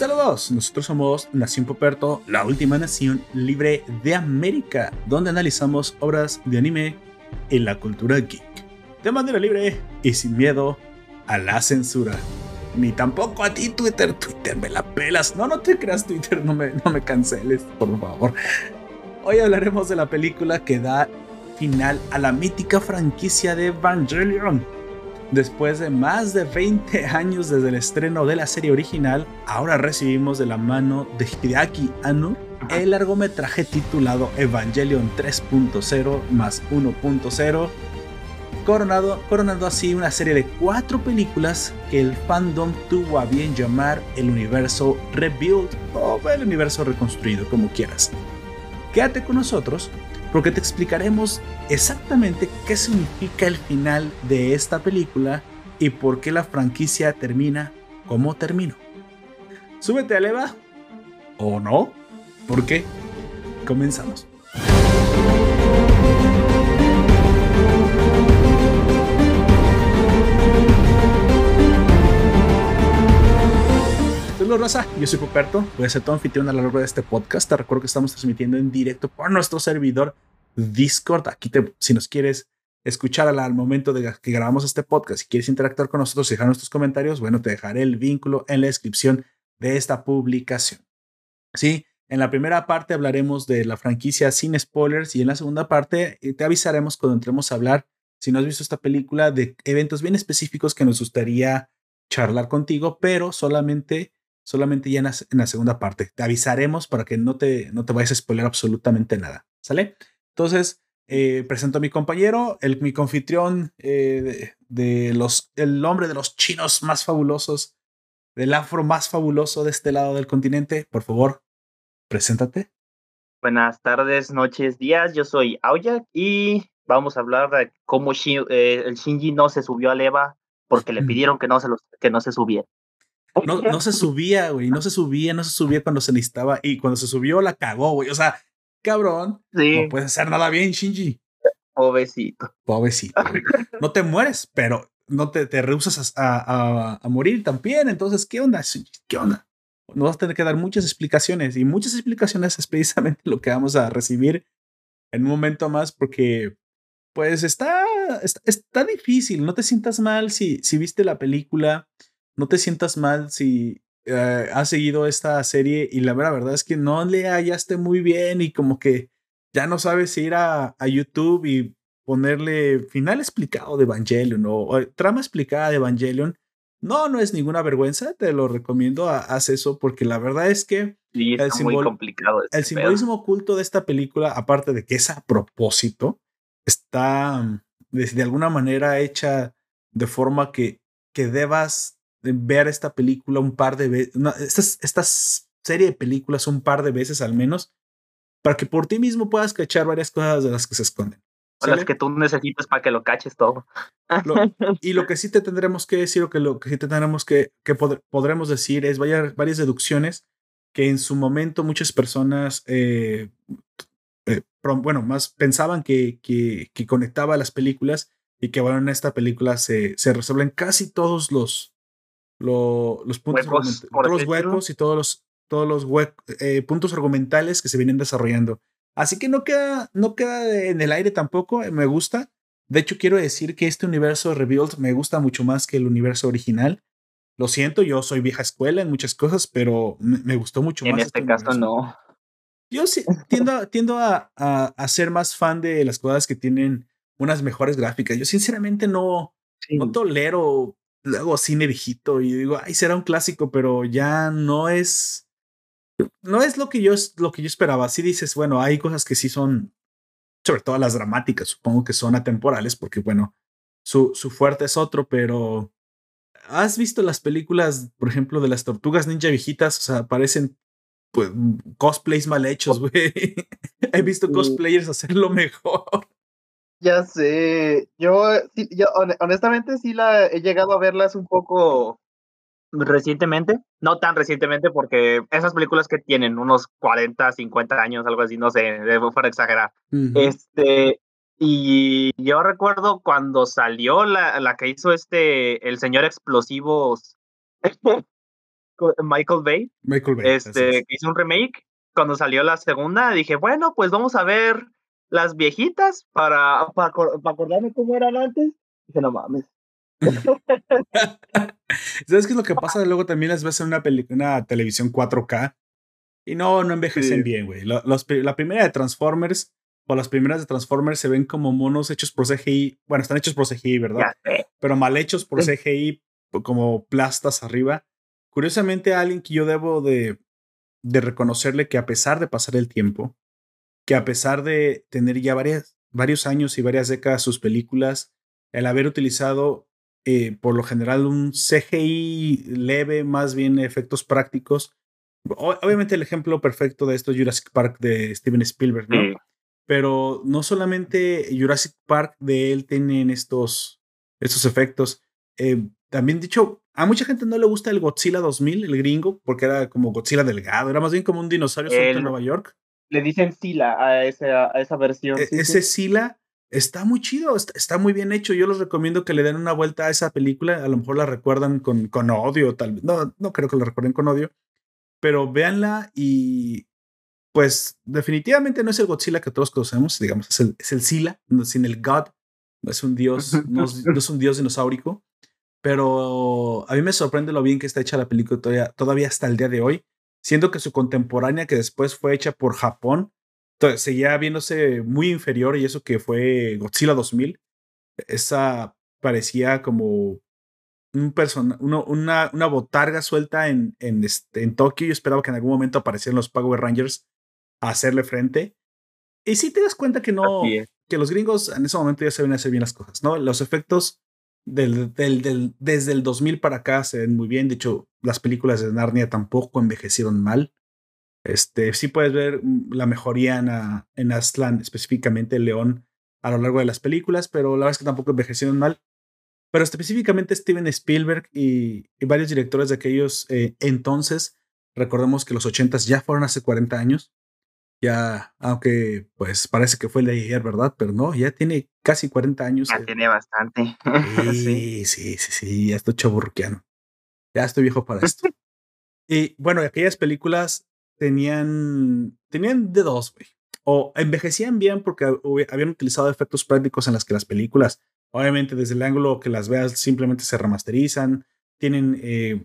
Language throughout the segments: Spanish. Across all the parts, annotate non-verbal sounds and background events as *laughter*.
Saludos, nosotros somos Nación Poperto, la última nación libre de América, donde analizamos obras de anime en la cultura geek. De manera libre y sin miedo a la censura. Ni tampoco a ti, Twitter. Twitter, me la pelas. No, no te creas, Twitter, no me, no me canceles, por favor. Hoy hablaremos de la película que da final a la mítica franquicia de Evangelion. Después de más de 20 años desde el estreno de la serie original, ahora recibimos de la mano de Hideaki Anno el largometraje titulado Evangelion 3.0 más 1.0, coronado, coronando así una serie de cuatro películas que el fandom tuvo a bien llamar el universo Rebuild o el universo reconstruido, como quieras. Quédate con nosotros porque te explicaremos exactamente qué significa el final de esta película y por qué la franquicia termina como terminó. Súbete a Eva o no, ¿por qué? Comenzamos. Saludos, Rosa. Yo soy Puperto. Voy a ser tu anfitrión a lo largo de este podcast. Te recuerdo que estamos transmitiendo en directo por nuestro servidor Discord. Aquí, te, si nos quieres escuchar al, momento de que grabamos este podcast, si quieres interactuar con nosotros y dejar nuestros comentarios, bueno, te dejaré el vínculo en la descripción de esta publicación. Sí, en la primera parte hablaremos de la franquicia sin spoilers y en la segunda parte eh, te avisaremos cuando entremos a hablar, si no has visto esta película, de eventos bien específicos que nos gustaría charlar contigo, pero solamente solamente ya en la, segunda parte. Te avisaremos para que no te, no te vayas a spoiler absolutamente nada. ¿Sale? Entonces, eh, presento a mi compañero, el, mi confitrión eh, de, los, el hombre de los chinos más fabulosos, del afro más fabuloso de este lado del continente. Por favor, preséntate. Buenas tardes, noches, días. Yo soy Aoyak y vamos a hablar de cómo eh, el Shinji no se subió a Leva porque le *laughs* pidieron que no se, los, que no se subiera. No, no se *laughs* subía, güey. No se subía, no se subía cuando se necesitaba. Y cuando se subió, la cagó, güey. O sea, cabrón. No puedes hacer nada bien, Shinji. Pobrecito. Pobrecito. No te mueres, pero no te, te rehusas a, a, morir también. Entonces, ¿qué onda, Shinji? ¿Qué onda? Nos vas a tener que dar muchas explicaciones. Y muchas explicaciones es precisamente lo que vamos a recibir en un momento más, porque pues está, está, está difícil. No te sientas mal si, si viste la película no te sientas mal si eh, has seguido esta serie y la verdad es que no le hallaste muy bien y como que ya no sabes ir a, YouTube y ponerle final explicado de Evangelion o, trama explicada de Evangelion. No, no es ninguna vergüenza, te lo recomiendo, haz eso porque la verdad es que el, muy complicado el simbolismo oculto de esta película, aparte de que es a propósito, está mm, de, alguna manera hecha de forma que, que debas ver esta película un par de veces, esta serie de películas un par de veces al menos, para que por ti mismo puedas cachar varias cosas de las que se esconden. O las que tú necesitas para que lo caches todo. y lo que sí te tendremos que decir, o que lo que sí te tendremos que, que podremos decir, es varias, varias deducciones que en su momento muchas personas, eh, eh, bueno, más pensaban que, que, que, conectaba las películas y que bueno, en esta película se, se resuelven casi todos los, los puntos huecos, todos los huecos y todos los, todos los eh, puntos argumentales que se vienen desarrollando. Así que no queda, no queda en el aire tampoco, eh, me gusta. De hecho, quiero decir que este universo Rebuild me gusta mucho más que el universo original. Lo siento, yo soy vieja escuela en muchas cosas, pero me, gustó mucho más. En este, este caso, no. Yo sí *laughs* tiendo, tiendo a, a, ser más fan de las cosas que tienen unas mejores gráficas. Yo sinceramente no, no tolero luego cine viejito y digo, ay, será un clásico, pero ya no es, no es lo que yo, lo que yo esperaba. Si dices, bueno, hay cosas que sí son, sobre todo las dramáticas, supongo que son atemporales, porque bueno, su, su fuerte es otro, pero ¿has visto las películas, por ejemplo, de las tortugas ninja viejitas? O sea, parecen pues cosplays mal hechos, *laughs* güey. He visto cosplayers hacerlo mejor. Ya sé, yo, sí, yo honestamente sí la he llegado a verlas un poco recientemente, no tan recientemente porque esas películas que tienen unos 40, 50 años, algo así, no sé, debo para exagerar. Este, y yo recuerdo cuando salió la, la que hizo este, el señor Explosivos, *laughs* Michael Bay. Michael Bay. Este, hizo un remake. Cuando salió la segunda, dije, bueno, pues vamos a ver las viejitas para, para, acordarme cómo eran antes. Dije, no mames. *laughs* ¿Sabes qué es lo que pasa? Luego también las ves en una, una televisión 4K y no, no envejecen bien, güey. La, primera de Transformers o las primeras de Transformers se ven como monos hechos por CGI. Bueno, están hechos por CGI, ¿verdad? Pero mal hechos por CGI, como plastas arriba. Curiosamente, alguien que yo debo de, de reconocerle que a pesar de pasar el tiempo, que a pesar de tener ya varias, varios años y varias décadas sus películas, el haber utilizado eh, por lo general un CGI leve, más bien efectos prácticos. Obviamente el ejemplo perfecto de esto es Jurassic Park de Steven Spielberg, ¿no? Pero no solamente Jurassic Park de él tienen estos, estos efectos. Eh, también dicho, a mucha gente no le gusta el Godzilla 2000, el gringo, porque era como Godzilla delgado, era más bien como un dinosaurio en Nueva York. Le dicen Sila a esa, a esa versión. E, ese Sila está muy chido, está, muy bien hecho. Yo les recomiendo que le den una vuelta a esa película. A lo mejor la recuerdan con, con odio, tal vez. No, no creo que la recuerden con odio, pero véanla y pues definitivamente no es el Godzilla que todos conocemos, digamos, es el, es el Sila, sin el God. No es un dios, *laughs* no es, un dios dinosaurico. Pero a mí me sorprende lo bien que está hecha la película todavía, todavía hasta el día de hoy, siendo que su contemporánea, que después fue hecha por Japón, seguía viéndose muy inferior y eso que fue Godzilla 2000. Esa parecía como un persona, una, una botarga suelta en, en, este, en Tokio. Yo esperaba que en algún momento aparecieran los Power Rangers a hacerle frente. Y si te das cuenta que no, que los gringos en ese momento ya saben hacer bien las cosas, ¿no? Los efectos del, desde el 2000 para acá se ven muy bien. De hecho, las películas de Narnia tampoco envejecieron mal. Este, sí puedes ver mm, la mejoría en, en Aslan, específicamente león, a lo largo de las películas, pero la verdad es que tampoco envejecieron mal. Pero específicamente Steven Spielberg y, varios directores de aquellos eh, entonces, recordemos que los 80 ya fueron hace 40 años, ya, aunque pues parece que fue el de ayer, ¿verdad? Pero no, ya tiene casi 40 años. Ya tiene bastante. *laughs* Sí, sí, sí, sí, ya estoy chaburruquiano. Ya estoy viejo para esto. *laughs* y bueno, aquellas películas tenían, tenían de dos, güey. O envejecían bien porque habían utilizado efectos prácticos en las que las películas, obviamente desde el ángulo que las veas, simplemente se remasterizan, tienen eh,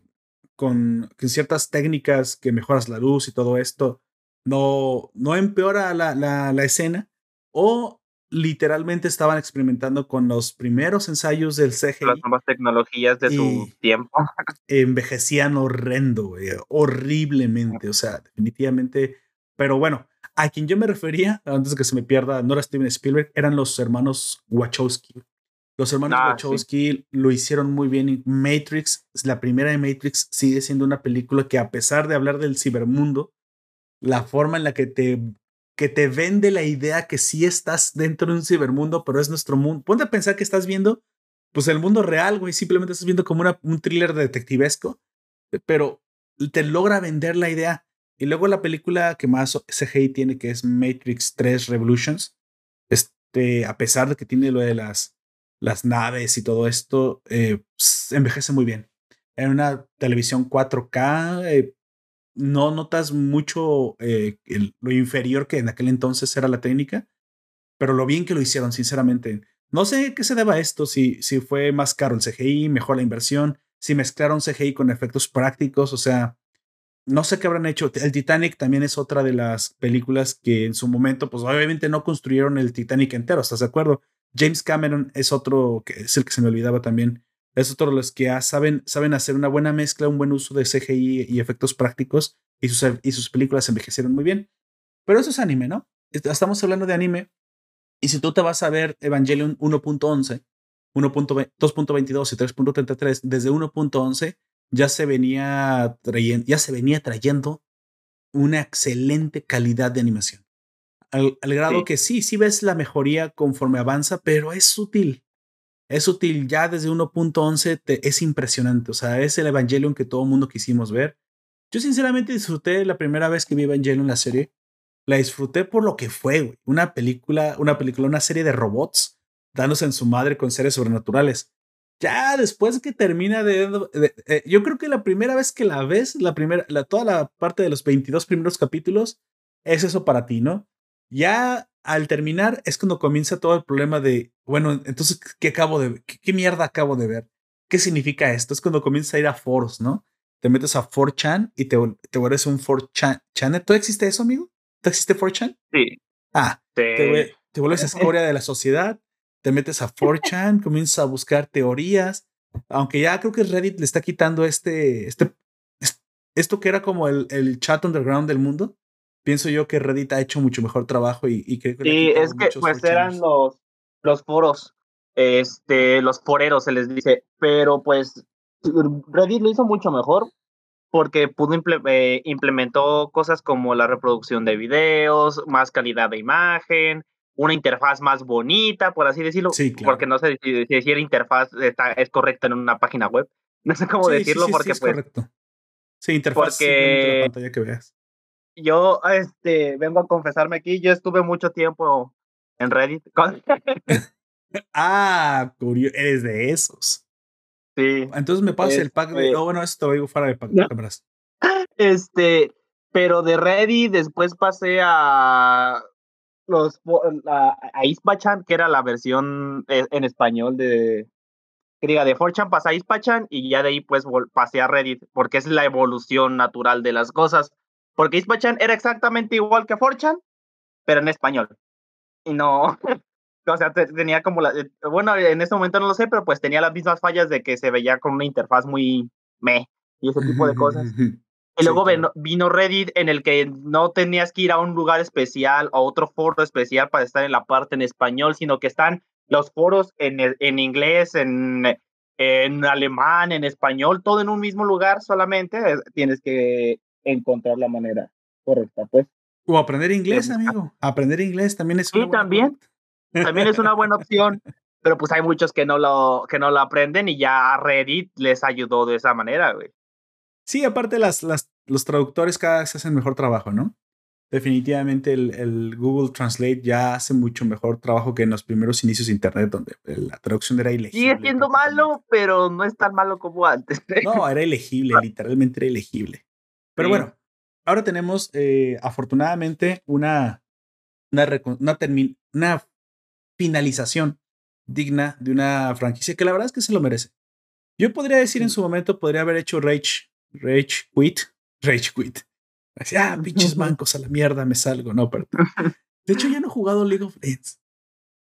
con, ciertas técnicas que mejoras la luz y todo esto, no, no empeora la, la, la escena, o literalmente estaban experimentando con los primeros ensayos del CGI. Las nuevas tecnologías de su tiempo. *laughs* Envejecían horrendo, horriblemente, o sea, definitivamente. Pero bueno, a quien yo me refería, antes de que se me pierda, no era Steven Spielberg, eran los hermanos Wachowski. Los hermanos ah, Wachowski lo hicieron muy bien. Matrix, la primera de Matrix, sigue siendo una película que a pesar de hablar del cibermundo, la forma en la que te que te vende la idea que sí estás dentro de un cibermundo, pero es nuestro mundo. Ponte a pensar que estás viendo, pues el mundo real, güey, simplemente estás viendo como una, un thriller detectivesco, pero te logra vender la idea. Y luego la película que más CGI tiene, que es Matrix 3 Revolutions, este, a pesar de que tiene lo de las, las naves y todo esto, eh, envejece muy bien. En una televisión 4K, eh, no notas mucho eh, lo inferior que en aquel entonces era la técnica, pero lo bien que lo hicieron, sinceramente. No sé qué se deba esto, si, si fue más caro el CGI, mejor la inversión, si mezclaron CGI con efectos prácticos, o sea, no sé qué habrán hecho. El Titanic también es otra de las películas que en su momento, pues obviamente no construyeron el Titanic entero, ¿estás de acuerdo? James Cameron es otro, que es el que se me olvidaba también, es otro de los que saben, saben hacer una buena mezcla, un buen uso de CGI y efectos prácticos y sus, y sus películas envejecieron muy bien. Pero eso es anime, ¿no? Estamos hablando de anime y si tú te vas a ver Evangelion 1.11, 2.22 y 3.33, desde 1.11 ya se venía trayendo, ya se venía trayendo una excelente calidad de animación. Al, grado que sí, sí ves la mejoría conforme avanza, pero es sutil es útil ya desde 1.11, es impresionante. O sea, es el Evangelion que todo mundo quisimos ver. Yo sinceramente disfruté la primera vez que vi Evangelion la serie. La disfruté por lo que fue, güey. Una película, una película, una serie de robots dándose en su madre con seres sobrenaturales. Ya después que termina de, eh, yo creo que la primera vez que la ves, la primera, la, toda la parte de los 22 primeros capítulos, es eso para ti, ¿no? Ya al terminar es cuando comienza todo el problema de, bueno, entonces, ¿qué acabo de, qué, qué mierda acabo de ver? ¿Qué significa esto? Es cuando comienzas a ir a foros, ¿no? Te metes a 4chan y te, te vuelves un 4chan. ¿Todo existe eso, amigo? ¿Todo existe 4chan? Sí. Ah, Te, te vuelves *laughs* escoria de la sociedad te metes a 4chan, comienzas a buscar teorías, aunque ya creo que Reddit le está quitando este, este, esto que era como el, el chat underground del mundo. Pienso yo que Reddit ha hecho mucho mejor trabajo y, y creo que... Sí, es que pues eran los, los foros, este, los foreros se les dice, pero pues Reddit lo hizo mucho mejor porque pudo eh, implementó cosas como la reproducción de videos, más calidad de imagen, una interfaz más bonita, por así decirlo, porque no sé si, decir interfaz está, es correcta en una página web. *laughs* No sé cómo decirlo porque es pues, correcto. Sí, interfaz porque la pantalla que veas. Yo este vengo a confesarme aquí, yo estuve mucho tiempo en Reddit. *laughs* *laughs* ah, curioso, eres de esos. Sí. Entonces me pasa el pack de. Este oh, bueno, esto a fuera de pack de cámaras. *laughs* Este, pero de Reddit después pasé a los a, a que era la versión e, en español de que diga de 4chan pasé a Ispachan y ya de ahí pues pasé a Reddit porque es la evolución natural de las cosas porque Ispachan era exactamente igual que 4chan pero en español y no *laughs* o sea tenía como la eh, bueno en este momento no lo sé pero pues tenía las mismas fallas de que se veía con una interfaz muy me y ese tipo de cosas *laughs* Y luego vino, Reddit en el que no tenías que ir a un lugar especial o otro foro especial para estar en la parte en español, sino que están los foros en, en inglés, en, en alemán, en español, todo en un mismo lugar solamente. Tienes que encontrar la manera correcta, pues. O aprender inglés, amigo. Aprender inglés también es una también. También es una buena *laughs* opción. Pero pues hay muchos que no lo, que no lo aprenden y ya Reddit les ayudó de esa manera, güey. Sí, aparte las, las, los traductores cada vez hacen mejor trabajo, ¿no? Definitivamente el, el, Google Translate ya hace mucho mejor trabajo que en los primeros inicios de Internet, donde la traducción era ilegible. Sigue siendo malo, pero no es tan malo como antes. No, era ilegible, literalmente era ilegible. Pero bueno, ahora tenemos eh, afortunadamente una, una, una, una finalización digna de una franquicia que la verdad es que se lo merece. Yo podría decir en su momento, podría haber hecho Rage Rage Quit, *laughs* Rage Quit. Así, ah, pinches bancos a la mierda, me salgo. No, pero. *laughs* De hecho, ya no he jugado League of Legends.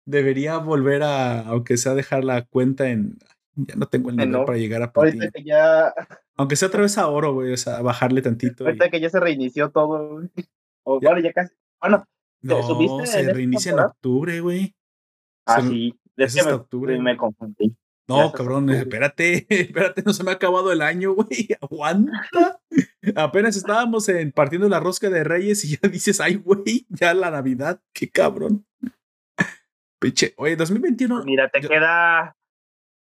Debería volver a, aunque sea dejar la cuenta en. Ya no tengo el nivel para llegar a platino. ya. Aunque sea otra vez a oro, güey, o sea, bajarle tantito. Ahorita que ya se reinició todo, O, Bueno, ya casi. Bueno, no, se reinicia en octubre, güey. Ah, sí. Es octubre. Me confundí. No, cabrón, espérate, *laughs* espérate, no se me ha acabado el año, güey, *laughs* aguanta. Apenas estábamos en partiendo la rosca de Reyes y ya dices, ay, güey, ya la Navidad, qué cabrón. Piche, oye, 2021. Mira, te queda,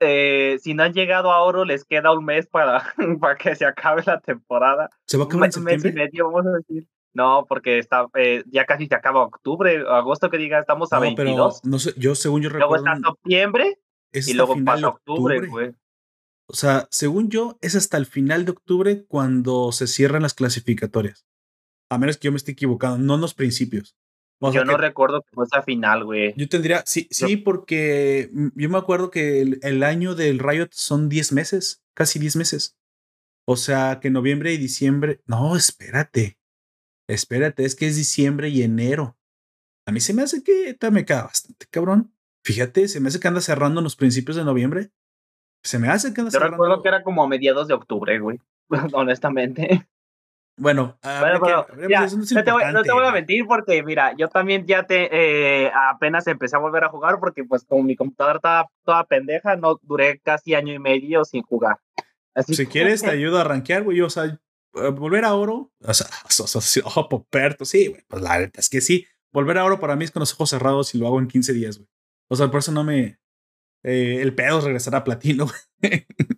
eh, si no han llegado a oro, les queda un mes para, *laughs* para que se acabe la temporada. ¿Se va a acabar en septiembre? Un mes y medio, vamos a decir. No, porque está, eh, ya casi se acaba octubre, agosto que diga, estamos a no, 22. Pero no sé, yo según yo recuerdo. Luego está septiembre y luego pasa octubre, güey. O sea, según yo, es hasta el final de octubre cuando se cierran las clasificatorias. A menos que yo me esté equivocando, no en los principios. Yo no recuerdo que fuese a final, güey. Yo tendría, sí, sí, porque yo me acuerdo que el, año del Riot son 10 meses, casi 10 meses. O sea, que noviembre y diciembre. No, espérate. Espérate, es que es diciembre y enero. A mí se me hace que me queda bastante cabrón. Fíjate, se me hace que anda cerrando en los principios de noviembre. Se me hace que anda cerrando. Yo recuerdo que era como a mediados de octubre, güey. *laughs* Honestamente. Bueno, no, te voy, a mentir porque, mira, yo también ya te eh, apenas empecé a volver a jugar porque, pues, como mi computadora estaba toda pendeja, no duré casi año y medio sin jugar. Así si quieres, te *laughs* ayudo a rankear, güey. O sea, eh, volver a oro, o sea, *laughs* ojo, poperto, sí, güey. Pues la verdad es que sí. Volver a oro para mí es con los ojos cerrados y lo hago en 15 días, güey. O sea, por eso no me. Eh, el pedo es regresar a platino. *laughs*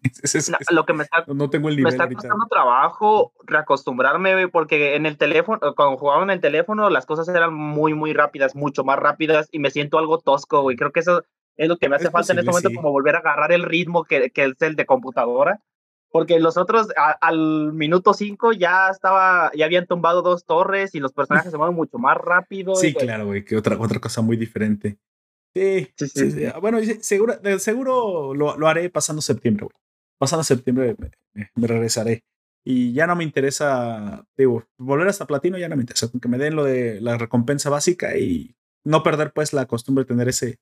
lo que me está, no tengo el nivel. Me está costando trabajo reacostumbrarme, porque en el teléfono, cuando jugaba en el teléfono, las cosas eran muy, muy rápidas, mucho más rápidas, y me siento algo tosco, güey. Creo que eso Es lo que me hace falta en este momento, como volver a agarrar el ritmo que, que es el de computadora. Porque los otros, al minuto 5 ya estaba, ya habían tumbado dos torres y los personajes se mueven mucho más rápido. Sí, claro, güey, que otra, otra cosa muy diferente. Sí, sí, sí. Bueno, seguro, seguro lo, lo, haré pasando septiembre, güey. Pasando septiembre me, regresaré. Y ya no me interesa, digo, volver hasta platino ya no me interesa, que me den lo de la recompensa básica y no perder pues la costumbre de tener ese,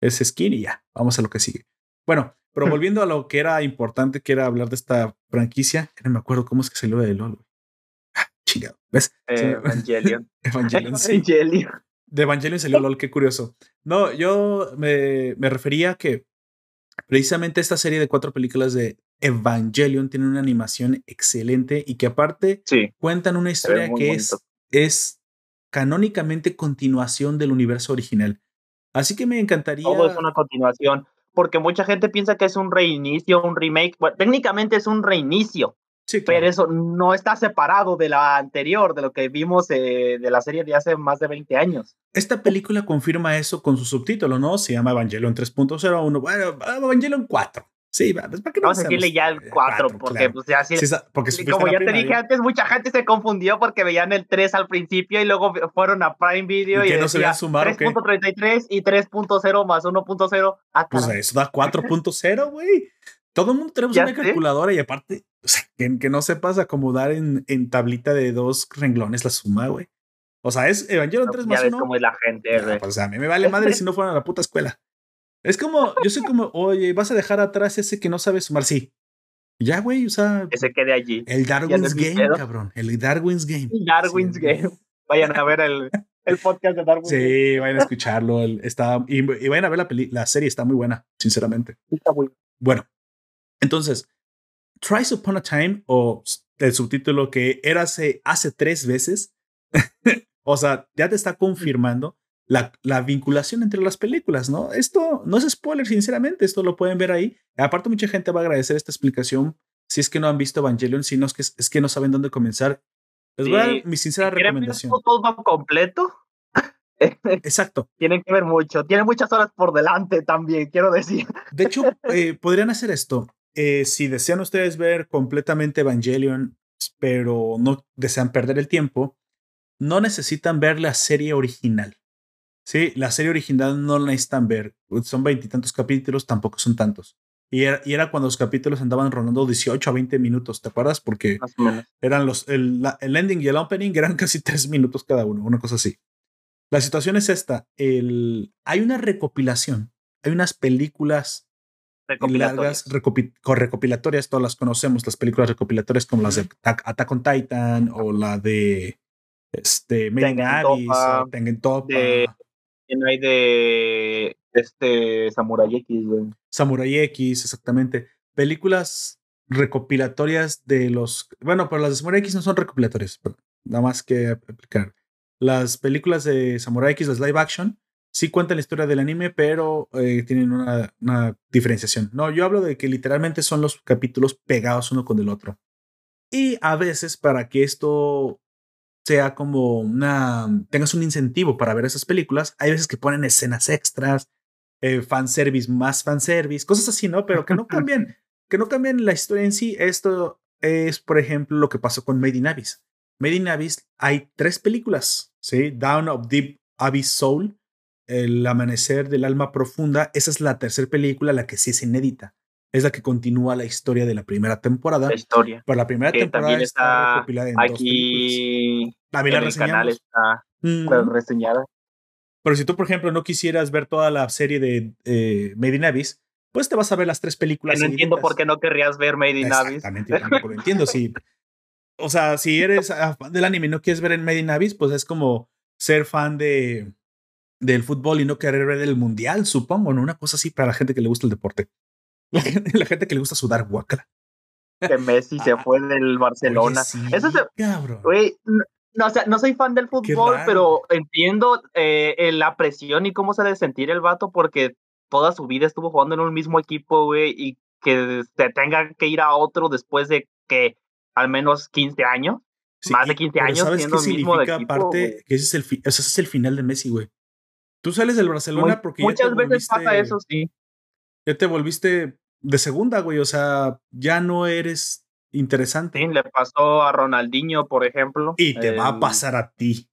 ese skin y ya, vamos a lo que sigue. Bueno, pero hmm. volviendo a lo que era importante, que era hablar de esta franquicia, que no me acuerdo cómo es que salió de LOL. Ah, chingado. ¿Ves? Evangelion. *laughs* Evangelion, De Evangelion salió LOL, qué curioso. No, yo me, me refería a que precisamente esta serie de cuatro películas de Evangelion tiene una animación excelente y que aparte cuentan una historia que es, es canónicamente continuación del universo original. Así que me encantaría. Todo es una continuación, porque mucha gente piensa que es un reinicio, un remake. Bueno, técnicamente es un reinicio, sí, pero eso no está separado de la anterior, de lo que vimos eh, de la serie de hace más de 20 años. Esta película confirma eso con su subtítulo, ¿no? Se llama Evangelion 3.01, bueno, Evangelion 4. Sí, pues ¿para qué Vamos a decirle ya el 4, porque pues ya sí, porque como ya te dije antes, mucha gente se confundió porque veían el 3 al principio y luego fueron a Prime Video y, y no se 3.33 y 3.0 más 1.0. Ah, pues eso da 4.0, güey. Todo el mundo tenemos una calculadora y aparte, o sea, que, que, no sepas acomodar en, en tablita de dos renglones la suma, güey. O sea, es Evangelion 3 más 1. Ya cómo es la gente, güey. Pues a mí me vale madre si no fueran a la puta escuela. Es como, yo soy como, oye, vas a dejar atrás ese que no sabe sumar. Sí. Ya, güey, o sea. Que se quede allí. El Darwin's Game, cabrón. El Darwin's Game. Darwin's Game. Vayan a ver el, el podcast de Darwin. Sí, vayan a escucharlo. está, y, vayan a ver la, la serie, está muy buena, sinceramente. Está muy bueno. Entonces, Tries Upon a Time, o el subtítulo que era hace, hace tres veces, *laughs* o sea, ya te está confirmando la, vinculación entre las películas, ¿no? Esto no es spoiler, sinceramente, esto lo pueden ver ahí. Aparte, mucha gente va a agradecer esta explicación si es que no han visto Evangelion, si no es que, es que no saben dónde comenzar. Les voy a dar mi sincera recomendación. todo completo? Exacto. *laughs* Tienen que ver mucho. Tienen muchas horas por delante también, quiero decir. De hecho, *laughs* eh, podrían hacer esto. Eh, si desean ustedes ver completamente Evangelion, pero no desean perder el tiempo, no necesitan ver la serie original. Sí, la serie original no la necesitan ver. Son veintitantos capítulos, tampoco son tantos. Y era, y era, cuando los capítulos andaban rondando 18 a 20 minutos, ¿te acuerdas? Porque eran los, el, el, ending y el opening eran *laughs* casi tres minutos cada uno, una cosa así. La situación es esta. El, hay una recopilación, hay unas películas recopilatorias. largas recopilatorias, todas las conocemos, las películas recopilatorias como las de Attack on Titan o la de este, Made in Abyss, Tengen Topa no hay de este Samurai X, güey. Samurai X, exactamente. Películas recopilatorias de los. Bueno, pero las de Samurai X no son recopilatorias, nada más que aplicar. Las películas de Samurai X, las live action, sí cuentan la historia del anime, pero eh, tienen una, una, diferenciación. No, yo hablo de que literalmente son los capítulos pegados uno con el otro. Y a veces, para que esto sea como una, tengas un incentivo para ver esas películas. Hay veces que ponen escenas extras, eh, fanservice, más fanservice, cosas así, ¿no? Pero que no *laughs* cambien, que no cambien la historia en sí. Esto es, por ejemplo, lo que pasó con Made in Abyss. Made in Abyss hay tres películas, ¿sí? Down of Deep Abyss Soul, El Amanecer del Alma Profunda. Esa es la tercera película, la que sí es inédita es la que continúa la historia de la primera temporada. La historia. Pero la primera temporada está, recopilada en aquí dos en el canal está mm. reseñada. Pero si tú, por ejemplo, no quisieras ver toda la serie de eh, Made in Abyss, pues te vas a ver las tres películas. no entiendo por qué no querrías ver Made in Abyss. Exactamente, tampoco lo entiendo. Sí. O sea, si eres fan del anime y no quieres ver en Made in Abyss, pues es como ser fan de del fútbol y no querer ver el mundial, supongo, ¿no? Una cosa así para la gente que le gusta el deporte. *laughs* La gente, que le gusta sudar guacala. Que Messi se ah, fue del Barcelona. Eso se, no, o sea, no soy fan del fútbol, pero entiendo eh, la presión y cómo se debe sentir el vato porque toda su vida estuvo jugando en un mismo equipo, güey, y que se tenga que ir a otro después de que al menos 15 años, más de 15 años ¿sabes siendo qué significa aparte que ese es el ese es el final de Messi, güey. Tú sales del Barcelona porque muchas veces pasa eso, sí. Ya te volviste de segunda, güey. O sea, ya no eres interesante. Sí, le pasó a Ronaldinho, por ejemplo. Y te va a pasar a ti.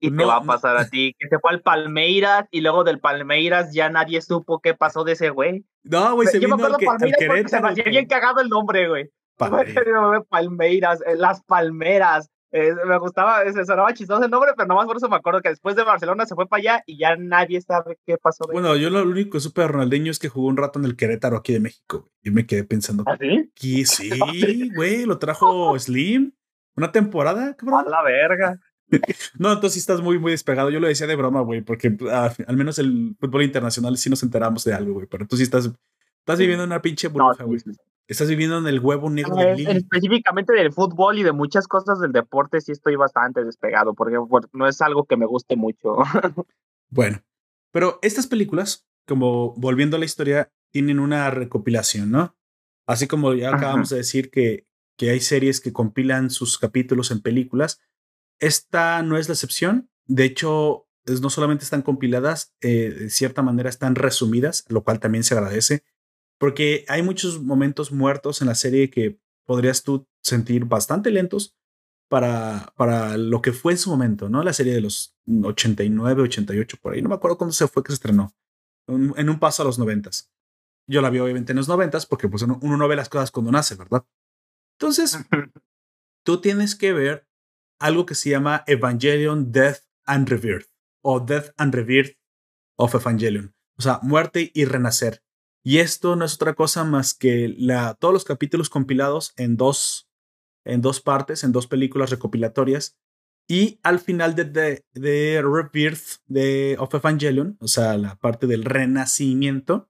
Y te va a pasar a ti. Que se fue al Palmeiras y luego del Palmeiras ya nadie supo qué pasó de ese güey. No, güey, se Yo vino me acuerdo Palmeiras porque se me hacía bien cagado el nombre, güey. Palmeiras, eh, las Palmeras. Eh, me gustaba, se sonaba chistoso el nombre, pero nomás por eso me acuerdo que después de Barcelona se fue para allá y ya nadie sabe qué pasó. Bueno, yo lo único que supe de Ronaldinho es que jugó un rato en el Querétaro aquí de México. Y me quedé pensando. ¿Ah, sí? Que *laughs* sí, güey, lo trajo Slim. Una temporada, cabrón. A la verga. *laughs* No, entonces sí estás muy, muy despegado. Yo lo decía de broma, güey, porque ah, al menos el fútbol internacional sí nos enteramos de algo, güey. Pero tú sí estás, estás viviendo una pinche burbuja, güey. Estás viviendo en el huevo negro de Lili. Específicamente del fútbol y de muchas cosas del deporte sí estoy bastante despegado, porque no es algo que me guste mucho. *laughs* bueno, pero estas películas, como volviendo a la historia, tienen una recopilación, ¿no? Así como ya acabamos de decir que, que hay series que compilan sus capítulos en películas, esta no es la excepción. De hecho, no solamente están compiladas, eh, de cierta manera están resumidas, lo cual también se agradece, porque hay muchos momentos muertos en la serie que podrías tú sentir bastante lentos para, para lo que fue en su momento, ¿no? La serie de los 89, 88, por ahí. No me acuerdo cuándo se fue que se estrenó. En un paso a los 90. Yo la vi obviamente en los 90 porque pues uno, uno no ve las cosas cuando nace, ¿verdad? Entonces, *laughs* tú tienes que ver algo que se llama Evangelion Death and Rebirth o Death and Rebirth of Evangelion, o sea, muerte y renacer. Y esto no es otra cosa más que todos los capítulos compilados en dos, en dos partes, en dos películas recopilatorias. Y al final de, de, de Rebirth de, of Evangelion, o sea, la parte del renacimiento,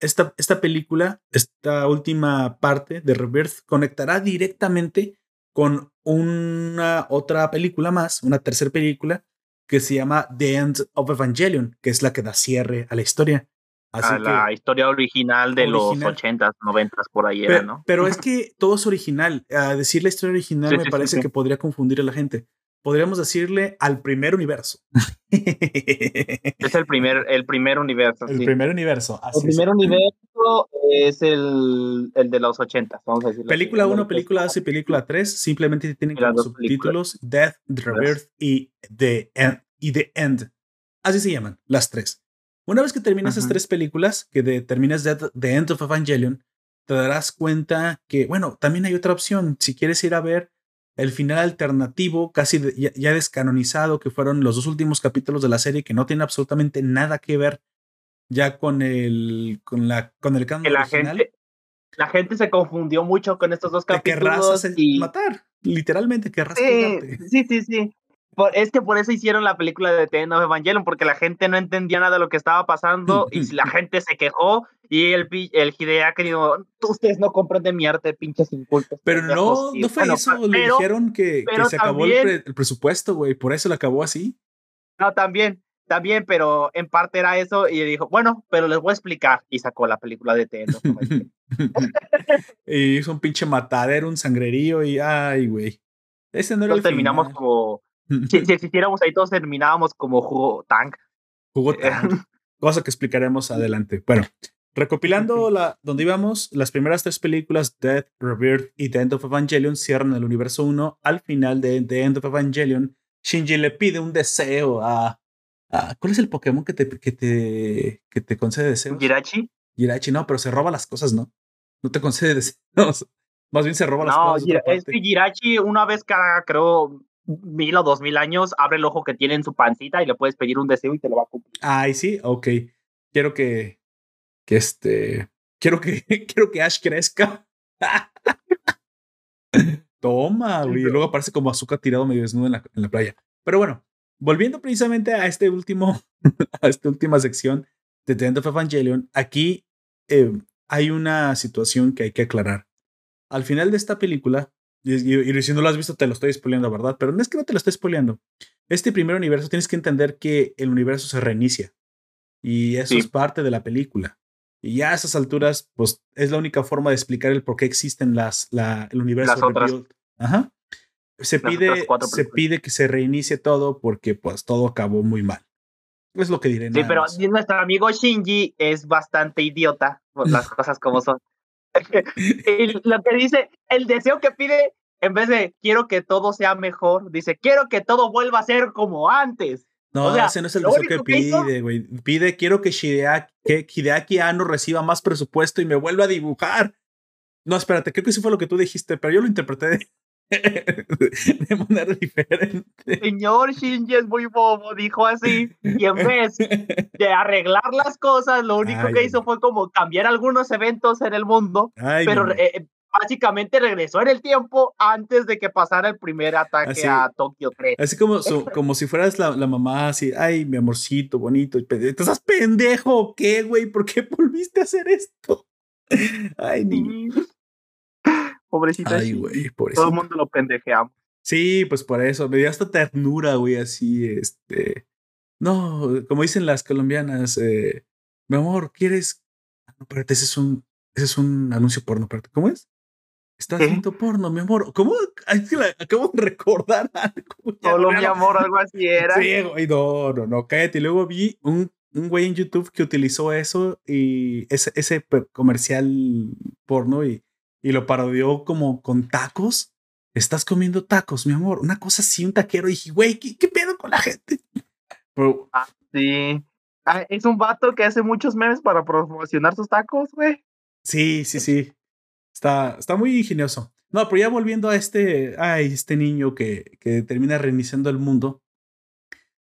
esta, esta película, esta última parte de Rebirth, conectará directamente con una otra película más, una tercera película que se llama The End of Evangelion, que es la que da cierre a la historia. A la historia original de los 80s, 90s, por ahí pero, era, ¿no? Pero es que todo es original. A decir la historia original me parece que podría confundir a la gente podríamos decirle al primer universo. *laughs* es el primer, el primer universo. El primer universo. el primer universo es el, el, de los 80, vamos a decirlo. Película 1, película 2 y película 3 simplemente tienen como subtítulos Death, The Rebirth y The, End, y The End. Así se llaman, las tres. Una vez que terminas esas tres películas, que de, terminas Death, The End of Evangelion, te darás cuenta que, bueno, también hay otra opción. Si quieres ir a ver el final alternativo, casi ya, descanonizado, que fueron los dos últimos capítulos de la serie que no tienen absolutamente nada que ver ya con el con la con el canon la Gente, la gente se confundió mucho con estos dos capítulos. y matar, literalmente querrás sí, sí, sí, sí es que por eso hicieron la película de The End of Evangelion, porque la gente no entendía nada de lo que estaba pasando y la *laughs* gente se quejó y el, el Hideaki dijo, ustedes no comprenden mi arte, pinches incultos. Pero no, no fue eso, le dijeron que, que se acabó el, presupuesto, güey, por eso lo acabó así. No, también, también, pero en parte era eso y dijo, bueno, pero les voy a explicar y sacó la película de Evangelion. *laughs* y hizo un pinche matadero, un sangrerío y ay, güey. Ese no era el terminamos como si, si, existiéramos ahí todos terminábamos como jugo tank. Jugo eh, tank. *laughs* cosa que explicaremos adelante. Bueno, recopilando la, donde íbamos, las primeras tres películas, Death, Rebirth y The End of Evangelion, cierran el universo 1. Al final de The End of Evangelion, Shinji le pide un deseo a... ¿Cuál es el Pokémon que te, que te, que te concede deseos? Girachi. Girachi, no, pero se roba las cosas, ¿no? No te concede *laughs* deseos. Más bien se roba las cosas. No, es que Girachi una vez cada, creo, mil o dos mil años, abre el ojo que tiene en su pancita y le puedes pedir un deseo y te lo va a cumplir. Ay, sí, ok. Quiero que, que este, quiero que, *laughs* quiero que Ash crezca. *laughs* Toma, güey. Y luego aparece como azúcar tirado medio desnudo en la, en la playa. Pero bueno, volviendo precisamente a este último, *laughs* a esta última sección de The End of Evangelion, aquí eh, hay una situación que hay que aclarar. Al final de esta película, y, si no lo has visto, te lo estoy spoileando, ¿verdad? Pero no es que no te lo esté spoileando. Este primer universo tienes que entender que el universo se reinicia. Y eso es parte de la película. Y ya a esas alturas, pues es la única forma de explicar el por qué existen las, la, el universo las otras, Ajá. Se, pide, se pide que se reinicie todo porque pues todo acabó muy mal. Es lo que diré. Sí, pero nuestro amigo Shinji es bastante idiota, por las cosas como son. Y lo que dice, el deseo que pide, en vez de quiero que todo sea mejor, dice quiero que todo vuelva a ser como antes. No, ese no es el deseo que pide, güey. Pide, quiero que Hideaki, que Hideaki Anno reciba más presupuesto y me vuelva a dibujar. No, espérate, creo que eso fue lo que tú dijiste, pero yo lo interpreté de, de manera diferente. Señor Shinji es muy bobo, dijo así. Y en vez de arreglar las cosas, lo único que hizo fue como cambiar algunos eventos en el mundo. pero eh, básicamente regresó en el tiempo antes de que pasara el primer ataque a Tokio 3. Así como, *laughs* como si fueras la, la, mamá, así, ay, mi amorcito, bonito. ¿Estás pendejo qué, güey? ¿Por qué *laughs* volviste a hacer esto? Ay, niño. Pobrecita. Ay, güey, Todo el mundo lo pendejeamos. Sí, pues por eso. Me dio hasta ternura, güey, así, este. No, como dicen las colombianas, eh, mi amor, ¿quieres? No, espérate, ese es un, ese es un anuncio porno, espérate, ¿cómo es? Estás viendo porno, mi amor. ¿Cómo? acabo de recordar algo. Solo mi amor, *laughs* algo así era. Sí, güey, no, no, no, cállate. Y luego vi un, un güey en YouTube que utilizó eso y ese, ese comercial porno y y lo parodió como con tacos. Estás comiendo tacos, mi amor. Una cosa así, un taquero. Y dije, güey, ¿qué, pedo con la gente? *laughs* ah, sí. Ah, es un vato que hace muchos memes para promocionar sus tacos, güey. Sí, sí, sí. Está, está muy ingenioso. No, pero ya volviendo a este, ay, este niño que, que termina reiniciando el mundo.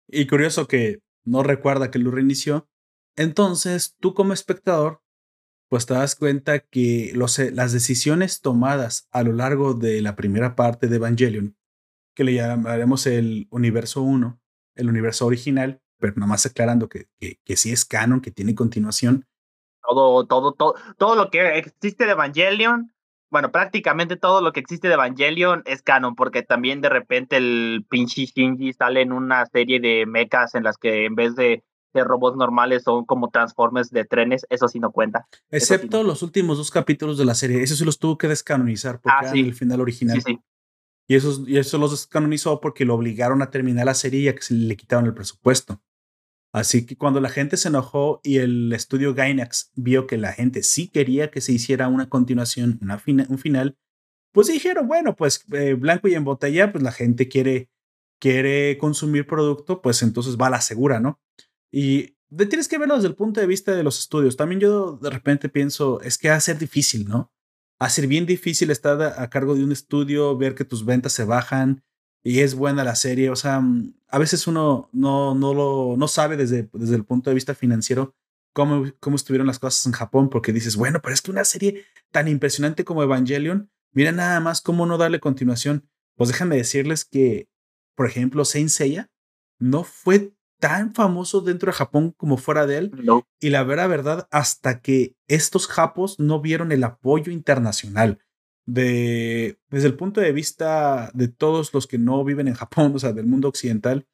Y curioso que no recuerda que lo reinició. Entonces, tú como espectador pues te das cuenta que los, eh, las decisiones tomadas a lo largo de la primera parte de Evangelion, que le llamaremos el universo 1, el universo original, pero nada más aclarando que, que, sí es canon, que tiene continuación. Todo, todo, todo, todo lo que existe de Evangelion, bueno, prácticamente todo lo que existe de Evangelion es canon, porque también de repente el pinche Shinji sale en una serie de mechas en las que en vez de de robots normales son como transformes de trenes, eso sí no cuenta. Excepto los últimos dos capítulos de la serie, eso sí los tuvo que descanonizar porque ah, el final original. Y, eso, y eso los descanonizó porque lo obligaron a terminar la serie y que se le quitaron el presupuesto. Así que cuando la gente se enojó y el estudio Gainax vio que la gente sí quería que se hiciera una continuación, una un final, pues dijeron, bueno, pues eh, blanco y en botella, pues la gente quiere, quiere consumir producto, pues entonces va a la segura, ¿no? Y tienes que verlo desde el punto de vista de los estudios. También yo de repente pienso, es que va a ser difícil, ¿no? Va a ser bien difícil estar a, cargo de un estudio, ver que tus ventas se bajan y es buena la serie. O sea, mm, a veces uno no, no, lo, no sabe desde, desde el punto de vista financiero cómo, cómo estuvieron las cosas en Japón, porque dices, bueno, pero es que una serie tan impresionante como Evangelion, mira nada más cómo no darle continuación. Pues déjame decirles que, por ejemplo, Saint Seiya no fue tan famoso dentro de Japón como fuera de él. Y la vera verdad, hasta que estos japos no vieron el apoyo internacional. De, desde el punto de vista de todos los que no viven en Japón, o sea, del mundo occidental,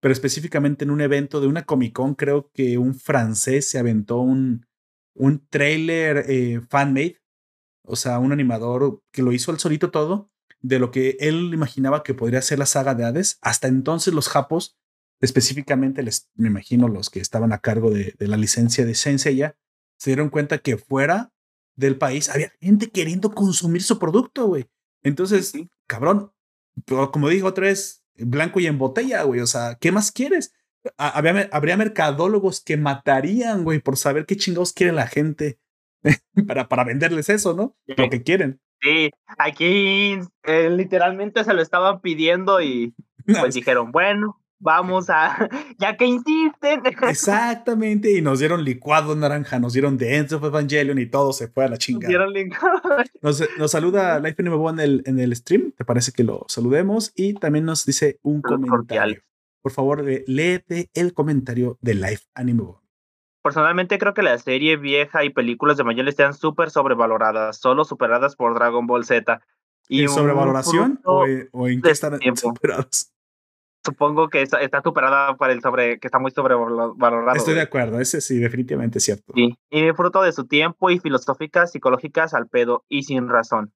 pero específicamente en un evento de una Comic Con, creo que un francés se aventó un, un trailer eh, fan-made, o sea, un animador que lo hizo al solito todo, de lo que él imaginaba que podría ser la saga de Hades. Hasta entonces los japos específicamente les, me imagino los que estaban a cargo de, la licencia de Senseiya, se dieron cuenta que fuera del país había gente queriendo consumir su producto, güey. Entonces, cabrón, como digo otra vez, blanco y en botella, güey. O sea, ¿qué más quieres? Habría, habría mercadólogos que matarían, güey, por saber qué chingados quiere la gente *laughs* para, para venderles eso, ¿no? Lo que quieren. Sí, aquí eh, literalmente se lo estaban pidiendo y *laughs* pues dijeron, bueno, vamos a, *laughs* ya que insisten. Exactamente, y nos dieron licuado naranja, nos dieron The End of Evangelion y todo se fue a la chingada. Nos, nos, saluda Life Anime en el, en el stream, ¿te parece que lo saludemos? Y también nos dice un comentario. Por favor, léete el comentario de Life Anime Personalmente creo que la serie vieja y películas de Evangelion están súper sobrevaloradas, solo superadas por Dragon Ball Z. Y ¿En sobrevaloración o, o, en qué están *laughs* superadas? Supongo que está, superada por el sobre, que está muy sobrevalorado. Estoy de acuerdo, ese sí, definitivamente es cierto. Sí, y fruto de su tiempo y filosóficas, psicológicas al pedo y sin razón.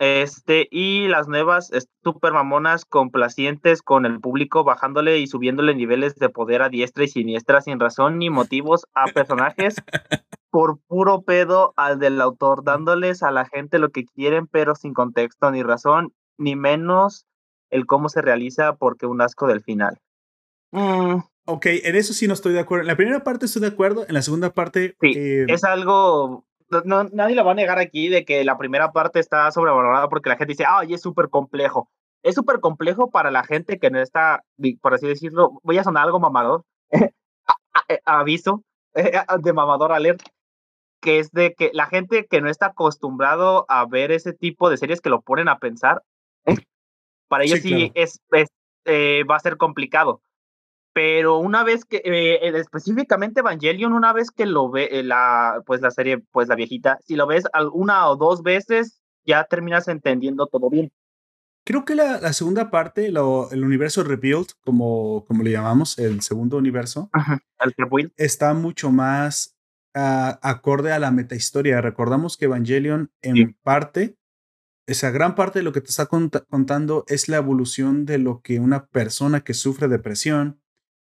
Este, y las nuevas super mamonas complacientes con el público, bajándole y subiéndole niveles de poder a diestra y siniestra sin razón ni motivos a personajes *laughs* por puro pedo al del autor, dándoles a la gente lo que quieren, pero sin contexto ni razón, ni menos el cómo se realiza porque un asco del final. Mm. Ok, en eso sí no estoy de acuerdo. En la primera parte estoy de acuerdo, en la segunda parte... Sí, eh, es algo no, nadie lo va a negar aquí de que la primera parte está sobrevalorada porque la gente dice, ay, es súper complejo. Es súper complejo para la gente que no está, por así decirlo, voy a sonar algo mamador, *laughs* eh, aviso, eh, de mamador alert, que es de que la gente que no está acostumbrado a ver ese tipo de series que lo ponen a pensar, para ellos sí, es, eh, va a ser complicado pero una vez que, eh, específicamente Evangelion, una vez que lo ve, eh, la, pues la serie, pues la viejita, si lo ves una o dos veces, ya terminas entendiendo todo bien. Creo que la, segunda parte, el universo rebuild, como, como le llamamos, el segundo universo, el rebuild. está mucho más ah, acorde a la metahistoria. Recordamos que Evangelion, en parte, esa gran parte de lo que te está contando es la evolución de lo que una persona que sufre depresión,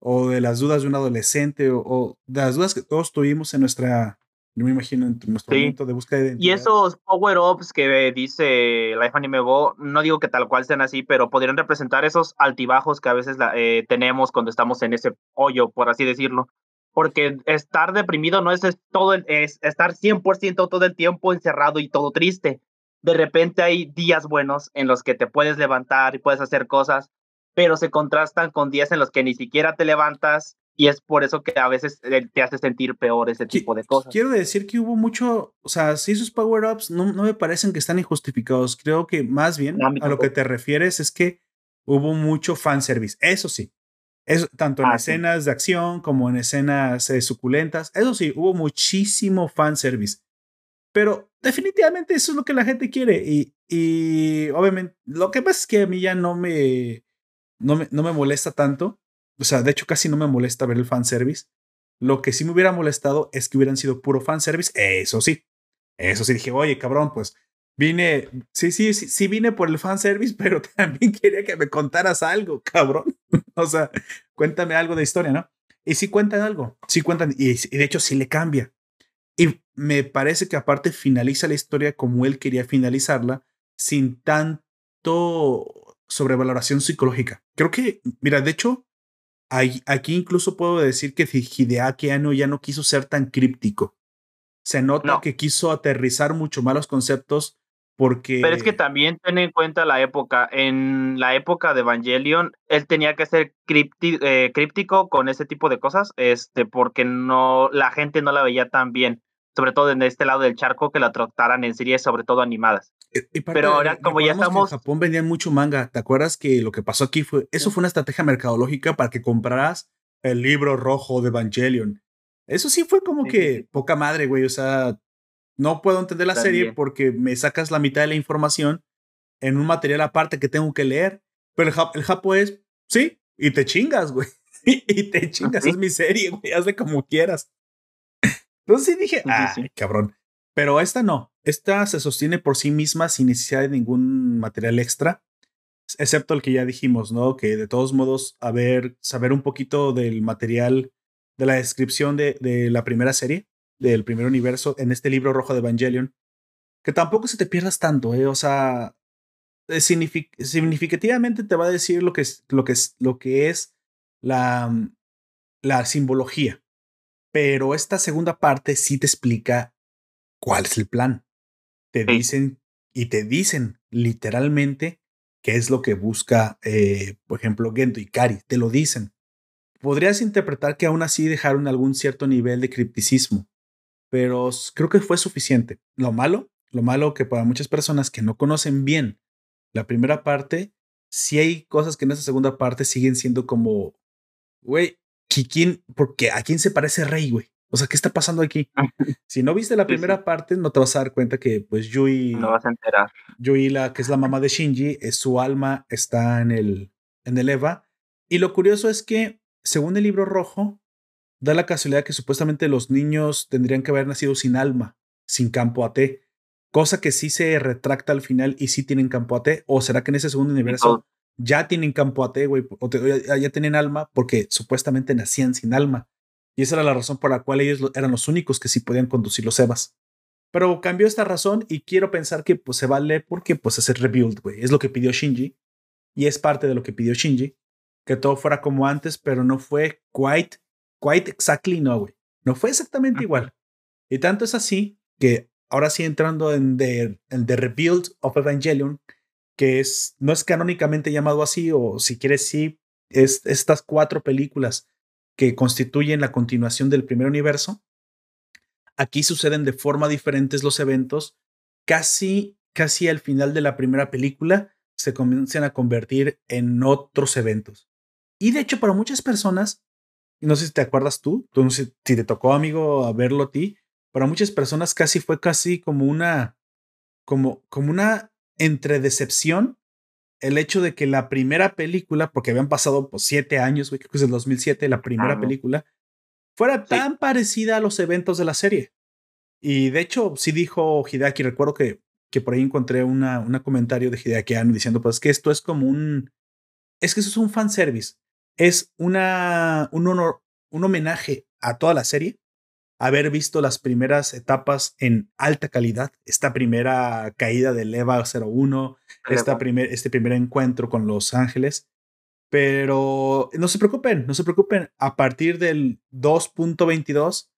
o de las dudas de un adolescente o, de las dudas que todos tuvimos en nuestra, yo me imagino, en nuestro momento de búsqueda de identidad. Y esos power-ups que dice Life Anime Go, no digo que tal cual sean así, pero podrían representar esos altibajos que a veces eh, tenemos cuando estamos en ese hoyo, por así decirlo. Porque estar deprimido no es, todo, es estar 100% todo el tiempo encerrado y todo triste. De repente hay días buenos en los que te puedes levantar y puedes hacer cosas, pero se contrastan con días en los que ni siquiera te levantas y es por eso que a veces eh, te hace sentir peor ese tipo de cosas. Quiero decir que hubo mucho, o sea, si esos power-ups no, no me parecen que están injustificados, creo que más bien a, lo que te refieres es que hubo mucho fanservice, eso sí. Eso, tanto en ah, escenas de acción como en escenas eh, suculentas. Eso sí, hubo muchísimo fanservice. Pero definitivamente eso es lo que la gente quiere. Y, y obviamente, lo que pasa es que a mí ya no me no me, no me molesta tanto. O sea, de hecho casi no me molesta ver el fanservice. Lo que sí me hubiera molestado es que hubieran sido puro fanservice. Eso sí. Eso sí dije, oye, cabrón, pues vine, sí, sí, sí, sí vine por el fanservice, *laughs* pero también quería que me contaras algo, cabrón. *laughs* o sea, cuéntame algo de historia, ¿no? Y sí cuentan algo, sí cuentan, y, y, de hecho sí le cambia. Me parece que aparte finaliza la historia como él quería finalizarla, sin tanto sobrevaloración psicológica. Creo que, mira, de hecho, aquí incluso puedo decir que Hideaki Anno ya no quiso ser tan críptico. Se nota que quiso aterrizar mucho más los conceptos porque... Pero es que también ten en cuenta la época. En la época de Evangelion, él tenía que ser eh, críptico con ese tipo de cosas, este, porque no, la gente no la veía tan bien sobre todo en este lado del charco, que la trataran en series, sobre todo animadas. Eh, Pero ahora, como ya estamos. en Japón vendían mucho manga. ¿Te acuerdas que lo que pasó aquí fue. Eso fue una estrategia mercadológica para que compraras el libro rojo de Evangelion. Eso sí fue como que poca madre, güey. O sea, no puedo entender la serie porque me sacas la mitad de la información en un material aparte que tengo que leer. Pero el, el Japo es, sí, y te chingas, güey. *laughs* y te chingas, es mi serie, güey. Hazle como quieras. Entonces sí dije, ah, cabrón. Pero esta no. Esta se sostiene por sí misma sin necesidad de ningún material extra. Excepto el que ya dijimos, ¿no? Que de todos modos, a ver, saber un poquito del material, de la descripción de, de la primera serie, del primer universo, en este libro rojo de Evangelion. Que tampoco se te pierdas tanto, ¿eh? O sea, significativamente te va a decir lo que es, lo que es, lo que es la, la simbología pero esta segunda parte sí te explica cuál es el plan. Te dicen y te dicen literalmente qué es lo que busca, eh, por ejemplo, Gendo y Kari. Te lo dicen. Podrías interpretar que aún así dejaron algún cierto nivel de cripticismo, pero creo que fue suficiente. Lo malo, lo malo que para muchas personas que no conocen bien la primera parte, sí hay cosas que en esa segunda parte siguen siendo como, güey, ¿quién, porque ¿a quién se parece Rey, güey? O sea, ¿qué está pasando aquí? si no viste la primera parte, no te vas a dar cuenta que, pues, Yui. No vas a enterar. Yui, la que es la mamá de Shinji, es su alma está en el, en el Eva. Y lo curioso es que, según el libro rojo, da la casualidad que supuestamente los niños tendrían que haber nacido sin alma, sin campo AT. cosa que sí se retracta al final y sí tienen campo AT, o será que en ese segundo universo ya tienen campo AT, güey, o ya, tienen alma porque supuestamente nacían sin alma. Y esa era la razón por la cual ellos eran los únicos que sí podían conducir los Evas. Pero cambió esta razón y quiero pensar que pues se vale porque pues es el rebuild, güey. Es lo que pidió Shinji y es parte de lo que pidió Shinji. Que todo fuera como antes, pero no fue quite, quite exactly no, güey. No fue exactamente igual. Y tanto es así que ahora sí entrando en The, en the Rebuild of Evangelion, que es, no es canónicamente llamado así, o si quieres, sí, es estas cuatro películas que constituyen la continuación del primer universo. Aquí suceden de forma diferentes los eventos. Casi, casi al final de la primera película se comienzan a convertir en otros eventos. Y de hecho, para muchas personas, no sé si te acuerdas tú, tú si te tocó, amigo, a verlo a ti, para muchas personas casi fue casi como una, como, como una entre decepción el hecho de que la primera película, porque habían pasado pues, siete años, creo que es el 2007, la primera película, fuera tan parecida a los eventos de la serie. Y de hecho, sí dijo Hideaki, recuerdo que, que por ahí encontré una, un comentario de Hideaki diciendo, pues que esto es como un, es que eso es un fanservice, es una, un, honor, un homenaje a toda la serie, haber visto las primeras etapas en alta calidad, esta primera caída del EVA 01, esta primer, este primer encuentro con Los Ángeles. Pero no se preocupen, no se preocupen. A partir del 2.22,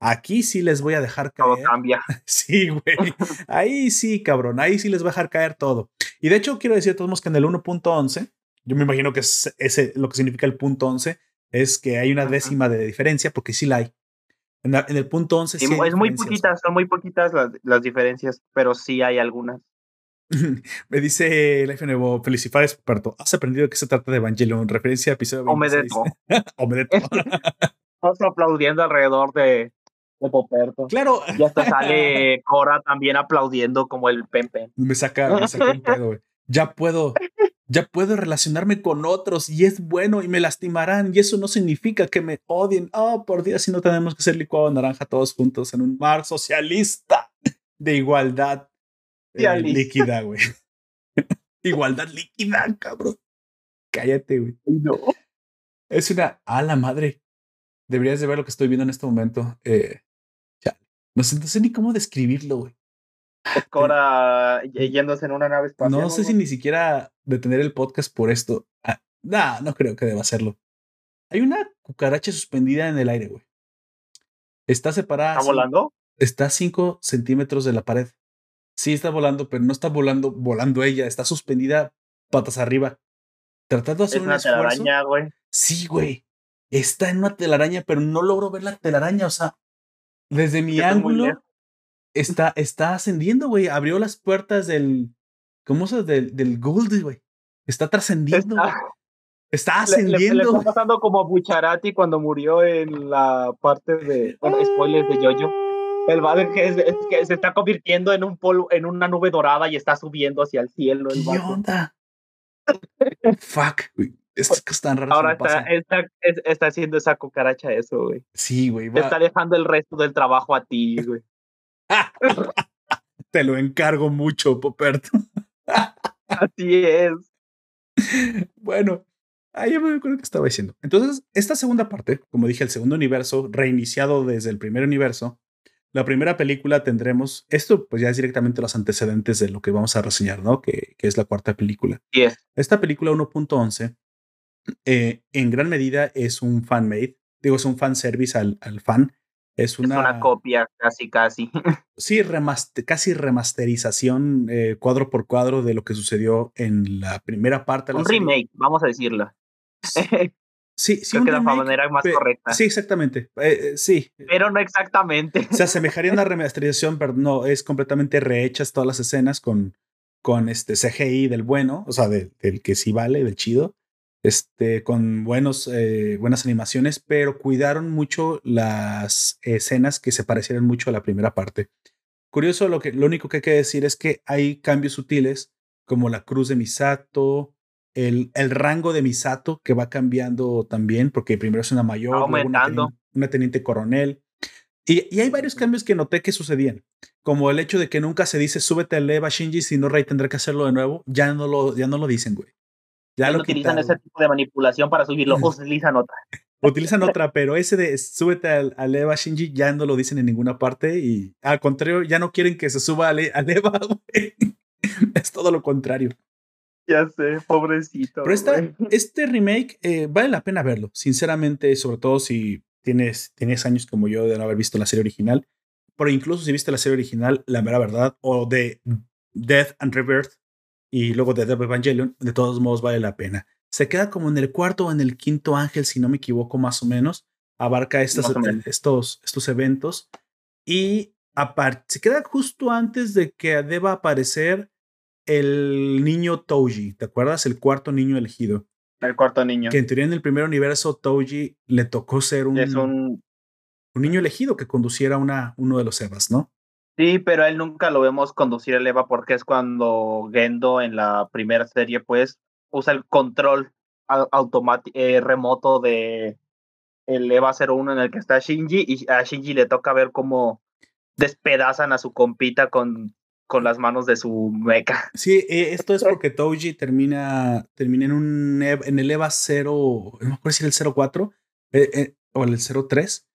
aquí sí les voy a dejar caer. Todo cambia. *laughs* Sí, güey. Ahí sí, cabrón. Ahí sí les voy a dejar caer todo. Y de hecho, quiero decir a todos que en el 1.11, yo me imagino que es ese, lo que significa el punto 11 es que hay una décima de diferencia, porque sí la hay. En, el punto 11 sí, es muy poquitas, son muy poquitas las, diferencias, pero sí hay algunas. *laughs* Me dice el Nuevo, felicidades, experto. Has aprendido que se trata de Evangelion, referencia a episodio 26. Omedeto. Estamos aplaudiendo alrededor de, de Poperto. Claro. Y hasta sale *laughs* Cora también aplaudiendo como el Pempe. Me saca, me saca un pedo, güey. Ya puedo, *laughs* ya puedo relacionarme con otros y es bueno y me lastimarán y eso no significa que me odien. Oh, por Dios, si no tenemos que ser licuado naranja todos juntos en un mar socialista de igualdad eh, líquida, güey. *laughs* igualdad líquida, cabrón. Cállate, güey. No. Es una a la madre. Deberías de ver lo que estoy viendo en este momento. Eh, ya. No sé, no sé ni cómo describirlo, güey. *laughs* Cora yéndose en una nave espacial. No sé si ni siquiera detener el podcast por esto. Ah, nah, no creo que deba hacerlo. Hay una cucaracha suspendida en el aire, güey. Está separada. ¿Está volando? Está a 5 centímetros de la pared. Sí, está volando, pero no está volando, volando ella. Está suspendida patas arriba. Tratando de hacer ¿Es una telaraña, güey. Sí, güey. Está en una telaraña, pero no logro ver la telaraña. O sea, desde mi ángulo está, está ascendiendo, güey. Abrió las puertas del. ¿Cómo se Del, del Gold, güey. Está trascendiendo. Está, *laughs* ascendiendo. Le, está pasando como a Bucharati cuando murió en la parte de. Bueno, spoilers de Jojo. El valle que, que, se está convirtiendo en un polvo, en una nube dorada y está subiendo hacia el cielo. El ¿Qué onda? Fuck, güey. Es que están raros. Ahora está, está, está, haciendo esa cucaracha eso, güey. Sí, güey. Te está dejando el resto del trabajo a ti, güey. *laughs* Te lo encargo mucho, Poperto. Así es. Bueno, ahí me acuerdo que estaba diciendo. Entonces, esta segunda parte, como dije, el segundo universo, reiniciado desde el primer universo, la primera película tendremos, esto pues ya es directamente los antecedentes de lo que vamos a reseñar, ¿no? Que, que es la cuarta película. Esta película 1.11, eh, en gran medida es un fan-made, digo, es un fan service al, al fan es una, copia casi, casi. *laughs* Sí, casi remasterización eh, cuadro por cuadro de lo que sucedió en la primera parte. De un remake, vamos a decirlo. Sí, *laughs* sí. Creo que la manera más correcta. Sí, exactamente. Eh, eh, sí. Pero no exactamente. Se *laughs* asemejaría a una remasterización, pero no, es completamente rehechas todas las escenas con, con este CGI del bueno, o sea, del que sí vale, del chido este, con buenos, eh, buenas animaciones, pero cuidaron mucho las escenas que se parecieran mucho a la primera parte. Curioso, lo, que, lo único que hay que decir es que hay cambios sutiles, como la cruz de Misato, el, el rango de Misato que va cambiando también, porque primero es una mayor, una, teniente, coronel. Y, hay varios cambios que noté que sucedían, como el hecho de que nunca se dice súbete al Eva Shinji, si no Rey tendrá que hacerlo de nuevo. Ya no lo, ya no lo dicen, güey. Ya lo utilizan ese tipo de manipulación para subirlo, utilizan otra. *laughs* utilizan otra, pero ese de súbete al, al, Eva Shinji ya no lo dicen en ninguna parte y al contrario, ya no quieren que se suba al, al Eva, *laughs* güey. es todo lo contrario. Ya sé, pobrecito. Pero *laughs* este remake eh, vale la pena verlo, sinceramente, sobre todo si tienes, tienes años como yo de no haber visto la serie original. Pero incluso si viste la serie original, la mera verdad, o de Death and Rebirth y luego de Death Evangelion, de todos modos vale la pena. Se queda como en el cuarto o en el quinto ángel, si no me equivoco, más o menos. Abarca estos, estos, estos eventos. Y aparte, se queda justo antes de que deba aparecer el niño Touji, ¿te acuerdas? El cuarto niño elegido. El cuarto niño. Que en teoría en el primer universo Touji le tocó ser un, un... un niño elegido que conduciera una, uno de los Evas, ¿no? Sí, pero él nunca lo vemos conducir el Eva porque es cuando Gendo en la primera serie pues usa el control automático eh, remoto de el Eva 01 en el que está Shinji y a Shinji le toca ver cómo despedazan a su compita con con las manos de su mecha. Sí, eh, esto es porque Touji termina, termina en un en el EVA 0, no me acuerdo si era el 04 eh, eh, o el 03.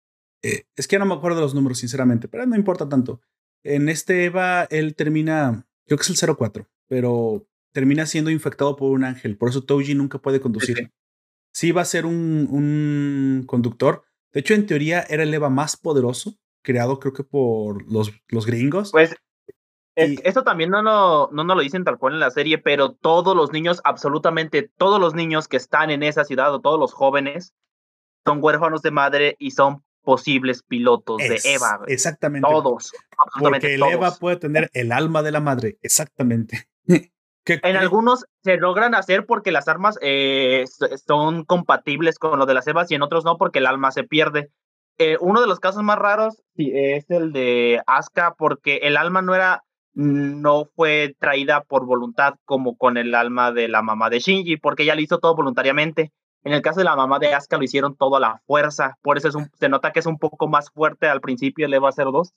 es que no me acuerdo los números, sinceramente, pero no importa tanto. En este EVA él termina, creo que es el 04, pero termina siendo infectado por un ángel. Por eso Touji nunca puede conducir. Sí, va a ser un, un conductor. De hecho, en teoría era el EVA más poderoso, creado creo que por los, los gringos. Pues esto también no, no, no nos lo dicen tal cual en la serie, pero todos los niños, absolutamente todos los niños que están en esa ciudad o todos los jóvenes son huérfanos de madre y son posibles pilotos de Eva. Exactamente. Todos. Porque el Eva puede tener el alma de la madre. Exactamente. *laughs* en algunos se logran hacer porque las armas eh, son compatibles con lo de las Evas y en otros no porque el alma se pierde. Eh, uno de los casos más raros es el de Asuka porque el alma no era no fue traída por voluntad como con el alma de la mamá de Shinji, porque ella lo hizo todo voluntariamente. En el caso de la mamá de Asuka lo hicieron todo a la fuerza, por eso se nota que es un poco más fuerte al principio el EVA 02.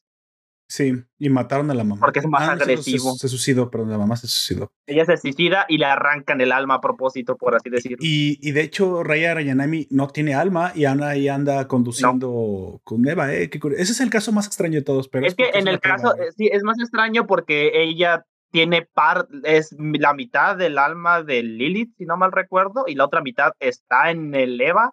Sí, y mataron a la mamá. Porque es más ah, agresivo. Se, suicidó, pero la mamá se suicidó. Ella se suicida y le arrancan el alma a propósito, por así decirlo. Y, y de hecho, Raya Rayanami no tiene alma y Ana ahí anda conduciendo con Eva. ¿eh? Ese es el caso más extraño de todos. Pero es, que en el caso, eh, sí, es más extraño porque ella tiene par, es la mitad del alma de Lilith, si no mal recuerdo, y la otra mitad está en el Eva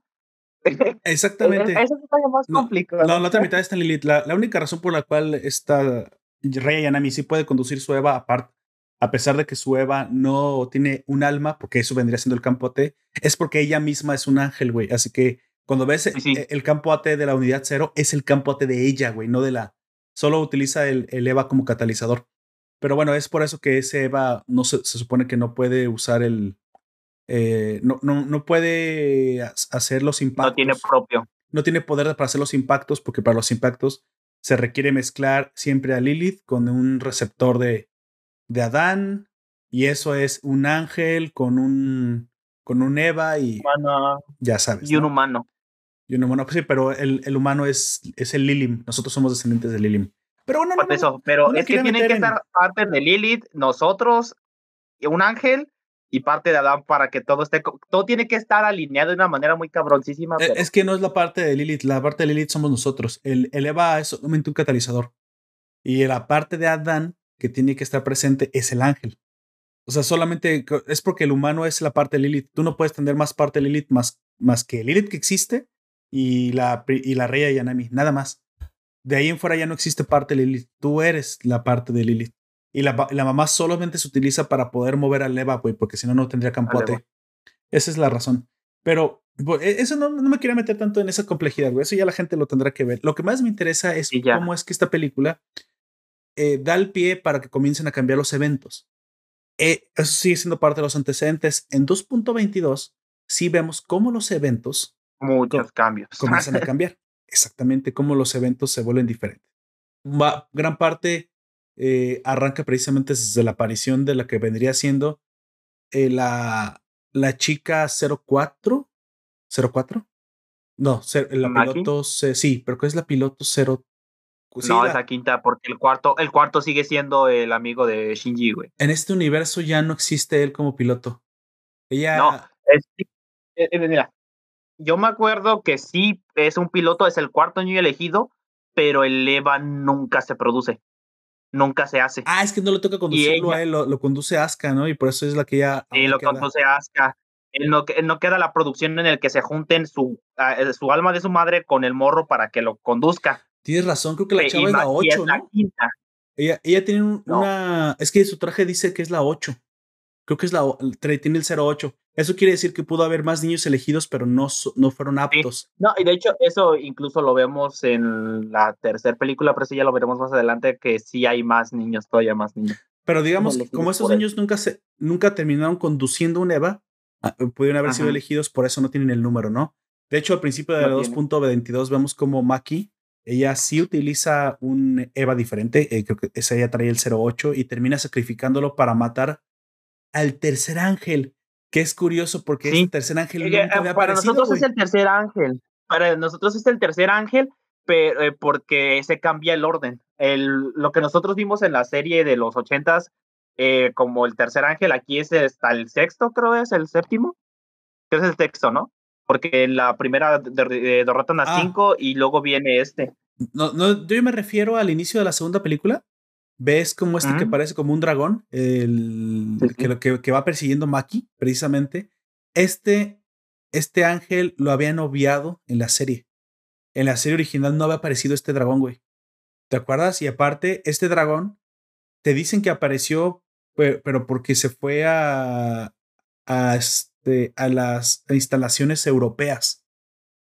*laughs* Exactamente. Eso es más complicado. No, la otra mitad está en Lilith. La, única razón por la cual esta Rey Yanami sí puede conducir su Eva aparte, a pesar de que su Eva no tiene un alma, porque eso vendría siendo el campo AT, es porque ella misma es un ángel, güey. Así que cuando ves El, campo AT de la unidad cero, es el campo AT de ella, güey, no de la. Solo utiliza el, el, Eva como catalizador. Pero bueno, es por eso que ese Eva no se supone que no puede usar el, eh, no, no, no, puede hacer los impactos. No tiene propio. No tiene poder para hacer los impactos, porque para los impactos se requiere mezclar siempre a Lilith con un receptor de, de Adán, y eso es un ángel con un, con un Eva y ya sabes. Y un humano. Y un humano, pues sí, pero el, el, humano es, es el Lilim. Nosotros somos descendientes de Lilim. Pero bueno, no, eso, pero es que tienen que estar parte de Lilith, nosotros, un ángel y parte de Adán para que todo esté, todo tiene que estar alineado de una manera muy cabroncísima. E, es que no es la parte de Lilith, la parte de Lilith somos nosotros. El, el Eva es solamente un catalizador. Y la parte de Adán que tiene que estar presente es el ángel. O sea, solamente es porque el humano es la parte de Lilith. Tú no puedes tener más parte de Lilith más, más que Lilith que existe y la, y la rey Yanami, nada más. De ahí en fuera ya no existe parte de Lilith. Tú eres la parte de Lilith. Y la, la, mamá solamente se utiliza para poder mover al Eva, güey, porque si no, no tendría campote. Esa es la razón. Pero e, eso no, no, me quiero meter tanto en esa complejidad, güey. Eso ya la gente lo tendrá que ver. Lo que más me interesa es cómo es que esta película eh, da el pie para que comiencen a cambiar los eventos. Eh, eso sigue siendo parte de los antecedentes. En 2.22 sí vemos cómo los eventos. Muchos cambios. Comienzan a *laughs* cambiar. Exactamente cómo los eventos se vuelven diferentes. Va, gran parte eh, arranca precisamente desde la aparición de la que vendría siendo eh, la, la chica 04. ¿04? No, la piloto, sí, pero ¿qué es la piloto no, es la quinta, porque el cuarto, el cuarto sigue siendo el amigo de Shinji, güey. En este universo ya no existe él como piloto. Ella. No, es, eh, mira, yo me acuerdo que sí es un piloto, es el cuarto año elegido, pero el EVA nunca se produce. Nunca se hace. Ah, es que no le toca conducirlo a él, lo, conduce Asuka, ¿no? Y por eso es la que ya. Sí, lo conduce Asuka. Él no, no, queda la producción en el que se junten su, ah, eh, su alma de su madre con el morro para que lo conduzca. Tienes razón, creo que la chava es la 8, ¿no? Ella, ella tiene una. Es que su traje dice que es la 8. Creo que es la. Tiene el 08. Eso quiere decir que pudo haber más niños elegidos, pero no, no fueron aptos. No, y de hecho, eso incluso lo vemos en la tercera película, pero sí ya lo veremos más adelante, que sí hay más niños, todavía más niños. Pero digamos, como esos niños nunca, se, nunca terminaron conduciendo un EVA, ah, pudieron haber sido elegidos, por eso no tienen el número, ¿no? De hecho, al principio de la 2.22 vemos como Maki ella sí utiliza un EVA diferente, eh, creo que esa ella trae el 08 y termina sacrificándolo para matar al tercer ángel, que es curioso porque el tercer ángel nunca eh, había Para nosotros es el tercer ángel, para nosotros es el tercer ángel, pero, eh, porque se cambia el orden. El, lo que nosotros vimos en la serie de los ochentas como el tercer ángel, aquí es hasta el sexto, creo es el séptimo, que es el sexto, ¿no? porque en la primera derrotan a ah. cinco y luego viene este. No, no, yo me refiero al inicio de la segunda película. ¿Ves como este que parece como un dragón? El, Que, que, va persiguiendo Maki, precisamente. Este, este ángel lo habían obviado en la serie. En la serie original no había aparecido este dragón, güey. ¿Te acuerdas? Y aparte, este dragón, te dicen que apareció, pero porque se fue a, a, este, a las instalaciones europeas.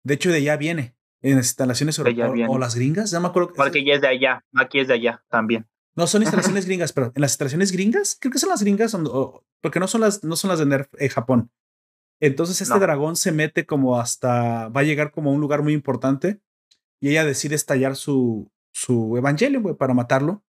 De hecho, de allá viene, en las instalaciones europeas. O, las gringas, ya me acuerdo. Porque ya es de allá, aquí es de allá también. No, son instalaciones gringas, pero en las instalaciones gringas, creo que son las gringas, porque no son las, no son las de Nerf eh, Japón. Entonces este dragón se mete como hasta, va a llegar como a un lugar muy importante y ella decide estallar su, su evangelio, para matarlo.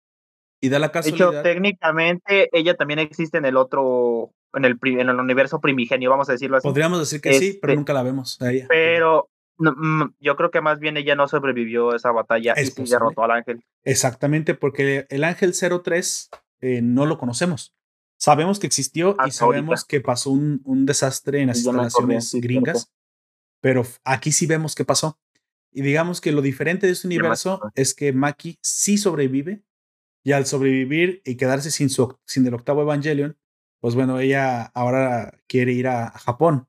Y da la casualidad. De hecho, técnicamente ella también existe en el otro, en el, en el universo primigenio, vamos a decirlo así. Podríamos decir que sí, pero este, nunca la vemos a ella. Pero mm, yo creo que más bien ella no sobrevivió a esa batalla y derrotó al ángel. Exactamente, porque el ángel 03 eh, no lo conocemos. Sabemos que existió y sabemos que pasó un, un, desastre en las instalaciones gringas, pero aquí sí vemos qué pasó. Y digamos que lo diferente de este universo es que Maki sí sobrevive y al sobrevivir y quedarse sin, su, sin el octavo Evangelion, pues bueno, ella ahora quiere ir a, Japón,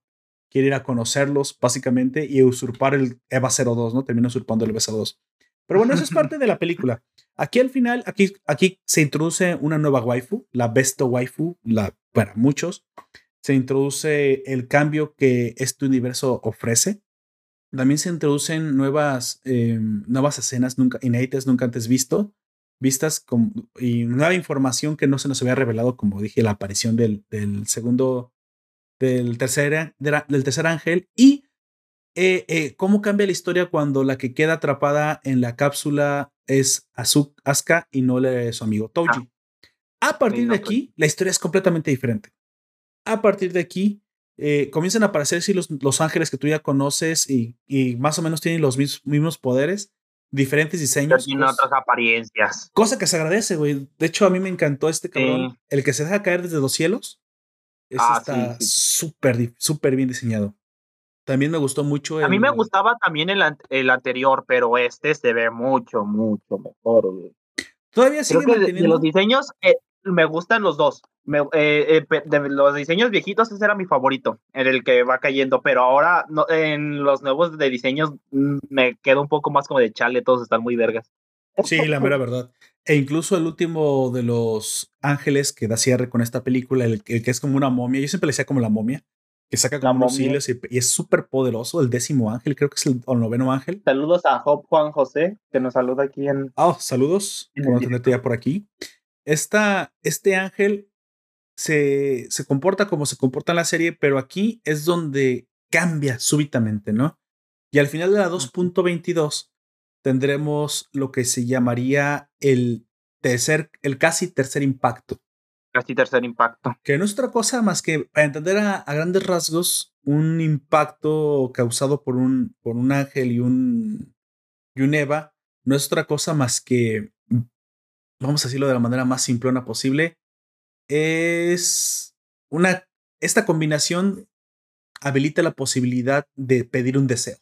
quiere ir a conocerlos básicamente y usurpar el EVA 02, ¿no? Termina usurpando el EVA 02. Pero bueno, eso es *laughs* parte de la película. Aquí al final, aquí, aquí se introduce una nueva waifu, la besto waifu, la, para muchos. Se introduce el cambio que este universo ofrece. También se introducen nuevas, em, nuevas escenas nunca, inéditas, nunca antes visto vistas con, y nueva información que no se nos había revelado, como dije, la aparición del, del segundo, del tercer, del tercer ángel y eh, eh, cómo cambia la historia cuando la que queda atrapada en la cápsula es Asuka y no le, su amigo Toji. Ah, a partir de pues. aquí, la historia es completamente diferente. A partir de aquí, eh, comienzan a aparecer sí, los, los, ángeles que tú ya conoces y, y más o menos tienen los mismos poderes, diferentes diseños. Tiene otras apariencias. Cosa que se agradece, güey. De hecho, a mí me encantó este cabrón. El que se deja caer desde los cielos. Ah, está súper, súper bien diseñado. También me gustó mucho. A mí me gustaba también el, el, anterior, pero este se ve mucho, mucho mejor, güey. Todavía sigue Creo de, los diseños, eh, me gustan los dos. Me, eh, eh, de los diseños viejitos, ese era mi favorito, en el que va cayendo, pero ahora no, en los nuevos de diseños mm, me quedo un poco más como de chale, todos están muy vergas. Sí, la mera verdad. E incluso el último de los ángeles que da cierre con esta película, el, que es como una momia, yo siempre le decía como la momia, que saca como unos hilos y, es súper poderoso, el décimo ángel, creo que es el, noveno ángel. Saludos a Job Juan José, que nos saluda aquí en... Oh, saludos, por tenerte ya por aquí. Esta, este ángel se, se comporta como se comporta en la serie, pero aquí es donde cambia súbitamente, ¿no? Y al final de la 2.22 tendremos lo que se llamaría el tercer, el casi tercer impacto. Casi tercer impacto. Que no es otra cosa más que, para entender a, grandes rasgos, un impacto causado por un, por un ángel y un, y un Eva no es otra cosa más que, vamos a decirlo de la manera más simplona posible, es una, esta combinación habilita la posibilidad de pedir un deseo.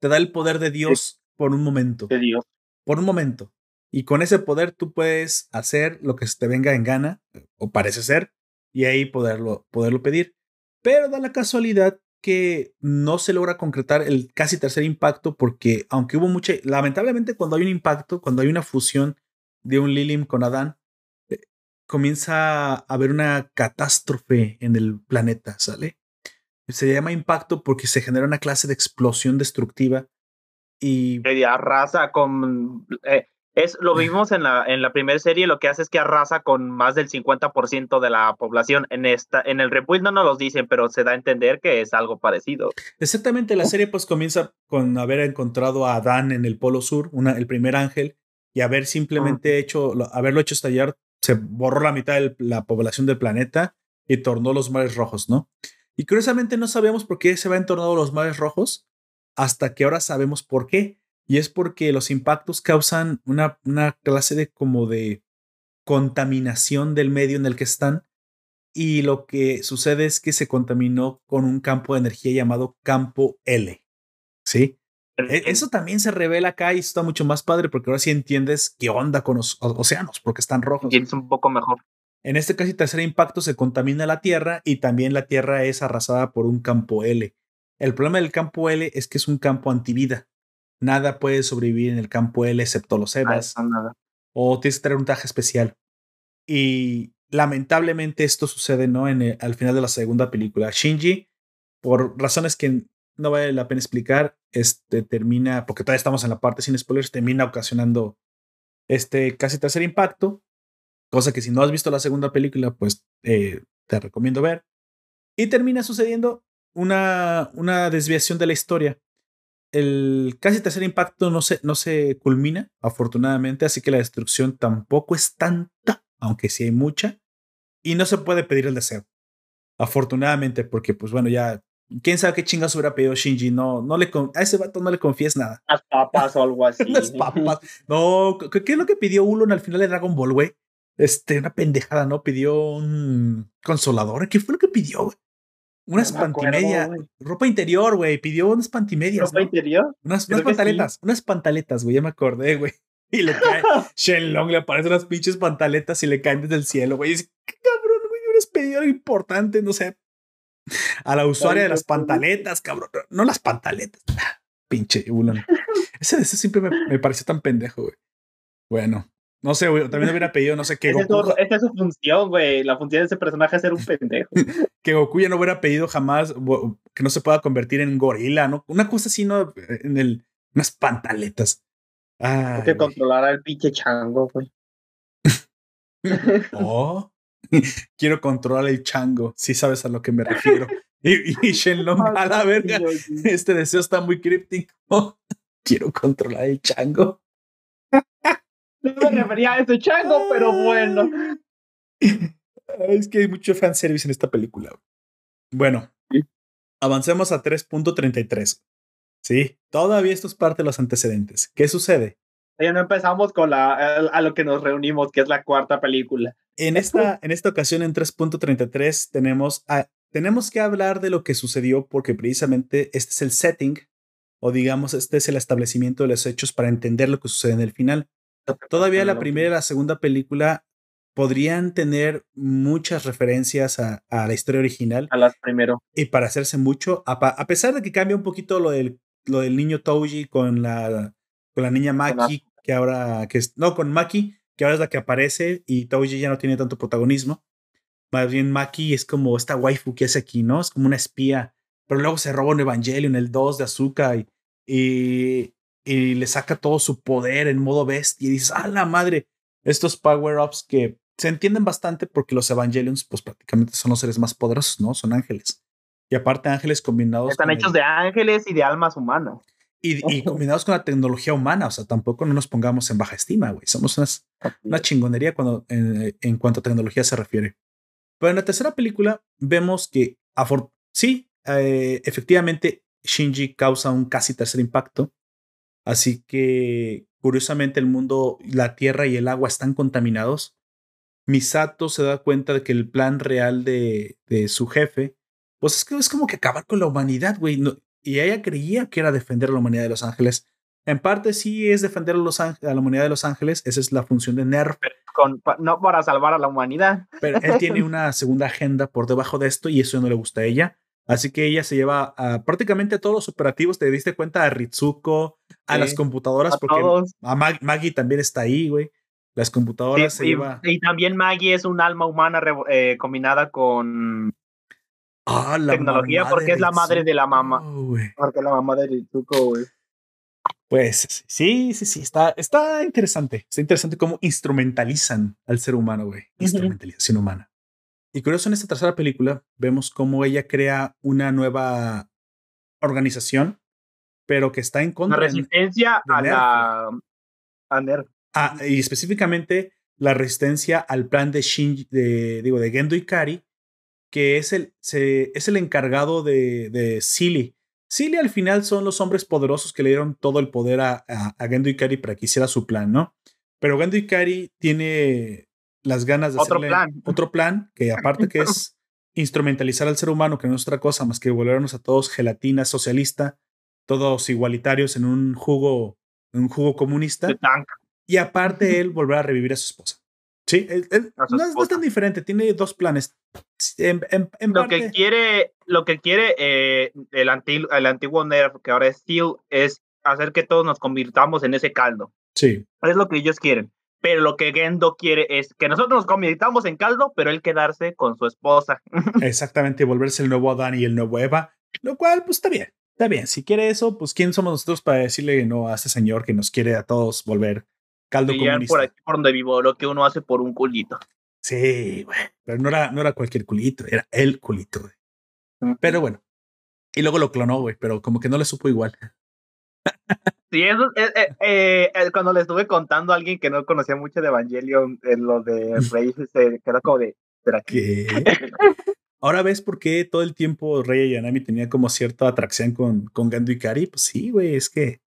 Te da el poder de Dios por un momento. De Dios. Por un momento. Y con ese poder tú puedes hacer lo que te venga en gana, o parece ser, y ahí poderlo, poderlo pedir. Pero da la casualidad que no se logra concretar el casi tercer impacto porque aunque hubo mucha, lamentablemente cuando hay un impacto, cuando hay una fusión de un Lilim con Adán, eh, comienza a haber una catástrofe en el planeta, ¿sale? Se llama impacto porque se genera una clase de explosión destructiva y... arrasa con... Eh, es, lo vimos en la, en la primera serie, lo que hace es que arrasa con más del 50% de la población. En, esta, en el rebuild no nos lo dicen, pero se da a entender que es algo parecido. Exactamente, la serie pues comienza con haber encontrado a Adán en el Polo Sur, una, el primer ángel, y haber simplemente hecho, haberlo hecho estallar, se borró la mitad de la población del planeta y tornó los mares rojos, ¿no? Y curiosamente no sabemos por qué se va entornado los mares rojos hasta que ahora sabemos por qué. Y es porque los impactos causan una, una clase de como de contaminación del medio en el que están. Y lo que sucede es que se contaminó con un campo de energía llamado campo L. ¿Sí? E, eso también se revela acá y está mucho más padre porque ahora sí entiendes qué onda con los océanos, porque están rojos. es un poco mejor. En este casi tercer impacto se contamina la Tierra y también la Tierra es arrasada por un campo L. El problema del campo L es que es un campo antivida. Nada puede sobrevivir en el campo L excepto los ah, Evas. O tienes que traer un traje especial. Y lamentablemente esto sucede, ¿no? En al final de la segunda película. Shinji, por razones que no vale la pena explicar, este termina, porque todavía estamos en la parte sin spoilers, termina ocasionando este casi tercer impacto, cosa que si no has visto la segunda película, pues eh, te recomiendo ver. Y termina sucediendo una, una desviación de la historia. El casi tercer impacto no se, no se culmina, afortunadamente, así que la destrucción tampoco es tanta, aunque sí hay mucha, y no se puede pedir el deseo. Afortunadamente, porque pues bueno, ya quién sabe qué chingas hubiera pedido Shinji. No, no le a ese vato no le confíes nada. Las papas o algo *laughs* así. Las papas. No, ¿qué, es lo que pidió Ulon al final de Dragon Ball, güey? Este, una pendejada, ¿no? Pidió un consolador. ¿Qué fue lo que pidió, güey? Unas no ropa interior, güey. Pidió unas pantimedias. ¿Ropa interior? Unas, unas pantaletas, unas pantaletas, güey. Ya me acordé, güey. *laughs* Y le cae. *laughs* Shenlong le aparecen unas pinches pantaletas y le caen desde el cielo, güey. Y dice, qué cabrón, güey. Hubieras pedido algo importante, no sé, a la usuaria de las pantaletas, cabrón. No las pantaletas. *laughs* Pinche Ulon. Ese, ese siempre me, me pareció tan pendejo, güey. Bueno, no sé, güey. También hubiera pedido, no sé qué. Goku... esta es su función, güey. La función de ese personaje es ser un pendejo. *laughs* que Goku ya no hubiera pedido jamás que no se pueda convertir en gorila, ¿no? Una cosa así, ¿no? En el. Unas pantaletas. Ah, que controlara el pinche chango, güey. *laughs* oh. *laughs* Quiero controlar el chango, si sabes a lo que me refiero. Y, y Shenlong, a la verga, este deseo está muy críptico. Quiero controlar el chango. *laughs* No me refería a ese chango, pero bueno. Es que hay mucho fanservice en esta película. Bueno, avancemos a 3.33. Sí, todavía esto es parte de los antecedentes. ¿Qué sucede? Ya no empezamos con la, a lo que nos reunimos, que es la cuarta película. En esta, en esta ocasión, en 3.33, tenemos, tenemos que hablar de lo que sucedió porque precisamente este es el setting, o digamos, este es el establecimiento de los hechos para entender lo que sucede en el final. Todavía la primera y la segunda película podrían tener muchas referencias a, la historia original. A las primero. Y para hacerse mucho, a, pesar de que cambia un poquito lo del, lo del niño Touji con la, con la niña Maki, que ahora, que es, no, con Maki, que ahora es la que aparece y Touji ya no tiene tanto protagonismo. Más bien Maki es como esta waifu que hace aquí, ¿no? Es como una espía, pero luego se roba un Evangelion, el 2 de Azuka y, y, y, le saca todo su poder en modo bestia y dices, ¡ah, la madre! Estos power-ups que se entienden bastante porque los Evangelions, pues prácticamente son los seres más poderosos, ¿no? Son ángeles. Y aparte ángeles combinados. Están hechos de ángeles y de almas humanas. Y, *laughs* combinados con la tecnología humana, o sea, tampoco no nos pongamos en baja estima, güey. Somos una chingonería cuando, en, cuanto a tecnología se refiere. Pero en la tercera película vemos que, sí, eh, efectivamente, Shinji causa un casi tercer impacto, Así que, curiosamente, el mundo, la tierra y el agua están contaminados. Misato se da cuenta de que el plan real de, de su jefe, pues es que es como que acabar con la humanidad, güey. y ella creía que era defender a la humanidad de Los Ángeles. En parte sí es defender a, los a la humanidad de Los Ángeles, esa es la función de Nerf. Con, no para salvar a la humanidad. Pero él tiene *laughs* una segunda agenda por debajo de esto y eso no le gusta a ella. Así que ella se lleva a prácticamente todos los operativos, te diste cuenta, a Ritsuko, a las computadoras, porque a Maggie también está ahí, güey. Las computadoras se y, lleva... y también Maggie es un alma humana eh, combinada con ah, la tecnología porque es la madre de la mamá. Porque la mamá de Ritsuko, güey. Pues sí, sí, sí, está, está interesante. Está interesante cómo instrumentalizan al ser humano, güey. Instrumentalización humana. Y curioso, en esta tercera película vemos cómo ella crea una nueva organización, pero que está en contra. La resistencia a la. A Nerf. Ah, y específicamente la resistencia al plan de Shinji, de, digo, de Gendo Ikari, que es el, se, es el encargado de, de Silly Silly al final son los hombres poderosos que le dieron todo el poder a, a, Gendo Ikari para que hiciera su plan, ¿no? Pero Gendo Ikari tiene las ganas de otro hacerle plan. otro plan, que aparte que *laughs* es instrumentalizar al ser humano, que no es otra cosa más que volvernos a todos gelatina socialista, todos igualitarios en un jugo, en un jugo comunista. Y aparte él volver a revivir a su esposa. Sí, no, es, tan diferente, tiene dos planes. lo, que quiere, lo que quiere eh, el, antiguo, el antiguo Nerf, que ahora es Steel, es hacer que todos nos convirtamos en ese caldo. Sí. Es lo que ellos quieren. Pero lo que Gendo quiere es que nosotros nos convirtamos en caldo, pero él quedarse con su esposa. *laughs* Exactamente, volverse el nuevo Adán y el nuevo Eva. Lo cual, pues está bien. Está bien. Si quiere eso, pues ¿quién somos nosotros para decirle no a este señor que nos quiere a todos volver Caldo comunista. por aquí por donde vivo, lo que uno hace por un culito. Sí, güey. Pero no era, no era cualquier culito, era el culito, güey. Pero bueno. Y luego lo clonó, güey, pero como que no le supo igual. Sí, eso, eh, eh, eh, cuando le estuve contando a alguien que no conocía mucho de Evangelion, en lo de *laughs* Rey, se quedó como de, ¿qué? *laughs* Ahora ves por qué todo el tiempo Rey Yanami tenía como cierta atracción con, con Gando Ikari. Pues sí, güey, es que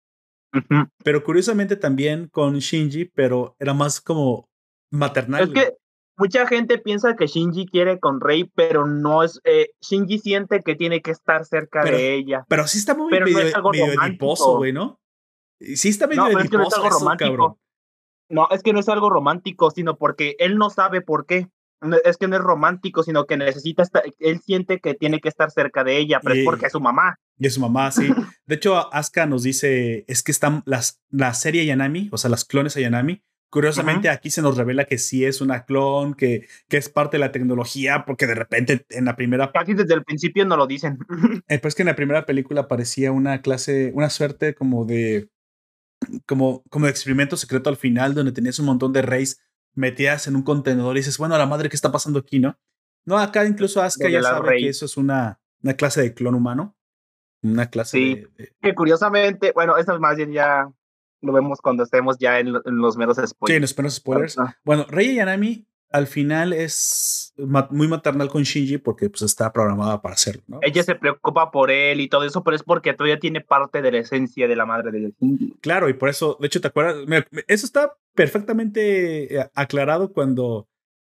pero curiosamente también con Shinji, pero era más como maternal. Es que mucha gente piensa que Shinji quiere con Rey, pero no es. Eh, Shinji siente que tiene que estar cerca de ella. Pero sí está muy pero medio, no es algo medio ediposo, güey, ¿no? Sí está medio no, ediposo, es que no es algo romántico. No, es que no es algo romántico, sino porque él no sabe por qué. Es que no es romántico, sino que necesita estar, él siente que tiene que estar cerca de ella, pero es porque es su mamá. Y es su mamá, sí. *laughs* De hecho, Asuka nos dice, es que están las, la serie Yanami, o sea, las clones a Yanami. Curiosamente, aquí se nos revela que sí es una clon, que, que es parte de la tecnología, porque de repente en la primera... Casi desde el principio no lo dicen. *laughs* Eh, pues que en la primera película parecía una clase, una suerte como de... Como, como de experimento secreto al final, donde tenías un montón de reyes metidas en un contenedor y dices, bueno, la madre, ¿qué está pasando aquí, no? No, acá incluso Asuka ya sabe que eso es una, una clase de clon humano. Una clase sí, que curiosamente, bueno, eso más bien ya lo vemos cuando estemos ya en, los meros spoilers. Sí, en los meros spoilers. Bueno, Rey Yanami al final es muy maternal con Shinji porque pues está programada para hacerlo, ¿no? Ella se preocupa por él y todo eso, pero es porque todavía tiene parte de la esencia de la madre de Shinji. Claro, y por eso, de hecho, ¿te acuerdas? eso está perfectamente eh, aclarado cuando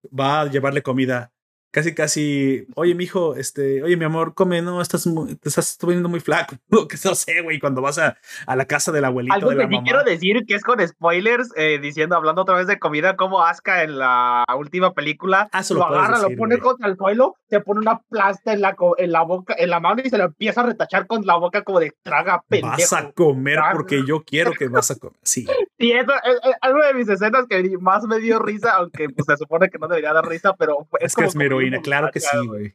va a llevarle comida casi, casi, oye, mi hijo, este, oye, mi amor, come, no, estás, muy, te estás poniendo muy flaco. *laughs* que no sé, güey, cuando vas a, a, la casa de la abuelita. Algo de la que sí quiero decir que es con spoilers, eh, diciendo, hablando otra vez de comida, como Aska en la última película ah, lo, agarra, lo pone contra el suelo, se pone una plasta en la, en la boca, en la mano y se lo empieza a retachar con la boca como de traga pendejo. Vas a comer porque yo quiero que vas a comer. Sí. *laughs* Sí, eso es, algo de mis escenas que más me dio risa, aunque pues, se supone que no debería dar risa, pero es, es que es mi heroína, claro que sí, güey.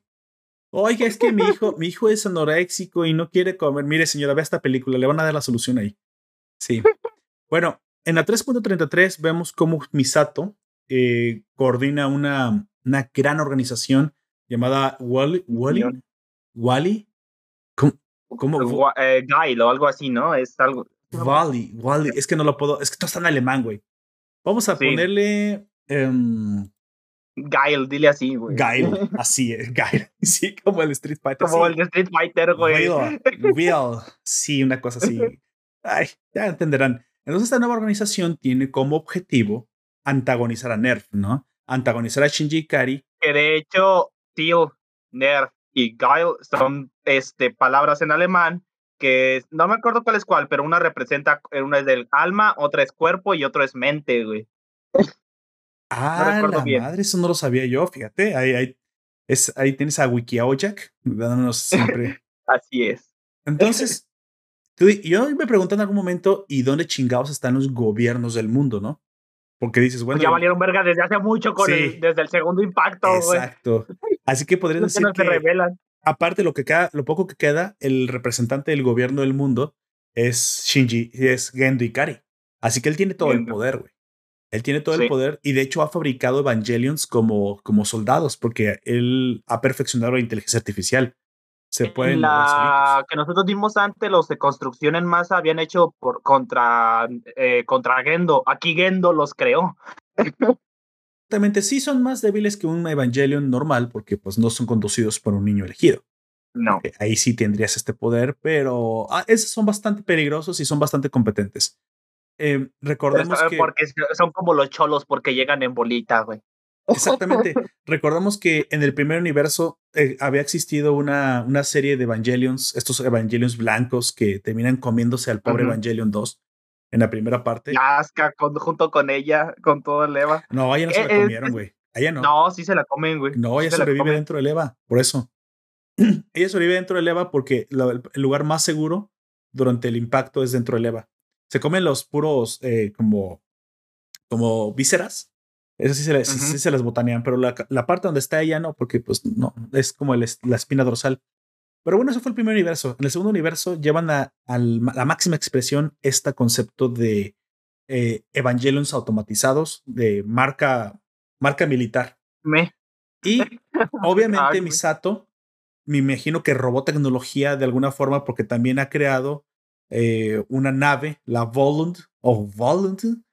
Oiga, es que mi hijo, mi hijo es anoréxico y no quiere comer. Mire, señora, ve esta película, le van a dar la solución ahí. Sí. Bueno, en la 3.33 vemos cómo Misato eh, coordina una, una gran organización llamada Wally. Wally. Wally. ¿Cómo? cómo? Eh, o algo así, ¿no? Es algo. Wally, Wally. Es que no lo puedo. Es que todo está en alemán, güey. Vamos a ponerle. Um, Guile, dile así, güey. Guile, *laughs* así es, Guile. *laughs* Sí, como el Street Fighter. Como el Street Fighter, güey. Real, *laughs* real. Sí, una cosa así. Ay, ya entenderán. Entonces, esta nueva organización tiene como objetivo antagonizar a Nerf, ¿no? Antagonizar a Shinji Ikari. Que de hecho, tío, Nerf y Guile son este, palabras en alemán que no me acuerdo cuál es cuál, pero una representa, una es del alma, otra es cuerpo y otro es mente, güey. Ah, la madre, eso no lo sabía yo, fíjate. Ahí, ahí, es, ahí tienes a Wikiaojak dándonos siempre. *laughs* Así es. Entonces, yo me pregunto en algún momento, ¿y dónde chingados están los gobiernos del mundo, no? Porque dices, bueno. Pues ya valieron verga desde hace mucho, con desde el segundo impacto, güey. Exacto. Así que podrías *laughs* decir. que, revelan. Aparte, lo que queda, lo poco que queda, el representante del gobierno del mundo es Shinji, es Gendo Ikari. Así que él tiene todo el poder, güey. Él tiene todo el poder y de hecho ha fabricado Evangelions como, como soldados porque él ha perfeccionado la inteligencia artificial. Se pueden la que nosotros dimos antes, los de construcción en masa habían hecho por, contra, eh, contra Gendo. Aquí Gendo los creó. *laughs* Exactamente, sí son más débiles que un Evangelion normal porque pues no son conducidos por un niño elegido. No. Eh, ahí sí tendrías este poder, pero ah, esos son bastante peligrosos y son bastante competentes. Eh, recordemos que. Porque son como los cholos porque llegan en bolita, güey. Exactamente. *laughs* Recordamos que en el primer universo eh, había existido una, una serie de Evangelions, estos Evangelions blancos que terminan comiéndose al pobre Evangelion 2 en la primera parte. Asca junto con ella, con todo el Eva. No, ella no se la eh, comieron, güey. Ella no. No, sí se la comen, güey. No, ella sobrevive dentro del Eva, por eso. *clears throat* ella sobrevive dentro del Eva porque el lugar más seguro durante el impacto es dentro del Eva se comen los puros eh, como, como vísceras. Eso sí se, se las botanean, pero la, la, parte donde está ella no, porque pues no, es como la espina dorsal. Pero bueno, eso fue el primer universo. En el segundo universo llevan a, la máxima expresión este concepto de eh, evangelions automatizados de marca, marca militar. Me. Y *laughs* obviamente Misato, me imagino que robó tecnología de alguna forma porque también ha creado eh, una nave, la Volund o Volund.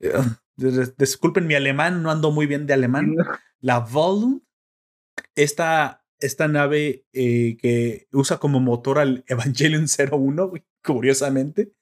Eh, *laughs* disculpen mi alemán, no ando muy bien de alemán. La Volund, esta, esta nave eh, que usa como motor al *laughs* Evangelion 01, curiosamente,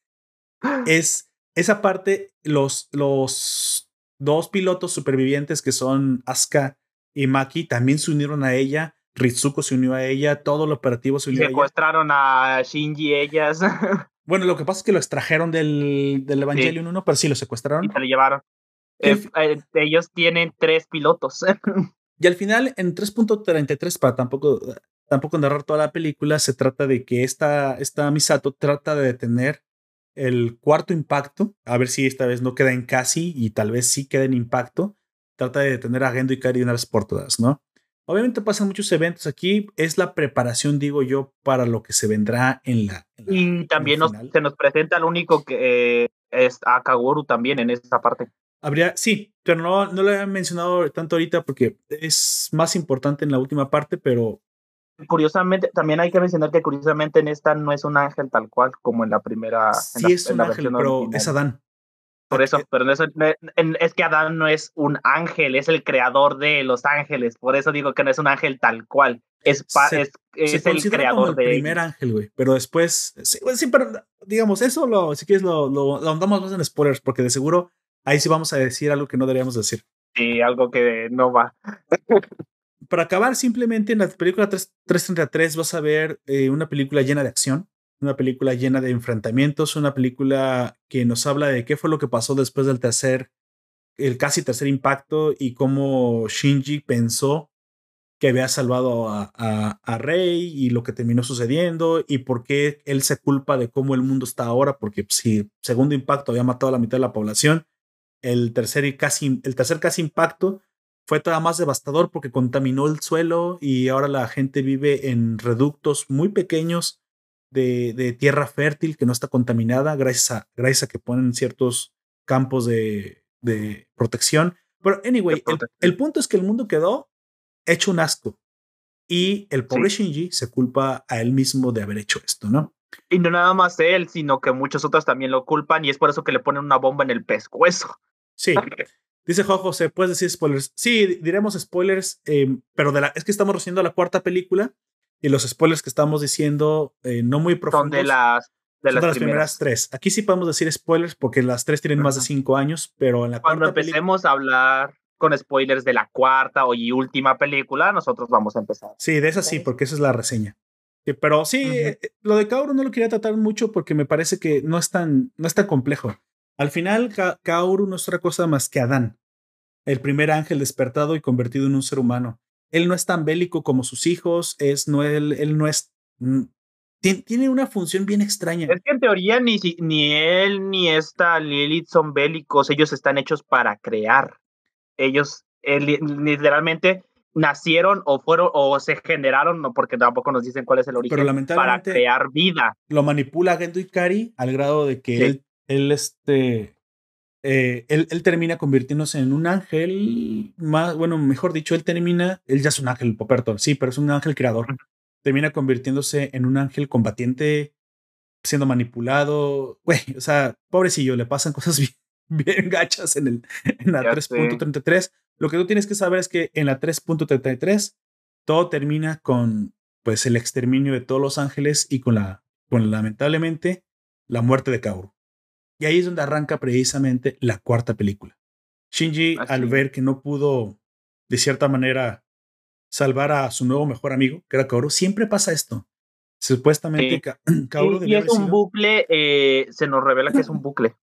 *gasps* es esa parte, los, los dos pilotos supervivientes que son Asuka y Maki también se unieron a ella. Ritsuko se unió a ella, todo el operativo se unió a ella. Secuestraron a Shinji ellas. *laughs* Bueno, lo que pasa es que lo extrajeron del, del Evangelion 1, pero sí lo secuestraron. Y se lo llevaron. Eh, eh, ellos tienen tres pilotos. *laughs* y al final, en 3.33, para tampoco, tampoco narrar toda la película, se trata de que esta, esta Misato trata de detener el cuarto impacto, a ver si esta vez no queda en casi y tal vez sí queda en impacto. Trata de detener a Gendo y Kari de una vez por todas, ¿no? Obviamente pasan muchos eventos aquí, es la preparación, digo yo, para lo que se vendrá en la... y también se nos presenta el único que eh, es Akaguru también en esta parte. Habría, sí, pero no, no lo he mencionado tanto ahorita porque es más importante en la última parte, pero... Curiosamente, también hay que mencionar que curiosamente en esta no es un ángel tal cual como en la primera... Sí, es un ángel, pero es Adán. Por eso, pero eso, es que Adán no es un ángel, es el creador de los ángeles. Por eso digo que no es un ángel tal cual. Es, es, es el creador como el primer ángel, güey. Pero después, sí, pero digamos, eso lo, si quieres lo, lo, lo andamos más en spoilers, porque de seguro ahí sí vamos a decir algo que no deberíamos decir. Sí, algo que no va. Para acabar, simplemente en la película 3, 333 vas a ver eh, una película llena de acción una película llena de enfrentamientos, una película que nos habla de qué fue lo que pasó después del tercer, el casi tercer impacto y cómo Shinji pensó que había salvado a, a, Rey y lo que terminó sucediendo y por qué él se culpa de cómo el mundo está ahora, porque si segundo impacto había matado a la mitad de la población, el tercer, casi, el tercer casi impacto fue todavía más devastador porque contaminó el suelo y ahora la gente vive en reductos muy pequeños de, tierra fértil que no está contaminada gracias a, gracias a que ponen ciertos campos de, de protección. Pero, anyway, el, punto es que el mundo quedó hecho un asco. Y el pobre Shinji se culpa a él mismo de haber hecho esto, ¿no? Y no nada más él, sino que muchos otros también lo culpan y es por eso que le ponen una bomba en el pescuezo. Sí. Dice Jojo, ¿se puede decir spoilers? Sí, diremos spoilers, em, pero de la, es que estamos recibiendo la cuarta película y los spoilers que estamos diciendo, eh, no muy profundos. Son de las, De Son las, de las primeras. primeras tres. Aquí sí podemos decir spoilers porque las tres tienen más de cinco años, pero en la Cuando empecemos a hablar con spoilers de la cuarta o y última película, nosotros vamos a empezar. Sí, de esa sí, porque esa es la reseña. Pero sí, Ujú. eh, lo de Kaoru no lo quería tratar mucho porque me parece que no es tan, no es tan complejo. Al final, Ka- Kaoru no es otra cosa más que Adán, el primer ángel despertado y convertido en un ser humano. Él no es tan bélico como sus hijos, es, no, él, él no es... mm, tien- Tiene una función bien extraña. Es que en teoría ni, si- ni él ni esta Lilith son bélicos, ellos están hechos para crear. Ellos eh, li- literalmente nacieron o fueron o se generaron, no porque tampoco nos dicen cuál es el origen, para crear vida. lo manipula Gendo Ikari al grado de que Sí. él, él, este, eh, él, él termina convirtiéndose en un ángel más, bueno, mejor dicho, él termina, él ya es un ángel, Poperto, sí, pero es un ángel creador. Termina convirtiéndose en un ángel combatiente, siendo manipulado, güey, o sea, pobrecillo, le pasan cosas *laughs* bien, bien gachas en, el, en la Ya sé. 3.33. Lo que tú tienes que saber es que en la 3.33 todo termina con pues el exterminio de todos los ángeles y con la con lamentablemente la muerte de Kaoru. Y ahí es donde arranca precisamente la cuarta película. Shinji Así al ver que no pudo de cierta manera salvar a su nuevo mejor amigo, que era Kaoru, siempre pasa esto. Supuestamente Sí. Ka- *clears throat* Kaoru Y, es un sido- bucle, eh, se nos revela que es un bucle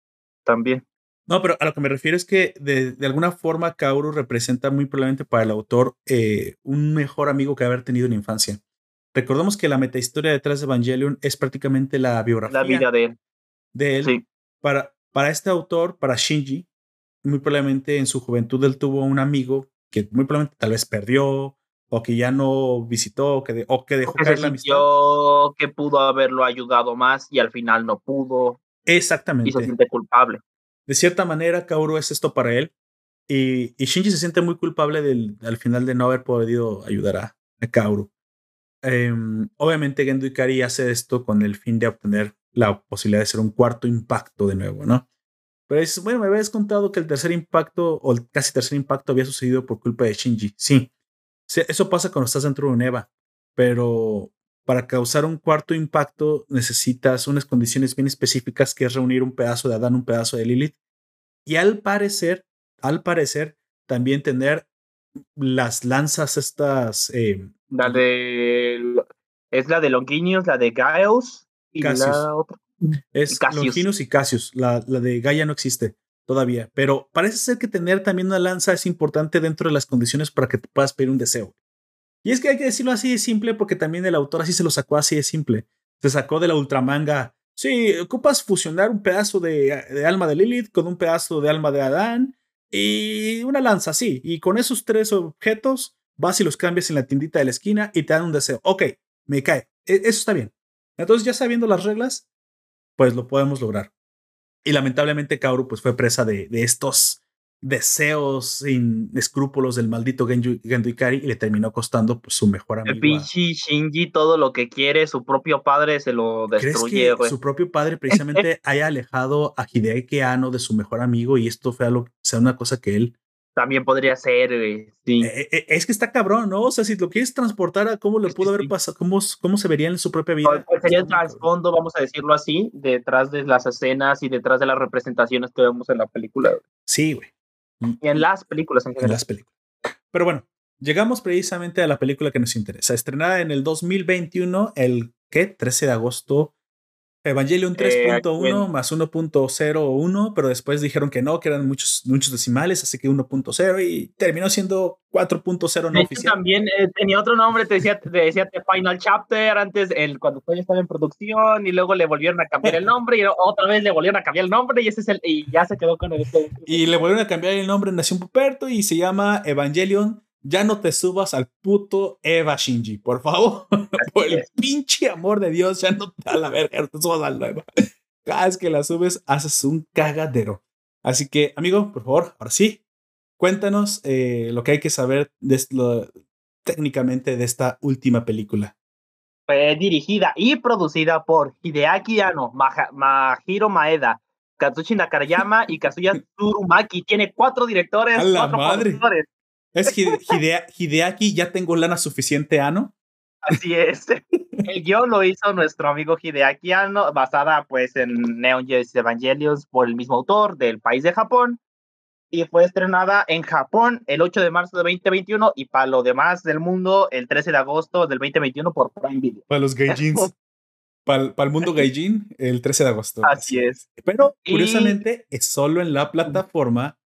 también. No, pero a lo que me refiero es que de, de alguna forma Kaoru representa muy probablemente para el autor eh, un mejor amigo que haber tenido en la infancia. Recordemos que la metahistoria detrás de Evangelion es prácticamente la biografía La vida de él. de él. Sí. Para, para este autor, para Shinji, muy probablemente en su juventud él tuvo un amigo que muy probablemente tal vez perdió o que ya no visitó o que, de- o que dejó Que caer la amistad. que pudo haberlo ayudado más y al final no pudo y se Exactamente. siente culpable. de cierta manera, Kaoru es esto para él. Y, y Shinji se siente muy culpable del, al final de no haber podido ayudar a, a Kaoru. Em, obviamente, Gendo Ikari hace esto con el fin de obtener la posibilidad de ser un cuarto impacto de nuevo, ¿no? Pero es, bueno, me habías contado que el tercer impacto, o el casi tercer impacto, había sucedido por culpa de Shinji. Sí, eso pasa cuando estás dentro de un EVA, pero para causar un cuarto impacto necesitas unas condiciones bien específicas que es reunir un pedazo de Adán, un pedazo de Lilith y al parecer, al parecer también tener las lanzas estas eh, La de es la de Longinus, la de Gaius y Cassius. la otra. es Cassius. Longinus y Cassius, la, la de Gaia no existe todavía, pero parece ser que tener también una lanza es importante dentro de las condiciones para que te puedas pedir un deseo. Y es que hay que decirlo así de simple porque también el autor así se lo sacó así de simple. Se sacó de la ultramanga. Sí, ocupas fusionar un pedazo de, de alma de Lilith con un pedazo de alma de Adán y una lanza, sí. Y con esos tres objetos vas y los cambias en la tiendita de la esquina y te dan un deseo. Ok, me cae. E- Eso está bien. Entonces, ya sabiendo las reglas, pues lo podemos lograr. Y lamentablemente Kaoru pues fue presa de, de estos deseos sin escrúpulos del maldito Genju, Gendo Ikari y le terminó costando pues su mejor El amigo. a- pinche Shinji todo lo que quiere, su propio padre se lo ¿Crees destruye, que güey. su propio padre precisamente *laughs* haya alejado a Hideaki Anno de su mejor amigo y esto fue algo, sea una cosa que él... También podría ser, güey. Sí. Eh, eh, es que está cabrón, ¿no? O sea, si lo quieres transportar a cómo le pudo haber pasado, cómo, cómo se vería en su propia vida. ¿Cuál cuál sería el trasfondo, vamos a decirlo así, detrás de las escenas y detrás de las representaciones que vemos en la película? güey? Sí, güey. Y en las películas en en general. las películas. Pero bueno, llegamos precisamente a la película que nos interesa. Estrenada en el 2021, el ¿qué? 13 de agosto. Evangelion Eh, 3.1 aquí más 1.01, pero después dijeron que no, que eran muchos, muchos decimales, así que 1.0 y terminó siendo 4.0 no oficial. también eh, tenía otro nombre, te decía, te decía The Final Chapter antes, el, cuando todavía estaba en producción, y luego le volvieron a cambiar el nombre, y otra vez le volvieron a cambiar el nombre, y ese es el, y ya se quedó con el. Y le volvieron a cambiar el nombre Nación Puperto y se llama Evangelion. Ya no te subas al puto Eva Shinji, por favor. *laughs* por el pinche amor de Dios, ya no te a la verga, no te subas al Eva. Cada vez que la subes, haces un cagadero. Así que, amigo, por favor, ahora sí, cuéntanos eh, lo que hay que saber de lo, técnicamente de esta última película. Fue dirigida y producida por Hideaki Anno, Maha- Mahiro Maeda, Katsushi Nakarayama y Kazuya *laughs* Tsurumaki. Tiene cuatro directores, ¡A la cuatro madre! productores. Es Hide- Hidea- Hideaki, ya tengo lana suficiente, Ano. Así es. El guion lo hizo nuestro amigo Hideaki Anno, basada pues en Neon Genesis Evangelions por el mismo autor del país de Japón. Y fue estrenada en Japón el 8 de marzo de 2021 y para lo demás del mundo el 13 de agosto del 2021 por Prime Video. Para los gaijins. *laughs* para, el mundo gaijin, el 13 de agosto. Así es. Pero curiosamente es solo en la plataforma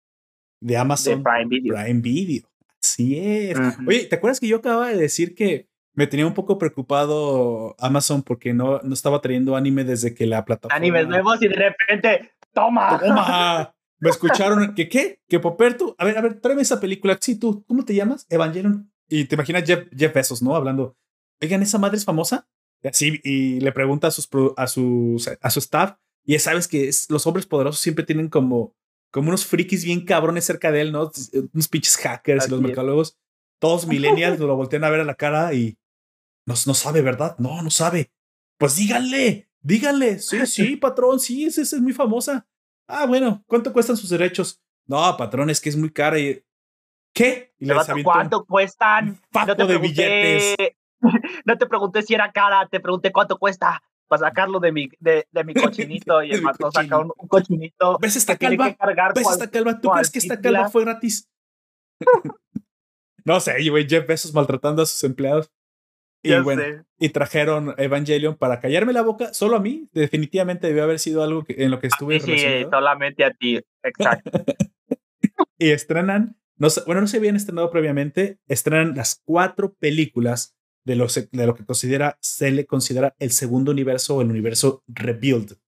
de Amazon Prime Video. Prime Video. Así es. Oye, ¿te acuerdas que yo acababa de decir que me tenía un poco preocupado Amazon porque no, no estaba trayendo anime desde que la plataforma. Animes nuevos y de repente, ¡toma! ¡Toma! Me escucharon que qué, que Poperto. A ver, a ver, tráeme esa película. Sí, tú, ¿cómo te llamas? Evangelion. Y te imaginas Jeff, Jeff Bezos, ¿no? Hablando. Oigan, ¿esa madre es famosa? Así, y le pregunta a, sus, a, sus, a su staff. Y ya sabes que es, los hombres poderosos siempre tienen como, como unos frikis bien cabrones cerca de él, ¿no? Unos pinches hackers y los mercadólogos. Todos *laughs* millennials lo voltean a ver a la cara y no, no sabe, ¿verdad? No, no sabe. Pues díganle, díganle. Sí, sí, *laughs* patrón, sí, esa es muy famosa. Ah, bueno, ¿cuánto cuestan sus derechos? No, patrón, es que es muy cara y. ¿Qué? Y ¿Cuánto cuestan? no te de billetes. *laughs* No te pregunté si era cara, te pregunté cuánto cuesta para sacarlo de mi, de, de mi *laughs* cochinito y el patrón saca un, cochinito. ¿Ves esta calva? ¿Ves esta calva? ¿Tú crees que esta calva fue gratis? *laughs* no sé, güey, Jeff Bezos maltratando a sus empleados. Y bueno, y trajeron Evangelion para callarme la boca, solo a mí. Definitivamente debió haber sido algo que, en lo que estuve. Sí, solamente a ti, exacto. *laughs* y estrenan, no, bueno, no se habían estrenado previamente, estrenan las cuatro películas de lo, de lo que considera, se le considera el segundo universo o el universo rebuild.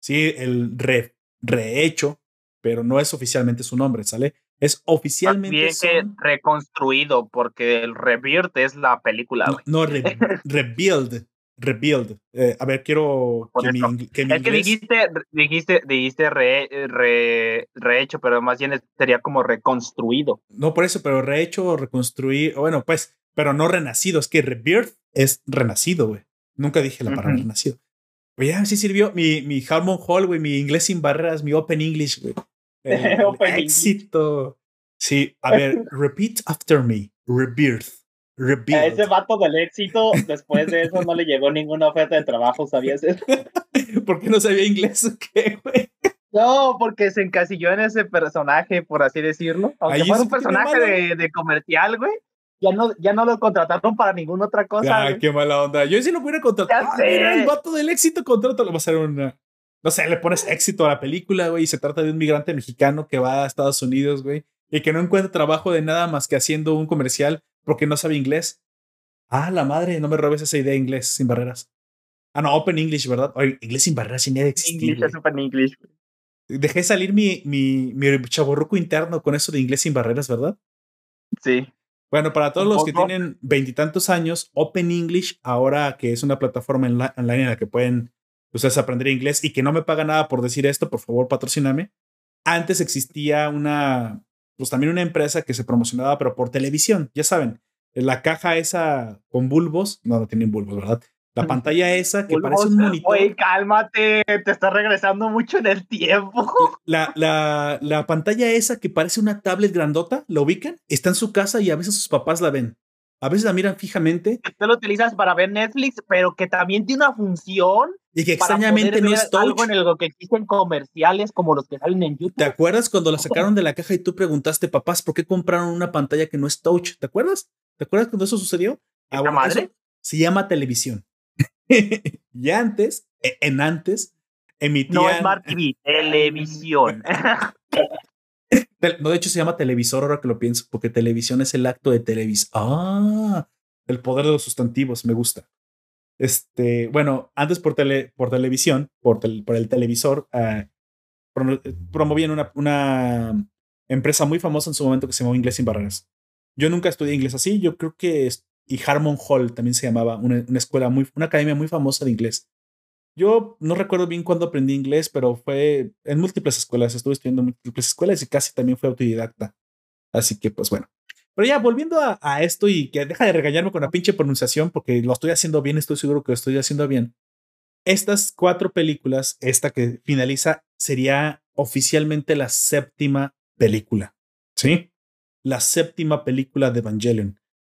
Sí, el re, rehecho, pero no es oficialmente su nombre, ¿sale? Es oficialmente. Bien que reconstruido, porque el Rebirth es la película. No, Rebuild. Rebuild. Eh, a ver, quiero que mi, que Es que dijiste, dijiste, dijiste re, re, rehecho, pero más bien sería como reconstruido. No, por eso, pero rehecho o reconstruir. Bueno, pues, pero no renacido. Es que Rebirth es renacido, güey. Nunca dije la palabra renacido. Oye, así sirvió mi, mi Harmon Hall, güey, mi inglés sin barreras, mi Open English, güey. *laughs* éxito. Sí, a ver, *laughs* repeat after me. Rebirth. A ese vato del éxito, después de eso no le llegó ninguna oferta de trabajo, ¿sabías eso? *laughs* ¿Por qué no sabía inglés o qué, güey? No, porque se encasilló en ese personaje, por así decirlo. Aunque fue un personaje de, de, comercial, güey. Ya no, ya no lo contrataron para ninguna otra cosa. Ay, qué mala onda. Yo sí lo hubiera contratado. Ah, el vato del éxito, contrátalo. Va a ser una, no sé, le pones éxito a la película, güey, y se trata de un migrante mexicano que va a Estados Unidos, güey, y que no encuentra trabajo de nada más que haciendo un comercial porque no sabe inglés. Ah, la madre, no me robes esa idea de inglés sin barreras. Ah, no, Open English, ¿verdad? Oye, inglés sin barreras sin de existir. English es Open English. Dejé salir mi, mi, mi chaborruco interno con eso de inglés sin barreras, ¿verdad? Sí. Bueno, para todos los que tienen veintitantos años, Open English, ahora que es una plataforma online en la que pueden ustedes aprender inglés y que no me paga nada por decir esto, por favor, patrocíname. Antes existía una, pues también una empresa que se promocionaba, pero por televisión, ya saben, la caja esa con bulbos, no, no tienen bulbos, ¿verdad? La pantalla esa que parece un monitor. Oye, cálmate, te estás regresando mucho en el tiempo. *laughs* La, la, la pantalla esa que parece una tablet grandota, ¿la ubican? Está en su casa y a veces sus papás la ven. A veces la miran fijamente. Tú lo utilizas para ver Netflix, pero que también tiene una función y que extrañamente no es touch. Algo en el que existen comerciales como los que salen en YouTube. ¿Te acuerdas cuando la *laughs* sacaron de la caja y tú preguntaste, papás, ¿por qué compraron una pantalla que no es touch? ¿Te acuerdas? ¿Te acuerdas cuando eso sucedió? Ah, madre? se llama televisión. *laughs* y antes, e, en antes, emitían... No Smart TV, televisión. *laughs* no, de hecho se llama televisor ahora que lo pienso, porque televisión es el acto de televis. Ah, el poder de los sustantivos, me gusta. Este, bueno, antes por, tele, por televisión, por, por el televisor, uh, promovían una, una, empresa muy famosa en su momento que se llamaba Inglés sin Barreras. Yo nunca estudié inglés así, yo creo que, y Harmon Hall también se llamaba, una, escuela muy, una academia muy famosa de inglés. Yo no recuerdo bien cuándo aprendí inglés, pero fue en múltiples escuelas, estuve estudiando en múltiples escuelas y casi también fue autodidacta. Así que, pues bueno, pero ya, volviendo a, esto y que deja de regañarme con la pinche pronunciación porque lo estoy haciendo bien, estoy seguro que lo estoy haciendo bien. Estas cuatro películas, esta que finaliza, sería oficialmente la séptima película. ¿Sí? La séptima película de Evangelion.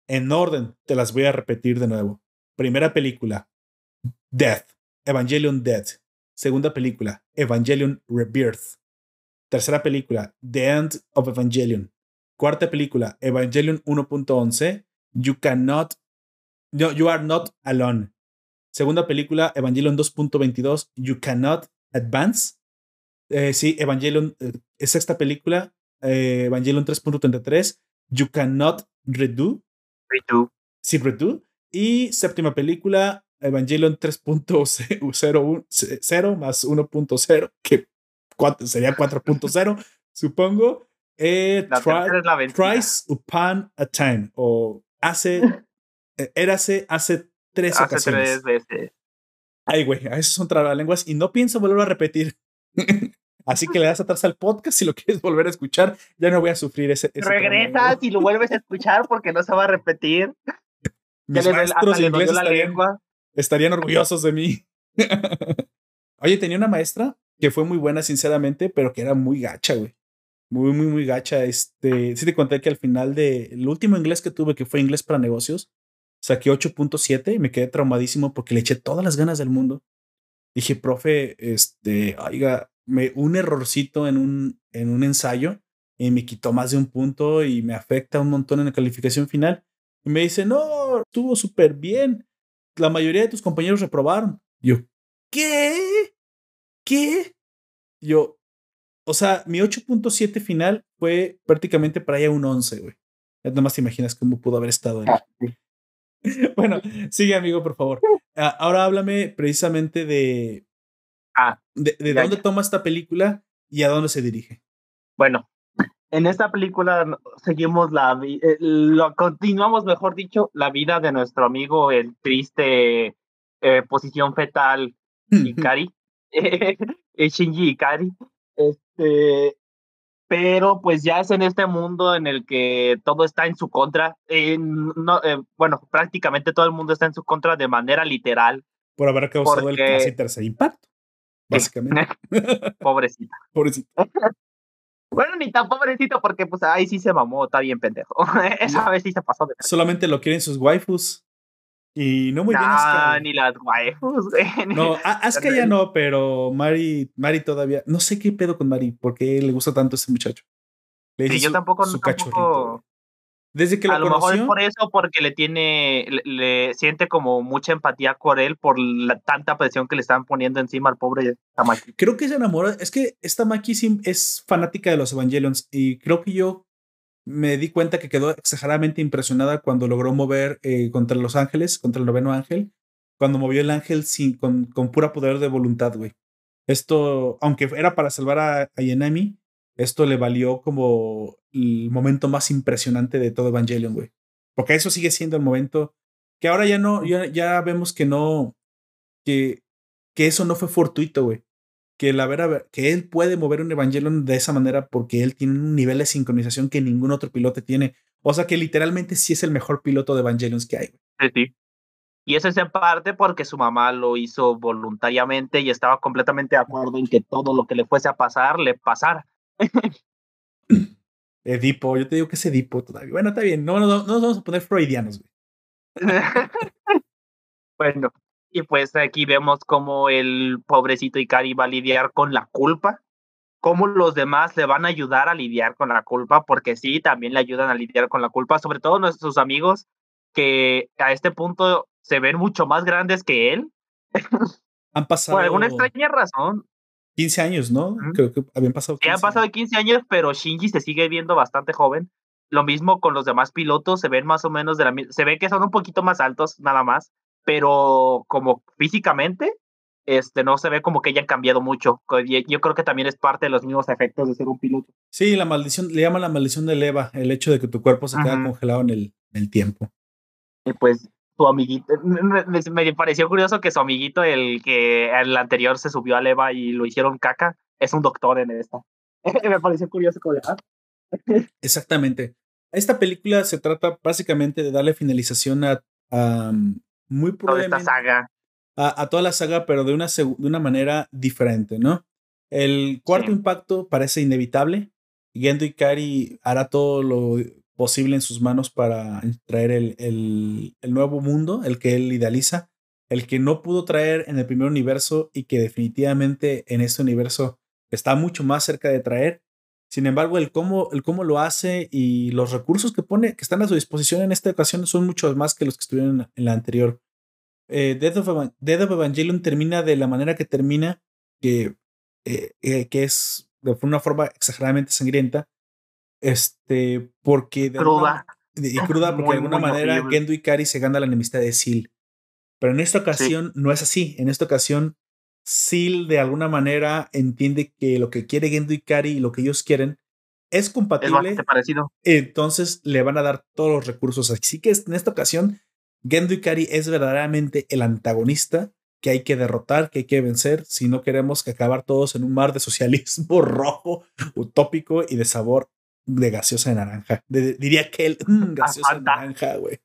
En orden, te las voy a repetir de nuevo. Primera película, Death, Evangelion Death. Segunda película, Evangelion Rebirth. Tercera película, The End of Evangelion. Cuarta película, Evangelion 1.11, You Cannot, no, You Are Not Alone. Segunda película, Evangelion 2.22, You Cannot Advance. Eh, sí, Evangelion, eh, sexta película, eh, Evangelion 3.33, You Cannot Redo. Sí, Redo. Y séptima película, Evangelion 3.0 más 1.0, que sería 4.0, *laughs* supongo. Eh, tries upon a time, o hace, *laughs* eh, érase hace tres hace ocasiones. tres veces. Ay, güey, a eso son lenguas y no pienso volverlo a repetir. *laughs* Así que le das atrás al podcast si lo quieres volver a escuchar. Ya no voy a sufrir ese. ese Regresas y lo vuelves a escuchar porque no se va a repetir. Mis maestros ingleses estarían, estarían orgullosos de mí. *laughs* Oye, tenía una maestra que fue muy buena, sinceramente, pero que era muy gacha, güey. Muy, muy, muy gacha. Este, sí te conté que al final de el último inglés que tuve, que fue inglés para negocios, saqué 8.7 y me quedé traumadísimo porque le eché todas las ganas del mundo. Dije, profe, este, oiga, me, un errorcito en un, en un ensayo y me quitó más de un punto y me afecta un montón en la calificación final. Y me dice, no, estuvo súper bien. La mayoría de tus compañeros reprobaron. yo, ¿qué? ¿Qué? Yo, o sea, mi 8.7 final fue prácticamente para allá un 11, güey. Nada más te imaginas cómo pudo haber estado ahí. Ah, *laughs* bueno, sigue, amigo, por favor. *laughs* Ah, ahora háblame precisamente de. Ah, de, dónde toma esta película y a dónde se dirige. Bueno, en esta película seguimos la. Eh, lo, continuamos, mejor dicho, la vida de nuestro amigo, el triste eh, posición fetal Ikari. *laughs* Shinji Ikari. Este, pero pues ya es en este mundo en el que todo está en su contra. no, eh, bueno, prácticamente todo el mundo está en su contra de manera literal. Por haber causado el casi tercer impacto, básicamente. *laughs* Pobrecita. *laughs* Pobrecita. Bueno, ni tan pobrecito porque pues ahí sí se mamó, está bien pendejo. *laughs* Esa vez sí se pasó de Solamente lo quieren sus waifus. Y no muy bien Asuka. ni las waifus, No, Asuka ya no, pero Mari, Mari todavía. No sé qué pedo con Mari, porque le gusta tanto a ese muchacho. Le yo tampoco, su tampoco... Desde que lo, a lo mejor es por eso, porque le tiene, le, siente como mucha empatía por él, por la tanta presión que le están poniendo encima al pobre Tamaki. Creo que se enamora, es que esta Maki es fanática de los Evangelions y creo que yo me di cuenta que quedó exageradamente impresionada cuando logró mover eh, contra los ángeles, contra el noveno ángel, cuando movió el ángel sin, con, con pura poder de voluntad, güey. Esto, aunque era para salvar a, a Yanami, esto le valió como el momento más impresionante de todo Evangelion, güey. Porque eso sigue siendo el momento que ahora ya no, ya, ya vemos que no, que, que eso no fue fortuito, güey que, la que él puede mover un Evangelion de esa manera porque él tiene un nivel de sincronización que ningún otro piloto tiene. O sea que literalmente sí es el mejor piloto de Evangelions que hay. Sí, sí. Y eso es en parte porque su mamá lo hizo voluntariamente y estaba completamente de acuerdo en que todo lo que le fuese a pasar, le pasara. Edipo, yo te digo que es Edipo todavía. Bueno, está bien, no, no, no nos vamos a poner freudianos, güey. *laughs* bueno, y pues aquí vemos cómo el pobrecito Ikari va a lidiar con la culpa, cómo los demás le van a ayudar a lidiar con la culpa, porque sí, también le ayudan a lidiar con la culpa, sobre todo nuestros amigos que a este punto se ven mucho más grandes que él. Han pasado. Por alguna extraña razón. 15 años, ¿no? Creo que habían pasado 15 han pasado 15 años, pero Shinji se sigue viendo bastante joven. Lo mismo con los demás pilotos, se ven más o menos de la Se ve que son un poquito más altos, nada más pero como físicamente, este, no se ve como que hayan cambiado mucho. Yo creo que también es parte de los mismos efectos de ser un piloto. Sí, la maldición, le llaman la maldición de Eva, el hecho de que tu cuerpo se queda congelado en el, el tiempo. Y pues su amiguito, me, pareció curioso que su amiguito, el que el anterior se subió a Eva y lo hicieron caca, es un doctor en esta. *laughs* me pareció curioso como ah". *laughs* Exactamente. Esta película se trata básicamente de darle finalización a, a, muy probablemente saga. A, toda la saga, pero de una, de una manera diferente, ¿no? El cuarto impacto parece inevitable. Gendo Ikari hará todo lo posible en sus manos para traer el, el, nuevo mundo, el que él idealiza, el que no pudo traer en el primer universo y que definitivamente en este universo está mucho más cerca de traer. Sin embargo, el cómo, el cómo lo hace y los recursos que pone, que están a su disposición en esta ocasión, son muchos más que los que estuvieron en la anterior. Eh, Death, of Evangelion termina de la manera que termina, que, eh, eh, que es de una forma exageradamente sangrienta, este, porque de cruda. y *laughs* cruda, porque de alguna manera Gendo Ikari se gana la enemistad de Seal. Pero en esta ocasión no es así. En esta ocasión, Seal de alguna manera entiende que lo que quiere Gendo Ikari y lo que ellos quieren es compatible. Es parecido. Entonces le van a dar todos los recursos. Así que en esta ocasión, Gendo Ikari es verdaderamente el antagonista que hay que derrotar, que hay que vencer si no queremos que acabar todos en un mar de socialismo *laughs* rojo, utópico y de sabor de gaseosa de naranja. diría que el *laughs* mm, gaseosa de naranja, güey.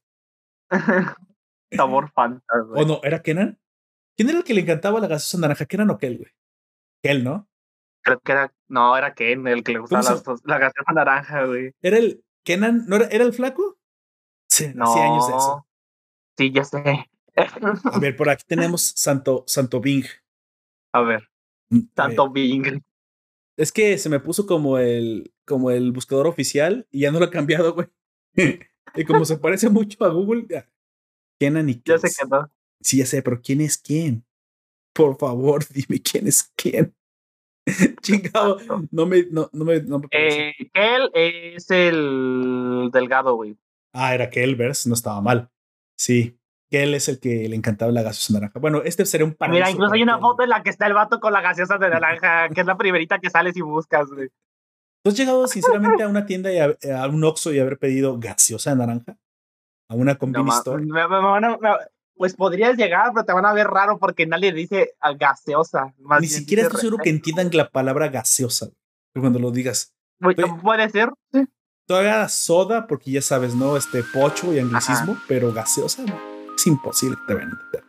*laughs* sabor Fanta, ¿O no? ¿Era Kenan? ¿Quién era el que le encantaba la gaseosa naranja? ¿Kenan o Kel, güey? Kel, ¿no? Creo que era, no, era Ken el que le gustaba la, gaseosa naranja, güey. ¿Era el Kenan? ¿No era, era el flaco? Sí, no. años de eso. Sí, ya sé. A ver, por aquí tenemos Santo, Santo Bing. A ver. Mm, Santo Bing. Es que se me puso como el, como el buscador oficial y ya no lo he cambiado, güey. *laughs* y como se parece mucho a Google, Kenan y Ya sé que no. Sí, ya sé, pero ¿quién es quién? Por favor, *laughs* dime quién es quién. *laughs* Chingado, no me, no, no me, no eh, él es el delgado, güey. Ah, era Kelvers, no estaba mal. Sí, que él es el que le encantaba la gaseosa naranja. Bueno, este sería un paraíso. Mira, incluso hay una foto en la que está el vato con la gaseosa de naranja, que es la primerita que sales y buscas, güey. ¿Tú has llegado sinceramente a una tienda y a, un Oxxo y haber pedido gaseosa de naranja? ¿A una convenience store? pues podrías llegar, pero te van a ver raro porque nadie dice gaseosa. Ni siquiera estoy seguro que entiendan la palabra gaseosa cuando lo digas. Puede ser, Todavía soda, porque ya sabes, ¿no? Este pocho y anglicismo, pero gaseosa no. Es imposible que te vayan a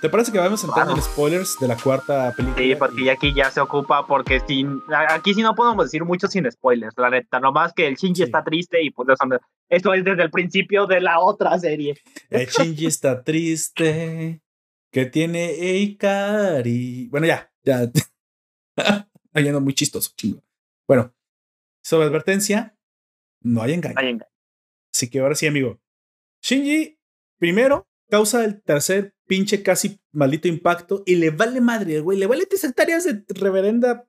¿Te parece que vamos entrando en spoilers de la cuarta película? Sí, porque aquí ya se ocupa, porque sin, aquí sí no podemos decir mucho sin spoilers, la neta, nomás que el Shinji está triste y pues eso es desde el principio de la otra serie. El Shinji está triste, que tiene Eikari. Bueno, ya, ya. *laughs* no muy chistoso, chingo. Bueno, sobre advertencia, no hay engaño. Hay engaño. Así que ahora sí, amigo. Shinji, primero, causa el tercer pinche casi maldito impacto y le vale madre, güey. Le vale tres hectáreas de reverenda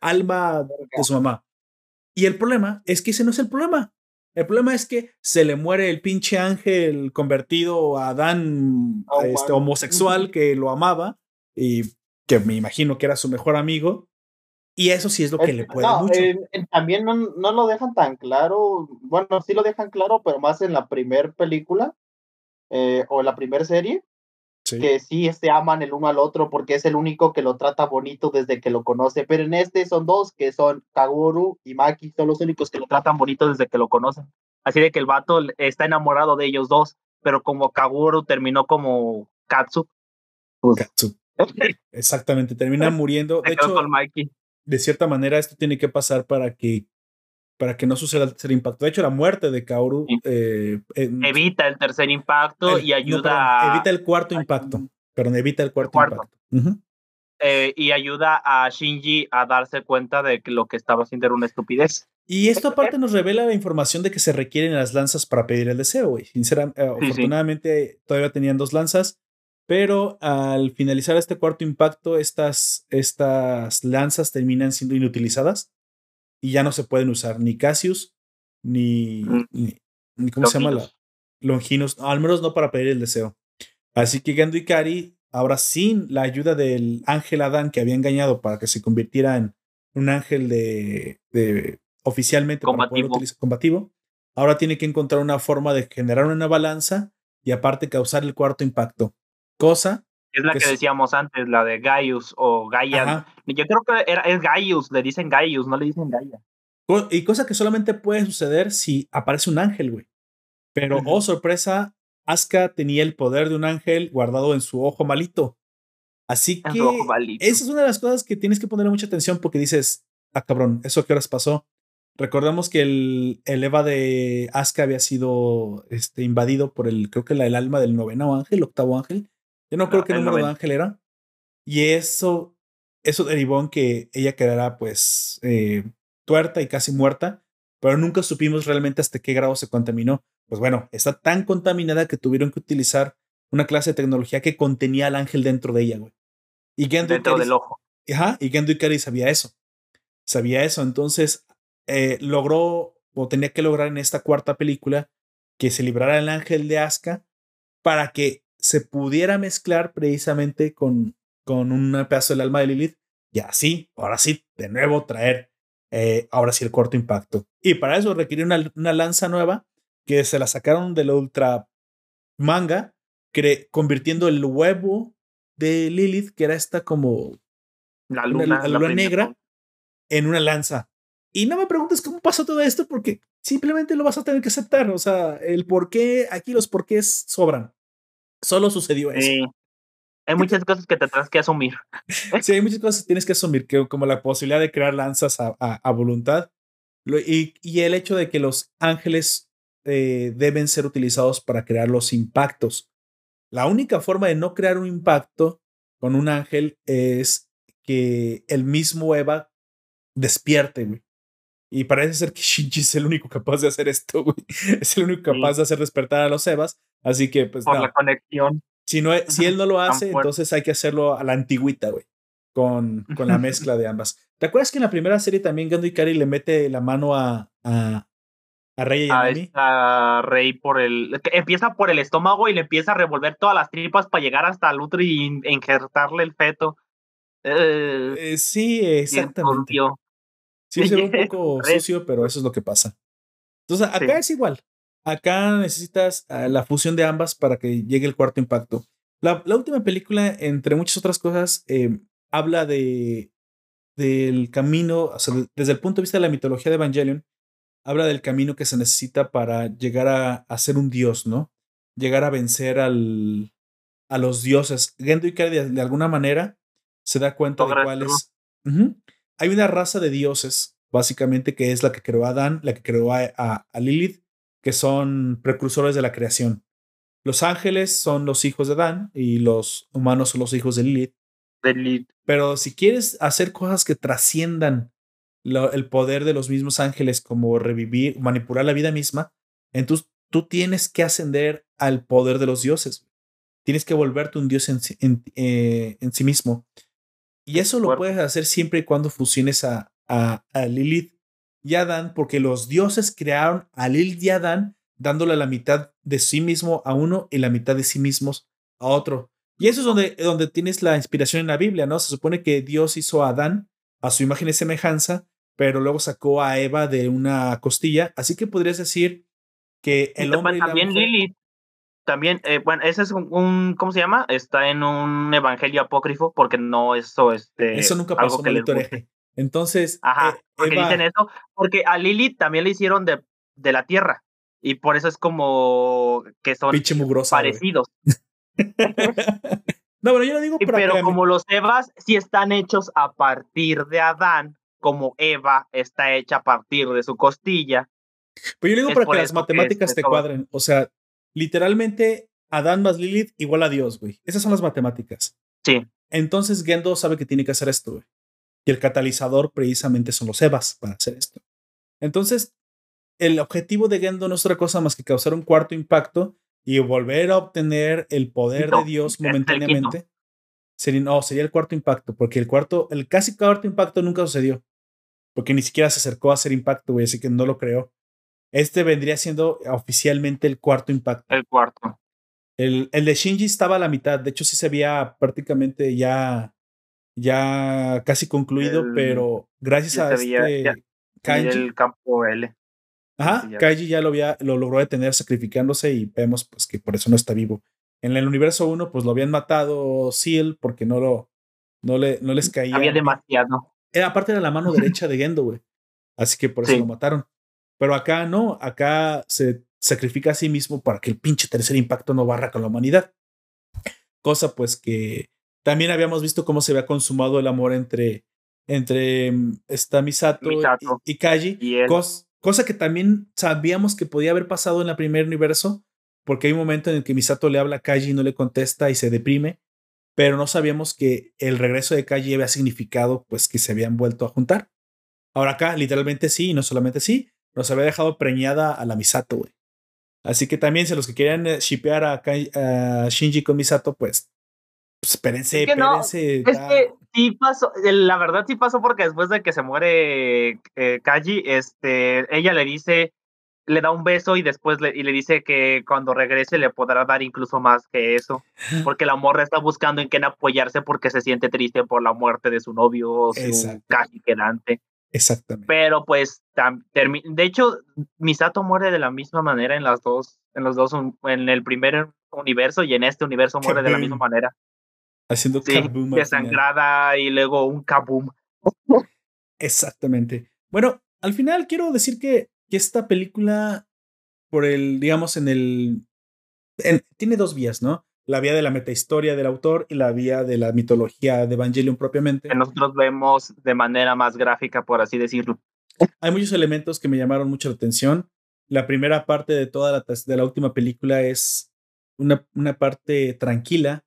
alma de su mamá. Y el problema es que ese no es el problema. El problema es que se le muere el pinche ángel convertido a Adán oh, este, homosexual que lo amaba y que me imagino que era su mejor amigo. Y eso sí es lo que le puede mucho. también no, no, lo dejan tan claro. Bueno, sí lo dejan claro, pero más en la primer película eh, o en la primera serie. Que sí se este, aman el uno al otro porque es el único que lo trata bonito desde que lo conoce. Pero en este son dos que son Kaguru y Maki, son los únicos que lo tratan bonito desde que lo conocen. Así de que el vato está enamorado de ellos dos, pero como Kaguru terminó como Katsu. Pues Katsu. Exactamente, termina muriendo. *laughs* De hecho, con Mikey de cierta manera esto tiene que pasar para que para que no suceda el tercer impacto. De hecho, la muerte de Kaoru eh, evita el tercer impacto y ayuda evita el cuarto impacto. Perdón, evita el cuarto, impacto. Eh, y ayuda a Shinji a darse cuenta de que lo que estaba haciendo era una estupidez. Y esto aparte nos revela la información de que se requieren las lanzas para pedir el deseo, güey. Sinceramente, eh, afortunadamente todavía tenían dos lanzas. Pero al finalizar este cuarto impacto, estas, estas lanzas terminan siendo inutilizadas y ya no se pueden usar ni Cassius ni, mm. ni, ¿cómo se llama? La, Longinus, al menos no para pedir el deseo. Así que Gendo Ikari, ahora sin la ayuda del ángel Adán que había engañado para que se convirtiera en un ángel de, de oficialmente combativo. combativo, ahora tiene que encontrar una forma de generar una balanza y aparte causar el cuarto impacto. Cosa. Es la que, decíamos antes, la de Gaius o Gaia. Yo creo que era, es Gaius, le dicen Gaius, no le dicen Gaia. Y cosa que solamente puede suceder si aparece un ángel, güey. Pero, oh sorpresa, Asuka tenía el poder de un ángel guardado en su ojo malito. Así que esa es una de las cosas que tienes que poner mucha atención porque dices, ah, cabrón, ¿eso qué horas pasó? Recordemos que el, el Eva de Aska había sido este, invadido por el, creo que el alma del noveno ángel, octavo ángel. Yo no, creo que el número de ángel era. Y eso, eso derivó en que ella quedara pues eh, tuerta y casi muerta, pero nunca supimos realmente hasta qué grado se contaminó. Pues bueno, está tan contaminada que tuvieron que utilizar una clase de tecnología que contenía al ángel dentro de ella, güey. Y Gendo dentro del ojo. Ajá, y Gendo Ikari sabía eso. Sabía eso, entonces eh, logró o tenía que lograr en esta cuarta película que se librara el ángel de Aska para que se pudiera mezclar precisamente con, con un pedazo del alma de Lilith y así, ahora sí, de nuevo traer eh, ahora sí el cuarto impacto. Y para eso requirió una, una lanza nueva que se la sacaron de la ultra manga, convirtiendo el huevo de Lilith, que era esta como la luna, la luna negra, en una lanza. Y no me preguntes cómo pasó todo esto, porque simplemente lo vas a tener que aceptar. O sea, el por qué, aquí los porqués sobran. Solo sucedió eso. Hay muchas cosas que te tienes que asumir. *laughs* sí, hay muchas cosas que tienes que asumir, que, como la posibilidad de crear lanzas a, a, voluntad y, y, el hecho de que los ángeles eh, deben ser utilizados para crear los impactos. La única forma de no crear un impacto con un ángel es que el mismo Eva despierte, güey. Y parece ser que *laughs* Shinji es el único capaz de hacer esto, güey. Es el único capaz de hacer despertar a los Evas. Así que, pues. Por la conexión. Si, no, si él no lo hace, entonces hay que hacerlo a la antigüita, güey. Con, *laughs* con la mezcla de ambas. ¿Te acuerdas que en la primera serie también Gando Ikari le mete la mano a, a, a Rey y a esta Rey por el. Empieza por el estómago y le empieza a revolver todas las tripas para llegar hasta el útero y injertarle el feto. Eh, eh, sí, exactamente. Sí, se ve un *laughs* poco sucio, pero eso es lo que pasa. Entonces, acá es igual. Acá necesitas ah, la fusión de ambas para que llegue el cuarto impacto. La, la última película, entre muchas otras cosas, eh, habla de del camino, desde el punto de vista de la mitología de Evangelion, habla del camino que se necesita para llegar a, a ser un dios, ¿no? Llegar a vencer al, a los dioses. Gendo Ikari de, de alguna manera se da cuenta de cuáles. Hay una raza de dioses, básicamente, que es la que creó a Adán, la que creó a, Lilith, que son precursores de la creación. Los ángeles son los hijos de Adán y los humanos son los hijos de Lilith. Pero si quieres hacer cosas que trasciendan el poder de los mismos ángeles, como revivir, manipular la vida misma, entonces tú tienes que ascender al poder de los dioses. Tienes que volverte un dios en, eh, en sí mismo. Y eso lo puedes hacer siempre y cuando fusiones a, a, Lilith y Adán, porque los dioses crearon a Lilith y Adán dándole la mitad de sí mismo a uno y la mitad de sí mismos a otro. Y eso es donde, donde tienes la inspiración en la Biblia, ¿no? Se supone que Dios hizo a Adán a su imagen y semejanza, pero luego sacó a Eva de una costilla. Así que podrías decir que el hombre. también Lilith también, eh, bueno, ese es un, ¿cómo se llama? Está en un evangelio apócrifo, porque no eso este, Eso nunca pasó, algo que Entonces, Ajá, eh, porque dicen eso, porque a Lilith también le hicieron de, de la tierra, y por eso es como que son parecidos. *laughs* no, pero yo lo digo Pero como los Evas sí están hechos a partir de Adán, como Eva está hecha a partir de su costilla. Pero yo lo digo para que las matemáticas te cuadren. O sea, literalmente Adán más Lilith igual a Dios, güey. Esas son las matemáticas. Sí. Entonces Gendo sabe que tiene que hacer esto, güey. Y el catalizador precisamente son los Evas para hacer esto. Entonces, el objetivo de Gendo no es otra cosa más que causar un cuarto impacto y volver a obtener el poder de Dios momentáneamente. Sería, no, sería el cuarto impacto, porque el cuarto, el casi cuarto impacto nunca sucedió. Porque ni siquiera se acercó a hacer impacto, güey, así que no lo creó. Este vendría siendo oficialmente el cuarto impacto. El cuarto. El, el de Shinji estaba a la mitad. De hecho, sí se había prácticamente ya, ya casi concluido, pero gracias a este Kaiji. El campo L. Ajá, Kaiji ya lo, había, lo logró detener sacrificándose y vemos pues que por eso no está vivo. En el universo 1, pues lo habían matado Seal porque no lo no, le, no les caía. Había demasiado. Era aparte de la mano *laughs* derecha de Gendo, güey. Así que por eso lo mataron. Pero acá no, acá se sacrifica a sí mismo para que el pinche tercer impacto no barra con la humanidad. Cosa pues que También habíamos visto cómo se había consumado el amor entre, entre mm, esta Misato, y, Kaji, cosa que también sabíamos que podía haber pasado en el primer universo, porque hay un momento en el que Misato le habla a Kaji y no le contesta y se deprime, pero no sabíamos que el regreso de Kaji había significado pues que se habían vuelto a juntar. Ahora acá, literalmente sí, y no solamente sí, nos había dejado preñada a la Misato, güey. Así que también, si los que querían eh, shipear a, a, Shinji con Misato, pues, pues espérense, es que espérense. es que sí pasó, la verdad sí pasó porque después de que se muere eh, Kaji, este, ella le dice, le da un beso y después le, y le dice que cuando regrese le podrá dar incluso más que eso, *gasps* porque la morra está buscando en quién apoyarse porque se siente triste por la muerte de su novio, su casi quedante. Exactamente. Pero pues, de hecho, Misato muere de la misma manera en las dos, en los dos, en el primer universo y en este universo muere de la misma manera. Haciendo sí, Desangrada y luego un kaboom. *laughs* Exactamente. Bueno, al final quiero decir que, que esta película, por el, digamos, en el. tiene dos vías, ¿no? la vía de la metahistoria del autor y la vía de la mitología de Evangelion propiamente. Que nosotros vemos de manera más gráfica, por así decirlo. Hay muchos elementos que me llamaron mucho la atención. La primera parte de toda la, de la última película es una, una parte tranquila,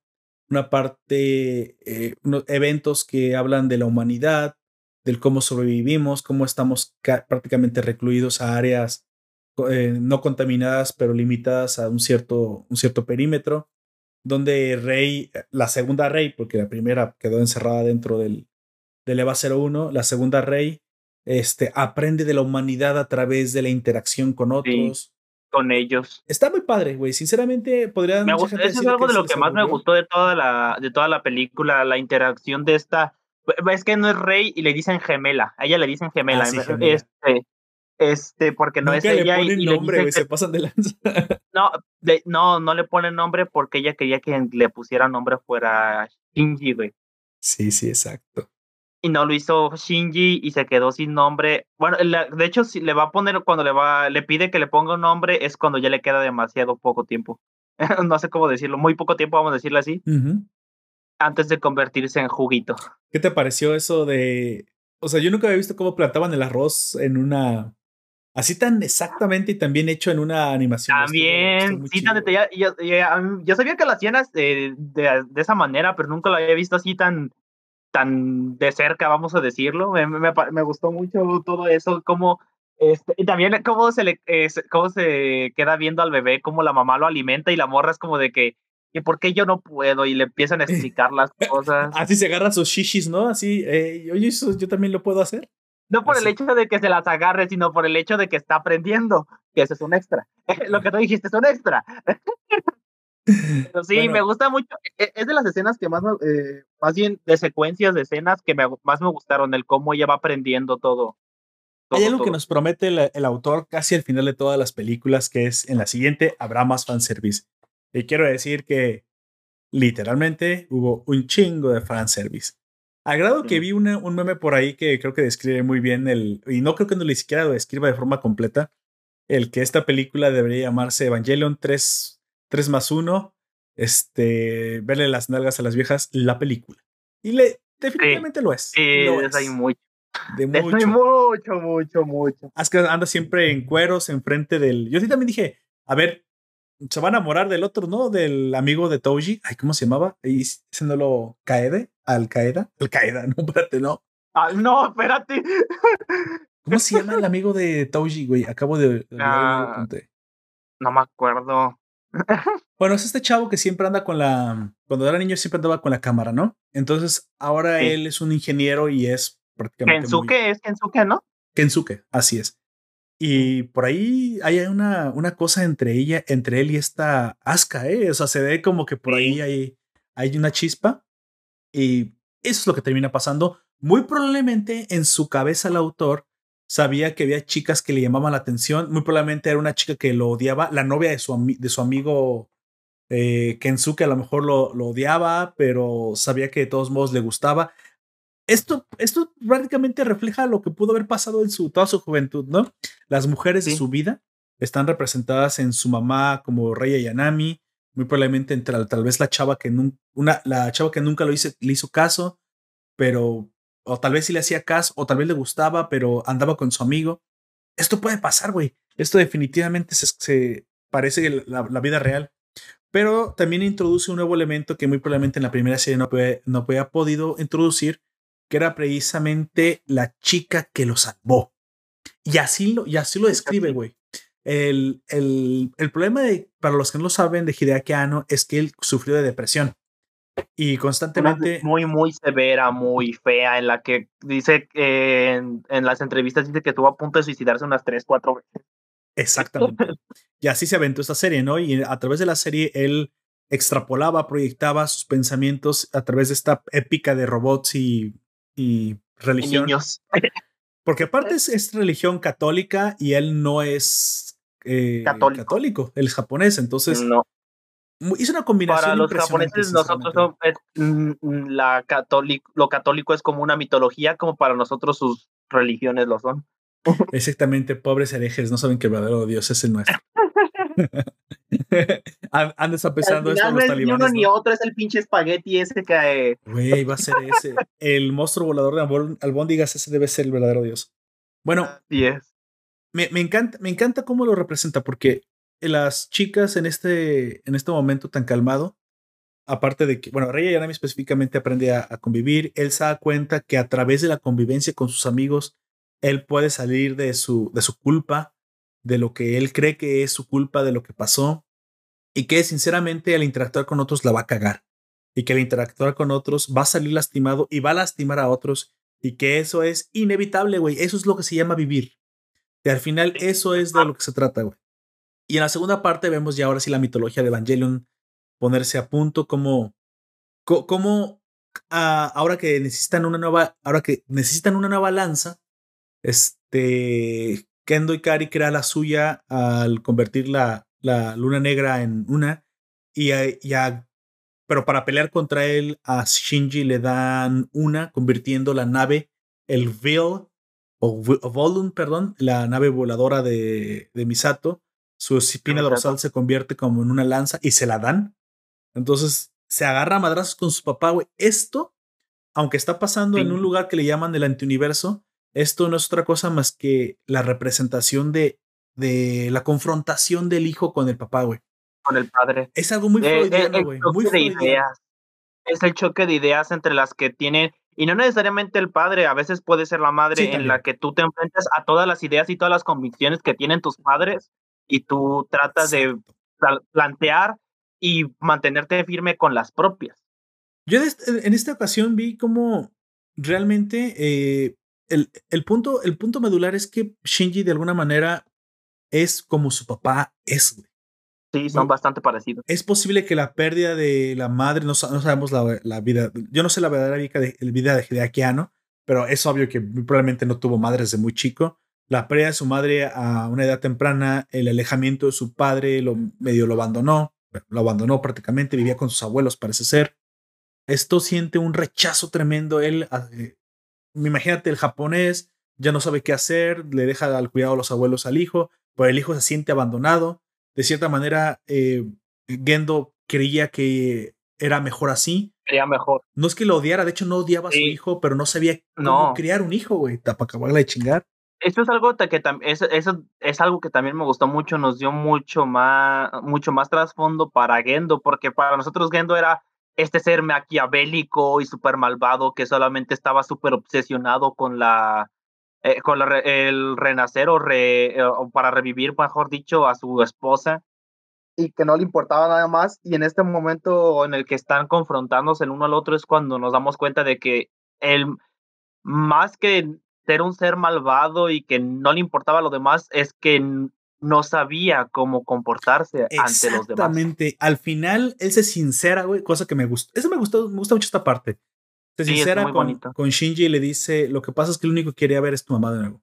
una parte, eh, unos eventos que hablan de la humanidad, del cómo sobrevivimos, cómo estamos prácticamente recluidos a áreas eh, no contaminadas, pero limitadas a un cierto, un cierto perímetro donde Rey, la segunda Rey, porque la primera quedó encerrada dentro del, del EVA 01, la segunda Rey este, aprende de la humanidad a través de la interacción con otros. Con ellos. Está muy padre, güey. Sinceramente, podría. Me gusta, eso es algo de lo que más me gustó de toda la, de toda la película, la interacción de esta. Es que no es Rey y le dicen gemela. A ella le dicen gemela. Ah, este, este, porque no es ella. Le ponen nombre, güey, se pasan de lanza. *laughs* No, no, no le ponen nombre porque ella quería que le pusiera nombre fuera Shinji, güey. Sí, sí, exacto. Y no lo hizo Shinji y se quedó sin nombre. Bueno, de hecho, si le va a poner cuando le va, le pide que le ponga un nombre, es cuando ya le queda demasiado poco tiempo. *laughs* no sé cómo decirlo, muy poco tiempo, vamos a decirlo así. Antes de convertirse en juguito. ¿Qué te pareció eso de. O sea, yo nunca había visto cómo plantaban el arroz en una Así tan exactamente y tan bien hecho en una animación. También, sí, tan detallado. Yo, sabía que lo hacían de, de, esa manera, pero nunca lo había visto así tan, tan de cerca, vamos a decirlo. Me, me, gustó mucho todo eso, como este, y también cómo se le cómo se queda viendo al bebé, cómo la mamá lo alimenta y la morra es como de que ¿y por qué yo no puedo? Y le empiezan a *laughs* explicar las cosas. Así se agarran sus shishis, ¿no? Así, eh, oye, yo también lo puedo hacer. No por el hecho de que se las agarre, sino por el hecho de que está aprendiendo, que eso es un extra. *laughs* Lo que tú dijiste es un extra. *laughs* Pero sí, me gusta mucho. E, es de las escenas que más, eh, más bien de secuencias de escenas que me, más me gustaron, el cómo ella va aprendiendo todo. Hay algo que nos promete el, el, autor casi al final de todas las películas, que es en la siguiente habrá más fanservice. Y quiero decir que literalmente hubo un chingo de fanservice. Al grado que vi una, un meme por ahí que creo que describe muy bien el. Y no creo que no ni siquiera lo describa de forma completa. El que esta película debería llamarse Evangelion 3, 3 más 1. Este. Verle las nalgas a las viejas, la película. Y le, definitivamente lo es. Sí, lo es. Hay mucho. De mucho. Hay mucho, mucho, mucho. Es que anda siempre en cueros, enfrente del. Yo sí también dije, a ver, se va a enamorar del otro, ¿no? Del amigo de Toji. Ay, ¿cómo se llamaba? Y haciéndolo Kaede, Al Qaeda. Al Qaeda, *laughs* no, espérate, no. Ah, no, espérate. ¿Cómo se llama el amigo de Toji, güey? Acabo de. Ah, no me acuerdo. *laughs* bueno, es este chavo que siempre anda con la. Cuando era niño siempre andaba con la cámara, ¿no? Entonces ahora él es un ingeniero y es prácticamente. Kensuke es Kensuke, ¿no? Kensuke, así es. Y por ahí hay una, una cosa entre ella, entre él y esta Asuka, ¿eh? O sea, se ve como que por ahí hay, hay una chispa. Y eso es lo que termina pasando. Muy probablemente en su cabeza el autor sabía que había chicas que le llamaban la atención. Muy probablemente era una chica que lo odiaba, la novia de su, de su amigo eh, Kensuke a lo mejor lo, lo, odiaba, pero sabía que de todos modos le gustaba esto, esto prácticamente refleja lo que pudo haber pasado en su, toda su juventud, ¿no? Las mujeres de su vida están representadas en su mamá como Rey Yanami, muy probablemente entre tal vez la chava que nunca, una, la chava que nunca lo hizo, le hizo caso, pero, o tal vez sí le hacía caso, o tal vez le gustaba, pero andaba con su amigo. Esto puede pasar, güey. Esto definitivamente se, parece la, la, vida real. Pero también introduce un nuevo elemento que muy probablemente en la primera serie no, no había podido introducir, que era precisamente la chica que lo salvó. Y así lo, y así lo describe, güey. El, el, el, problema, de, para los que no lo saben, de Hideaki Anno es que él sufrió de depresión. Y constantemente. Muy, muy severa, muy fea, en la que dice que en, en, las entrevistas dice que estuvo a punto de suicidarse unas tres, cuatro veces. Exactamente. y así se aventó esta serie, ¿no? Y a través de la serie él extrapolaba, proyectaba sus pensamientos a través de esta épica de robots y, y religión. niños. Porque aparte *laughs* es, religión católica y él no es eh, católico. él es japonés, entonces no. Hizo una combinación. Para los japoneses nosotros mm, mm, la católico, lo católico es como una mitología, como para nosotros sus religiones lo son. *laughs* Exactamente, pobres herejes, no saben que el verdadero Dios es el nuestro. *laughs* Han estado pensando esto no es Ni uno ni otro, es el pinche espagueti ese que. Güey, va a ser ese. el monstruo volador de albóndigas, ese debe ser el verdadero Dios. Bueno. Me, me, encanta, me encanta cómo lo representa, porque las chicas en este, en este momento tan calmado, aparte de que, bueno, Rey Yanami específicamente aprende a, a, convivir, él se da cuenta que a través de la convivencia con sus amigos, él puede salir de su, de su culpa, de lo que él cree que es su culpa, de lo que pasó, y que sinceramente al interactuar con otros la va a cagar, y que al interactuar con otros va a salir lastimado y va a lastimar a otros, y que eso es inevitable, güey, eso es lo que se llama vivir. Y al final eso es de lo que se trata, güey. Y en la segunda parte vemos ya ahora sí la mitología de Evangelion ponerse a punto, como, ah, ahora que necesitan una nueva, ahora que necesitan una nueva lanza, este, Kendo Ikari crea la suya al convertir la, la luna negra en una. Y, pero para pelear contra él, a Shinji le dan una, convirtiendo la nave, el Vil, o Volum, perdón, la nave voladora de, de Misato. Su espina dorsal se convierte como en una lanza y se la dan. Entonces se agarra a madrazos con su papá, güey. Esto, aunque está pasando en un lugar que le llaman el antiuniverso, esto no es otra cosa más que la representación de, de la confrontación del hijo con el papá, güey. Con el padre. Es algo muy eh, freudiano, güey. muy de ideas. Es el choque de ideas entre las que tiene, y no necesariamente el padre, a veces puede ser la madre en la que tú te enfrentas a todas las ideas y todas las convicciones que tienen tus padres y tú tratas de plantear y mantenerte firme con las propias. Yo en esta ocasión vi como realmente eh, el, punto, el punto medular es que Shinji de alguna manera es como su papá es. Sí, son bastante parecidos. Es posible que la pérdida de la madre, no, sabemos la, vida, yo no sé la verdadera vida de, vida de Hideaki pero es obvio que probablemente no tuvo madre desde muy chico. La pérdida de su madre a una edad temprana, el alejamiento de su padre, lo medio lo abandonó, lo abandonó prácticamente, vivía con sus abuelos, parece ser. Esto siente un rechazo tremendo él eh, imagínate el japonés, ya no sabe qué hacer, le deja al cuidado a los abuelos al hijo, pero el hijo se siente abandonado. De cierta manera, eh, Gendo creía que era mejor así. Creía mejor. No es que lo odiara, de hecho no odiaba a su hijo, pero no sabía cómo criar un hijo, güey, para acabarla de chingar. Eso es algo que eso es algo que también me gustó mucho, nos dio mucho más, mucho más trasfondo para Gendo, porque para nosotros Gendo era este ser maquiavélico y súper malvado que solamente estaba súper obsesionado con la eh, con el renacer eh, o, para revivir, mejor dicho, a su esposa. Y que no le importaba nada más. Y en este momento en el que están confrontándose el uno al otro es cuando nos damos cuenta de que él, más que ser un ser malvado y que no le importaba lo demás, es que no sabía cómo comportarse ante los demás. Exactamente. Al final, él se sincera, güey, cosa que me gusta. Eso me gustó, me gusta mucho esta parte. Se sincera con, con, Shinji y le dice, lo que pasa es que lo único que quería ver es tu mamá de nuevo.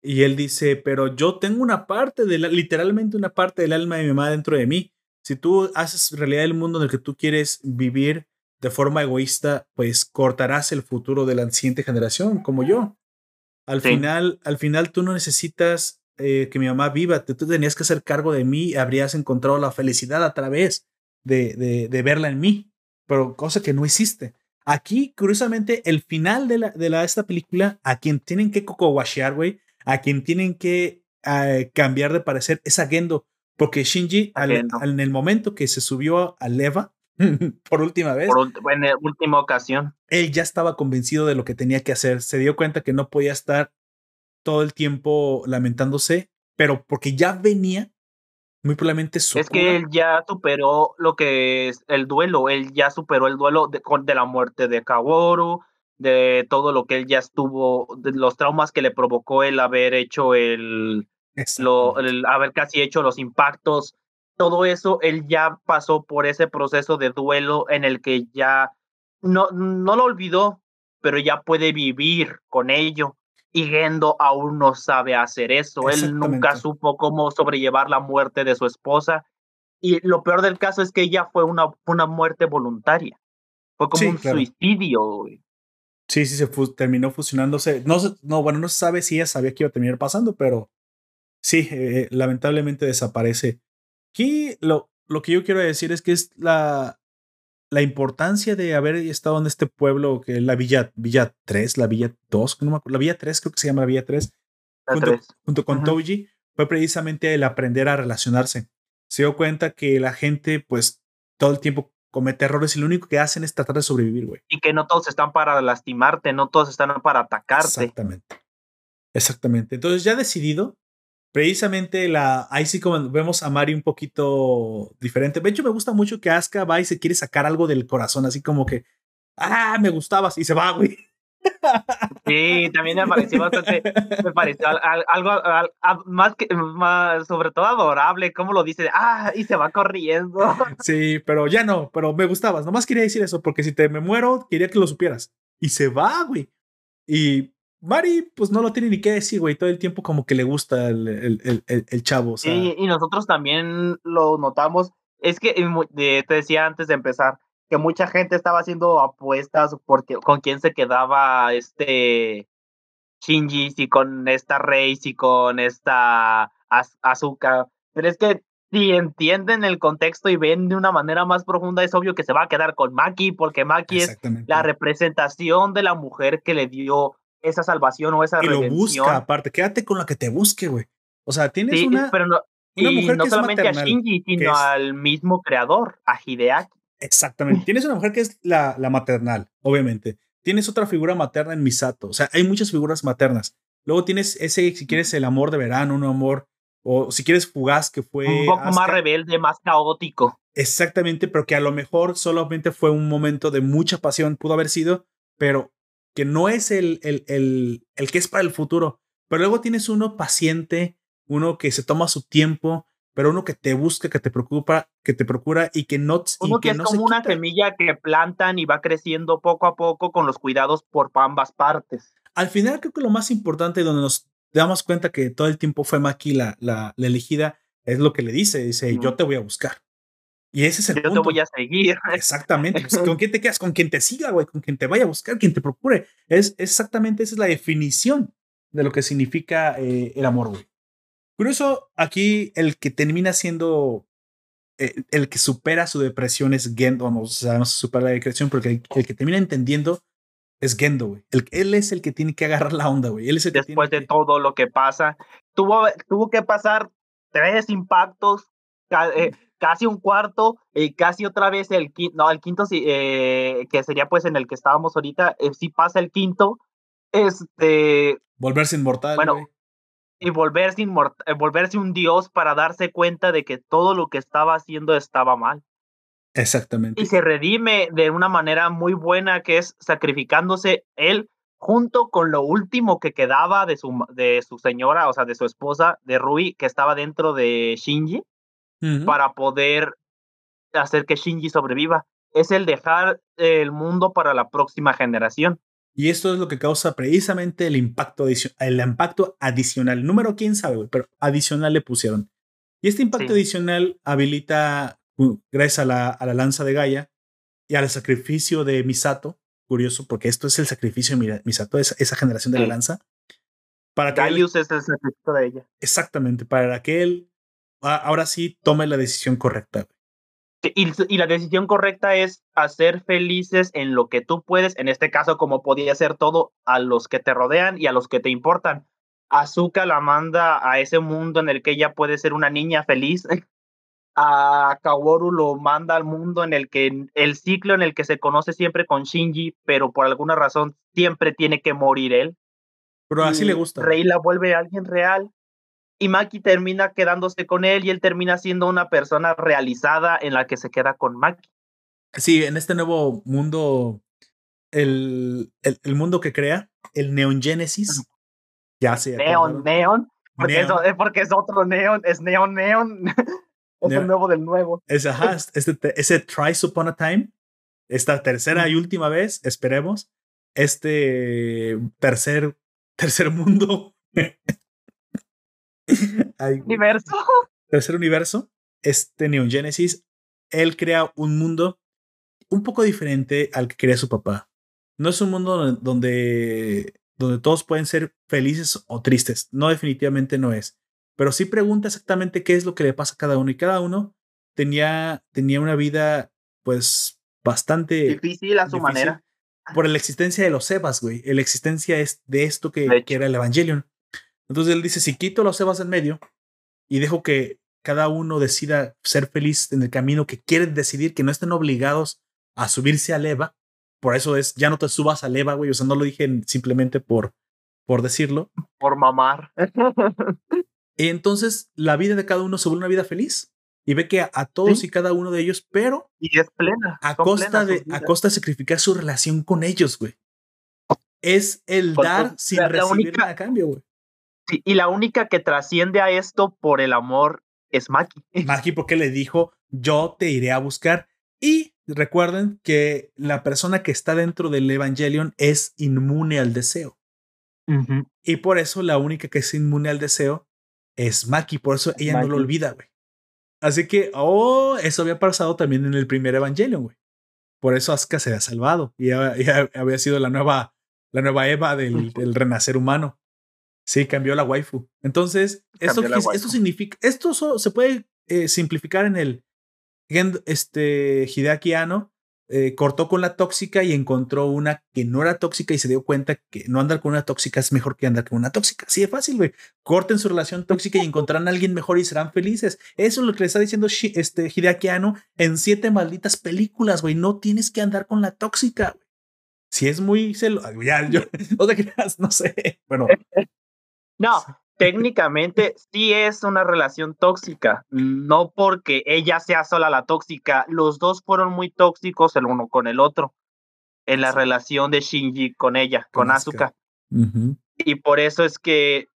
Y él dice, pero yo tengo una parte de la, literalmente una parte del alma de mi mamá dentro de mí. Si tú haces realidad el mundo en el que tú quieres vivir de forma egoísta, pues cortarás el futuro de la siguiente generación, como yo. Al final, al final tú no necesitas eh, que mi mamá viva, tú tenías que hacer cargo de mí, habrías encontrado la felicidad a través de, de, verla en mí, pero cosa que no existe. Aquí, curiosamente, el final de, la, de la, esta película, a quien tienen que cocowachear, güey, a quien tienen que eh, cambiar de parecer es a Gendo, porque Shinji, en el momento que se subió a Leva, *laughs* por última vez. Por, en la última ocasión. Él ya estaba convencido de lo que tenía que hacer. Se dio cuenta que no podía estar todo el tiempo lamentándose, pero porque ya venía muy probablemente su Es que él ya superó lo que es el duelo, él ya superó el duelo de, de la muerte de Kaworu, de todo lo que él ya estuvo, de los traumas que le provocó el haber hecho el, lo, el haber casi hecho los impactos, todo eso, él ya pasó por ese proceso de duelo en el que ya no, no lo olvidó, pero ya puede vivir con ello. Y Gendo aún no sabe hacer eso. Él nunca supo cómo sobrellevar la muerte de su esposa. Y lo peor del caso es que ella fue una, una muerte voluntaria. Fue como un suicidio. Sí, sí, se terminó fusionándose. No, no, bueno, no se sabe si ella sabía que iba a terminar pasando, pero sí, eh, lamentablemente desaparece. Aquí lo, lo que yo quiero decir es que es la, la importancia de haber estado en este pueblo, que es la Villa, Villa 3, la Villa 2, no la Villa 3, creo que se llama la Villa 3, junto, con Toji, fue precisamente el aprender a relacionarse. Se dio cuenta que la gente, pues, todo el tiempo comete errores y lo único que hacen es tratar de sobrevivir, güey. Y que no todos están para lastimarte, no todos están para atacarte. Exactamente. Exactamente. Entonces, ya decidido, precisamente la, ahí sí como vemos a Mari un poquito diferente. De hecho, me gusta mucho que Asuka va y se quiere sacar algo del corazón, así como que, ah, me gustabas y se va, güey. Sí, también me pareció bastante, me pareció algo, más que, más, sobre todo adorable, como lo dice, ah, y se va corriendo. Sí, pero ya no, pero me gustabas, nomás quería decir eso, porque si te me muero, quería que lo supieras. Y se va, güey. Y Mari, pues no lo tiene ni qué decir, güey. Todo el tiempo como que le gusta el, el, el, el chavo. Sí, y nosotros también lo notamos. Es que te decía antes de empezar que mucha gente estaba haciendo apuestas porque con quién se quedaba este Shinji, si con esta Rey, si con esta Azuka. Pero es que si entienden el contexto y ven de una manera más profunda, es obvio que se va a quedar con Maki, porque Maki es la representación de la mujer que le dio esa salvación o esa y lo busca, aparte, quédate con la que te busque, güey. O sea, tienes una, pero no, una mujer no solamente a Shinji, sino al mismo creador, a Hideaki. Exactamente. *laughs* Tienes una mujer que es la, la maternal, obviamente. Tienes otra figura materna en Misato. O sea, hay muchas figuras maternas. Luego tienes ese, si quieres, el amor de verano, un amor, o si quieres, fugaz, que fue. Un poco más rebelde, más caótico. Exactamente, pero que a lo mejor solamente fue un momento de mucha pasión, pudo haber sido, pero que no es el, el, el, el que es para el futuro. Pero luego tienes uno paciente, uno que se toma su tiempo, pero uno que te busca, que te preocupa, que te procura y que no uno que, es como una semilla que plantan y va creciendo poco a poco con los cuidados por ambas partes. Al final creo que lo más importante donde nos damos cuenta que todo el tiempo fue Maki la, la, elegida es lo que le dice, dice, yo te voy a buscar. Y ese es el Yo te voy a seguir. *laughs* Exactamente. Pues, ¿Con quién te quedas? Con quien te siga, güey. Con quien te vaya a buscar, quien te procure. Es exactamente esa es la definición de lo que significa eh, el amor, güey. Curioso, aquí el que termina siendo eh, el que supera su depresión es Gendo. No sabemos si supera la depresión, porque el, que termina entendiendo es Gendo, güey. él es el que tiene que agarrar la onda, güey. Él es el Después de todo lo que pasa, tuvo, tuvo que pasar tres impactos. Eh, casi un cuarto, y casi otra vez el quinto, no, el quinto sí, eh, que sería pues en el que estábamos ahorita, eh, si pasa el quinto, este... Volverse inmortal. Bueno, y volverse, inmortal, eh, volverse un dios para darse cuenta de que todo lo que estaba haciendo estaba mal. Exactamente. Y se redime de una manera muy buena que es sacrificándose él junto con lo último que quedaba de su, de su señora, o sea, de su esposa, de Rui, que estaba dentro de Shinji para poder hacer que Shinji sobreviva. Es el dejar el mundo para la próxima generación. Y esto es lo que causa precisamente el impacto, el impacto adicional. Número quién sabe, pero adicional le pusieron. Y este impacto adicional habilita, gracias a la, a la lanza de Gaia y al sacrificio de Misato, curioso, porque esto es el sacrificio de Misato, esa, esa generación de la lanza. Para que es el sacrificio de ella. Exactamente, para que él ahora sí tome la decisión correcta. Y, la decisión correcta es hacer felices en lo que tú puedes, en este caso como podía ser todo, a los que te rodean y a los que te importan. Azuka la manda a ese mundo en el que ella puede ser una niña feliz. *laughs* A Kaworu lo manda al mundo en el que el ciclo en el que se conoce siempre con Shinji, pero por alguna razón siempre tiene que morir él. Pero así le gusta. Rey la vuelve a alguien real y Maki termina quedándose con él y él termina siendo una persona realizada en la que se queda con Maki. Sí, en este nuevo mundo, el, el, mundo que crea, el Neon Genesis, ya se Neon, Neon, porque, Eso, es porque es otro Neon, es Neon Neon, *laughs* es el nuevo del nuevo. Es, ajá, *laughs* este, ese Tries Upon a Time, esta tercera y última vez, esperemos, este tercer, *laughs* tercer mundo *laughs* universo. Tercer universo, este Neon Genesis, él crea un mundo un poco diferente al que crea su papá. No es un mundo donde, donde todos pueden ser felices o tristes. No, definitivamente no es. Pero sí pregunta exactamente qué es lo que le pasa a cada uno. Y cada uno tenía, tenía una vida, pues, bastante difícil a su manera. Por la existencia de los Evas, güey. La existencia es de esto que, que era el Evangelion. Entonces él dice, si quito los Evas en medio y dejo que cada uno decida ser feliz en el camino que quieren decidir, que no estén obligados a subirse al Eva, por eso es, ya no te subas al Eva, güey, o sea, no lo dije simplemente por, por decirlo. Por mamar. y *laughs* entonces la vida de cada uno se vuelve una vida feliz y ve que a, todos y cada uno de ellos, pero y es plena a costa de a costa de sacrificar su relación con ellos, güey. Es el dar sin recibir a cambio, güey y la única que trasciende a esto por el amor es Maki. Maki porque le dijo, yo te iré a buscar. Y recuerden que la persona que está dentro del Evangelion es inmune al deseo. Y por eso la única que es inmune al deseo es Maki. Por eso ella no lo olvida, güey. Así que, oh, eso había pasado también en el primer Evangelion, güey. Por eso Asuka se había salvado y había sido la nueva, la nueva Eva del, *laughs* del renacer humano. Sí, cambió la waifu. Entonces, esto, esto significa, esto se puede eh, simplificar en el este Hideaki eh, cortó con la tóxica y encontró una que no era tóxica y se dio cuenta que no andar con una tóxica es mejor que andar con una tóxica. Sí, es fácil, güey. Corten su relación tóxica y encontrarán a alguien mejor y serán felices. Eso es lo que le está diciendo este Hideaki en siete malditas películas, güey. No tienes que andar con la tóxica, Si es muy celo, ya, yo, *laughs* no te creas, no sé. Bueno, no, técnicamente sí es una relación tóxica, no porque ella sea sola la tóxica, los dos fueron muy tóxicos el uno con el otro en la relación de Shinji con ella, con, Asuka. Y por eso es que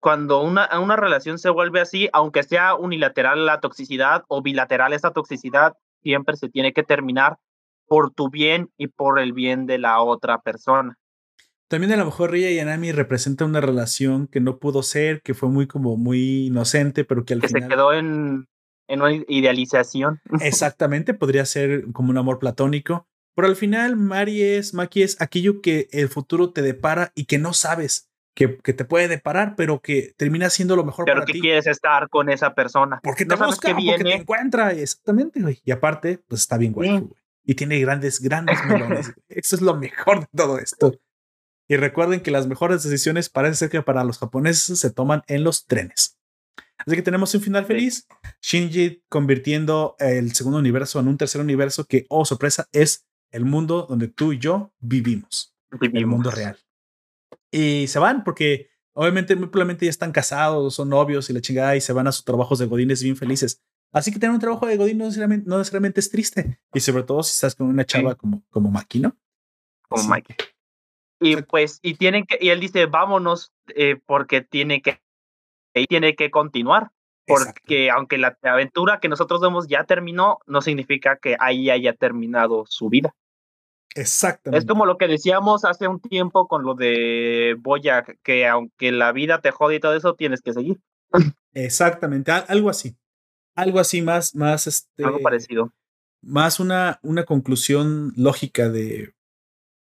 cuando una, una relación se vuelve así, aunque sea unilateral la toxicidad o bilateral esa toxicidad, siempre se tiene que terminar por tu bien y por el bien de la otra persona. También a lo mejor Ria y Anami representa una relación que no pudo ser, que fue muy como muy inocente, pero que al que final... se quedó en, en una idealización. *laughs* Exactamente, podría ser como un amor platónico. Pero al final, Mari es, Maki es aquello que el futuro te depara y que no sabes que, que te puede deparar, pero que termina siendo lo mejor pero para ti. Que quieres estar con esa persona. Porque te busca, porque te encuentra, exactamente, güey. Y aparte, pues está bien güey. Y tiene grandes, grandes melones. *laughs* Eso es lo mejor de todo esto. Y recuerden que las mejores decisiones parece ser que para los japoneses se toman en los trenes. Así que tenemos un final feliz. Shinji convirtiendo el segundo universo en un tercer universo que, oh sorpresa, es el mundo donde tú y yo vivimos. El mundo real. Y se van porque obviamente muy probablemente ya están casados, son novios y la chingada y se van a sus trabajos de godines bien felices. Así que tener un trabajo de godín no necesariamente, es triste. Y sobre todo si estás con una chava como, como Maki, ¿no? Como Maki. Y pues, y tienen que, y él dice, vámonos, eh, porque tiene que, tiene que continuar. Porque aunque la aventura que nosotros vemos ya terminó, no significa que ahí haya terminado su vida. Exactamente. Es como lo que decíamos hace un tiempo con lo de Boya, que aunque la vida te jode y todo eso, tienes que seguir. Exactamente, algo así. Algo así más, más este. Algo parecido. Más una, una conclusión lógica de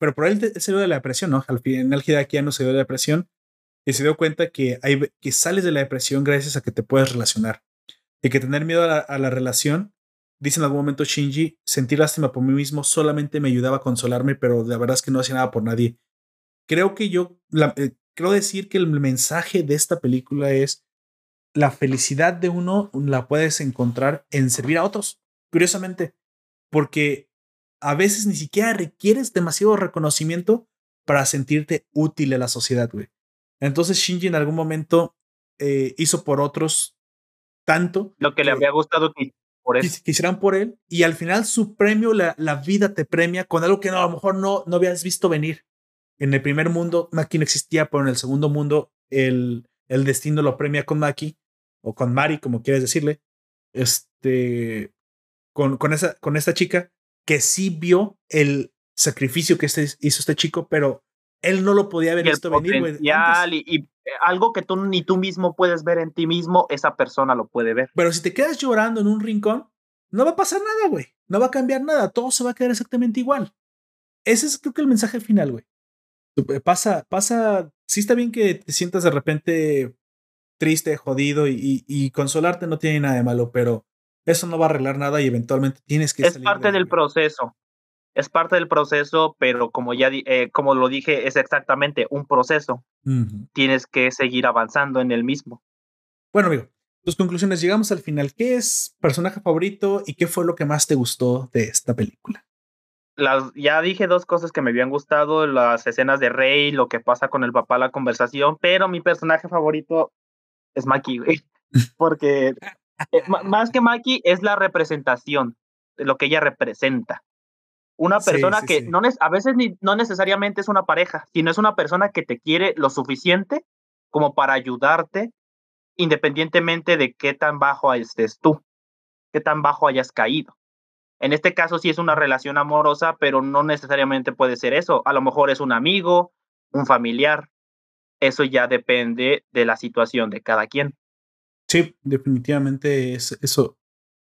pero por él, se dio de la depresión, ¿no? Al final no se dio de la depresión y se dio cuenta que, hay, que sales de la depresión gracias a que te puedes relacionar. Y que tener miedo a la, relación dice en algún momento Shinji, sentir lástima por mí mismo solamente me ayudaba a consolarme, pero la verdad es que no hacía nada por nadie. Creo que yo, la, eh, creo decir que el mensaje de esta película es la felicidad de uno la puedes encontrar en servir a otros, curiosamente, porque a veces ni siquiera requieres demasiado reconocimiento para sentirte útil a la sociedad, güey. Entonces Shinji en algún momento eh, hizo por otros tanto. Lo que, le había gustado por él. quisieran por él y al final su premio, la, la vida te premia con algo que a lo mejor no, no habías visto venir. En el primer mundo Maki no existía, pero en el segundo mundo el, el destino lo premia con Maki o con Mari, como quieres decirle. Este, con, con, esa, con esta chica que sí vio el sacrificio que este, hizo este chico, pero él no lo podía haber visto venir. y, y, algo que tú ni tú mismo puedes ver en ti mismo, esa persona lo puede ver. Pero si te quedas llorando en un rincón, no va a pasar nada, güey. No va a cambiar nada. Todo se va a quedar exactamente igual. Ese es creo que el mensaje final, güey. Eh, pasa, pasa, sí está bien que te sientas de repente triste, jodido y, y, consolarte no tiene nada de malo, pero eso no va a arreglar nada y eventualmente tienes que... Es parte del proceso es parte del proceso, pero como ya eh, como lo dije, es exactamente un proceso. Tienes que seguir avanzando en el mismo. Bueno, amigo, tus conclusiones. Llegamos al final. ¿Qué es personaje favorito y qué fue lo que más te gustó de esta película? Las, ya dije dos cosas que me habían gustado, las escenas de Rey, lo que pasa con el papá, la conversación, pero mi personaje favorito es Maki, güey. *laughs* Porque eh, más que Maki es la representación de lo que ella representa. Una persona que No a veces ni, no necesariamente es una pareja, sino es una persona que te quiere lo suficiente como para ayudarte, independientemente de qué tan bajo estés tú, qué tan bajo hayas caído. En este caso sí es una relación amorosa, pero no necesariamente puede ser eso. A lo mejor es un amigo, un familiar. Eso ya depende de la situación de cada quien. Sí, definitivamente es, eso,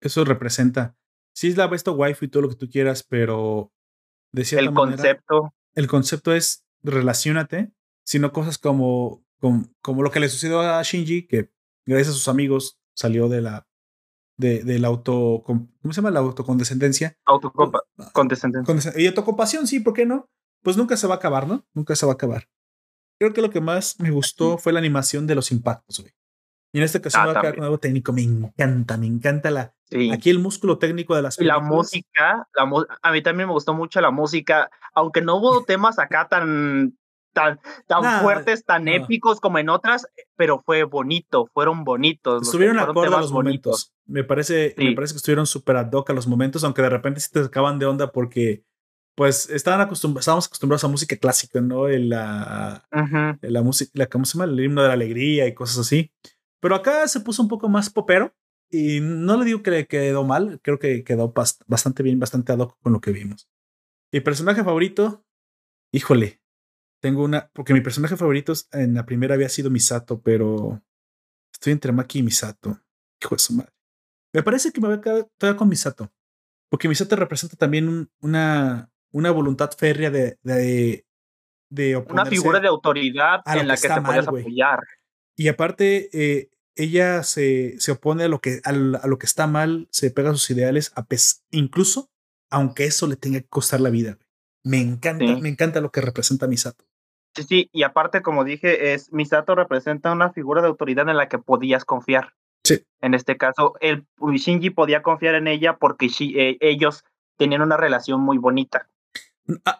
eso representa sí es la besto wife y todo lo que tú quieras, pero de cierta el concepto. El concepto es relacionate, sino cosas como, como, lo que le sucedió a Shinji, que gracias a sus amigos salió de la de, del auto, ¿cómo se llama? La autocondescendencia. Autocondescendencia. Y autocompasión, sí, ¿por qué no? Pues nunca se va a acabar, ¿no? Nunca se va a acabar. Creo que lo que más me gustó fue la animación de los impactos, güey. Y en esta ocasión ah, va a quedar con algo técnico. Me encanta, me encanta la. Aquí el músculo técnico de las películas. La música, la, a mí también me gustó mucho la música, aunque no hubo temas acá tan, tan, tan fuertes, tan épicos como en otras, pero fue bonito, fueron bonitos. Estuvieron acorde a los momentos. Me parece, me parece que estuvieron súper ad hoc a los momentos, aunque de repente sí te acaban de onda porque pues estaban acostumbrados, estábamos acostumbrados a música clásica, ¿no? la, la música, ¿cómo se llama? El himno de la alegría y cosas así. Pero acá se puso un poco más popero y no le digo que le quedó mal, creo que quedó bastante bien, bastante ad hoc con lo que vimos. Mi personaje favorito, híjole, tengo una, porque mi personaje favorito en la primera había sido Misato, pero estoy entre Maki y Misato. Hijo de su madre. Me parece que me voy a quedar todavía con Misato, porque Misato representa también una, una voluntad férrea de, de, de Una figura de autoridad en la que, te puedes apoyar. Y aparte, eh, ella se, se, opone a lo, que, a, lo que está mal, se pega a sus ideales, a incluso aunque eso le tenga que costar la vida. Me encanta, me encanta lo que representa Misato. Sí, sí, y aparte, como dije, es Misato representa una figura de autoridad en la que podías confiar. Sí. En este caso, el Shinji podía confiar en ella porque eh, ellos tenían una relación muy bonita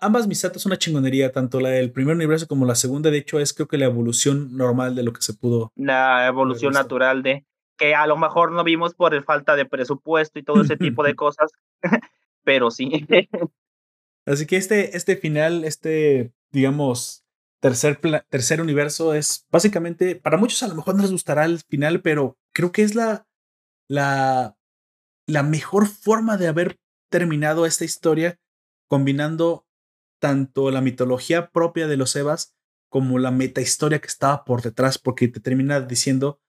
ambas Misato son una chingonería, tanto la del primer universo como la segunda. De hecho, es creo que la evolución normal de lo que se pudo. La evolución natural de que a lo mejor no vimos por el falta de presupuesto y todo ese tipo de *laughs* cosas, *laughs* pero sí. Así que este, este final, este, digamos, tercer, tercer universo es básicamente, para muchos a lo mejor no les gustará el final, pero creo que es la, la, la mejor forma de haber terminado esta historia combinando tanto la mitología propia de los Evas como la metahistoria que estaba por detrás, porque te termina diciendo,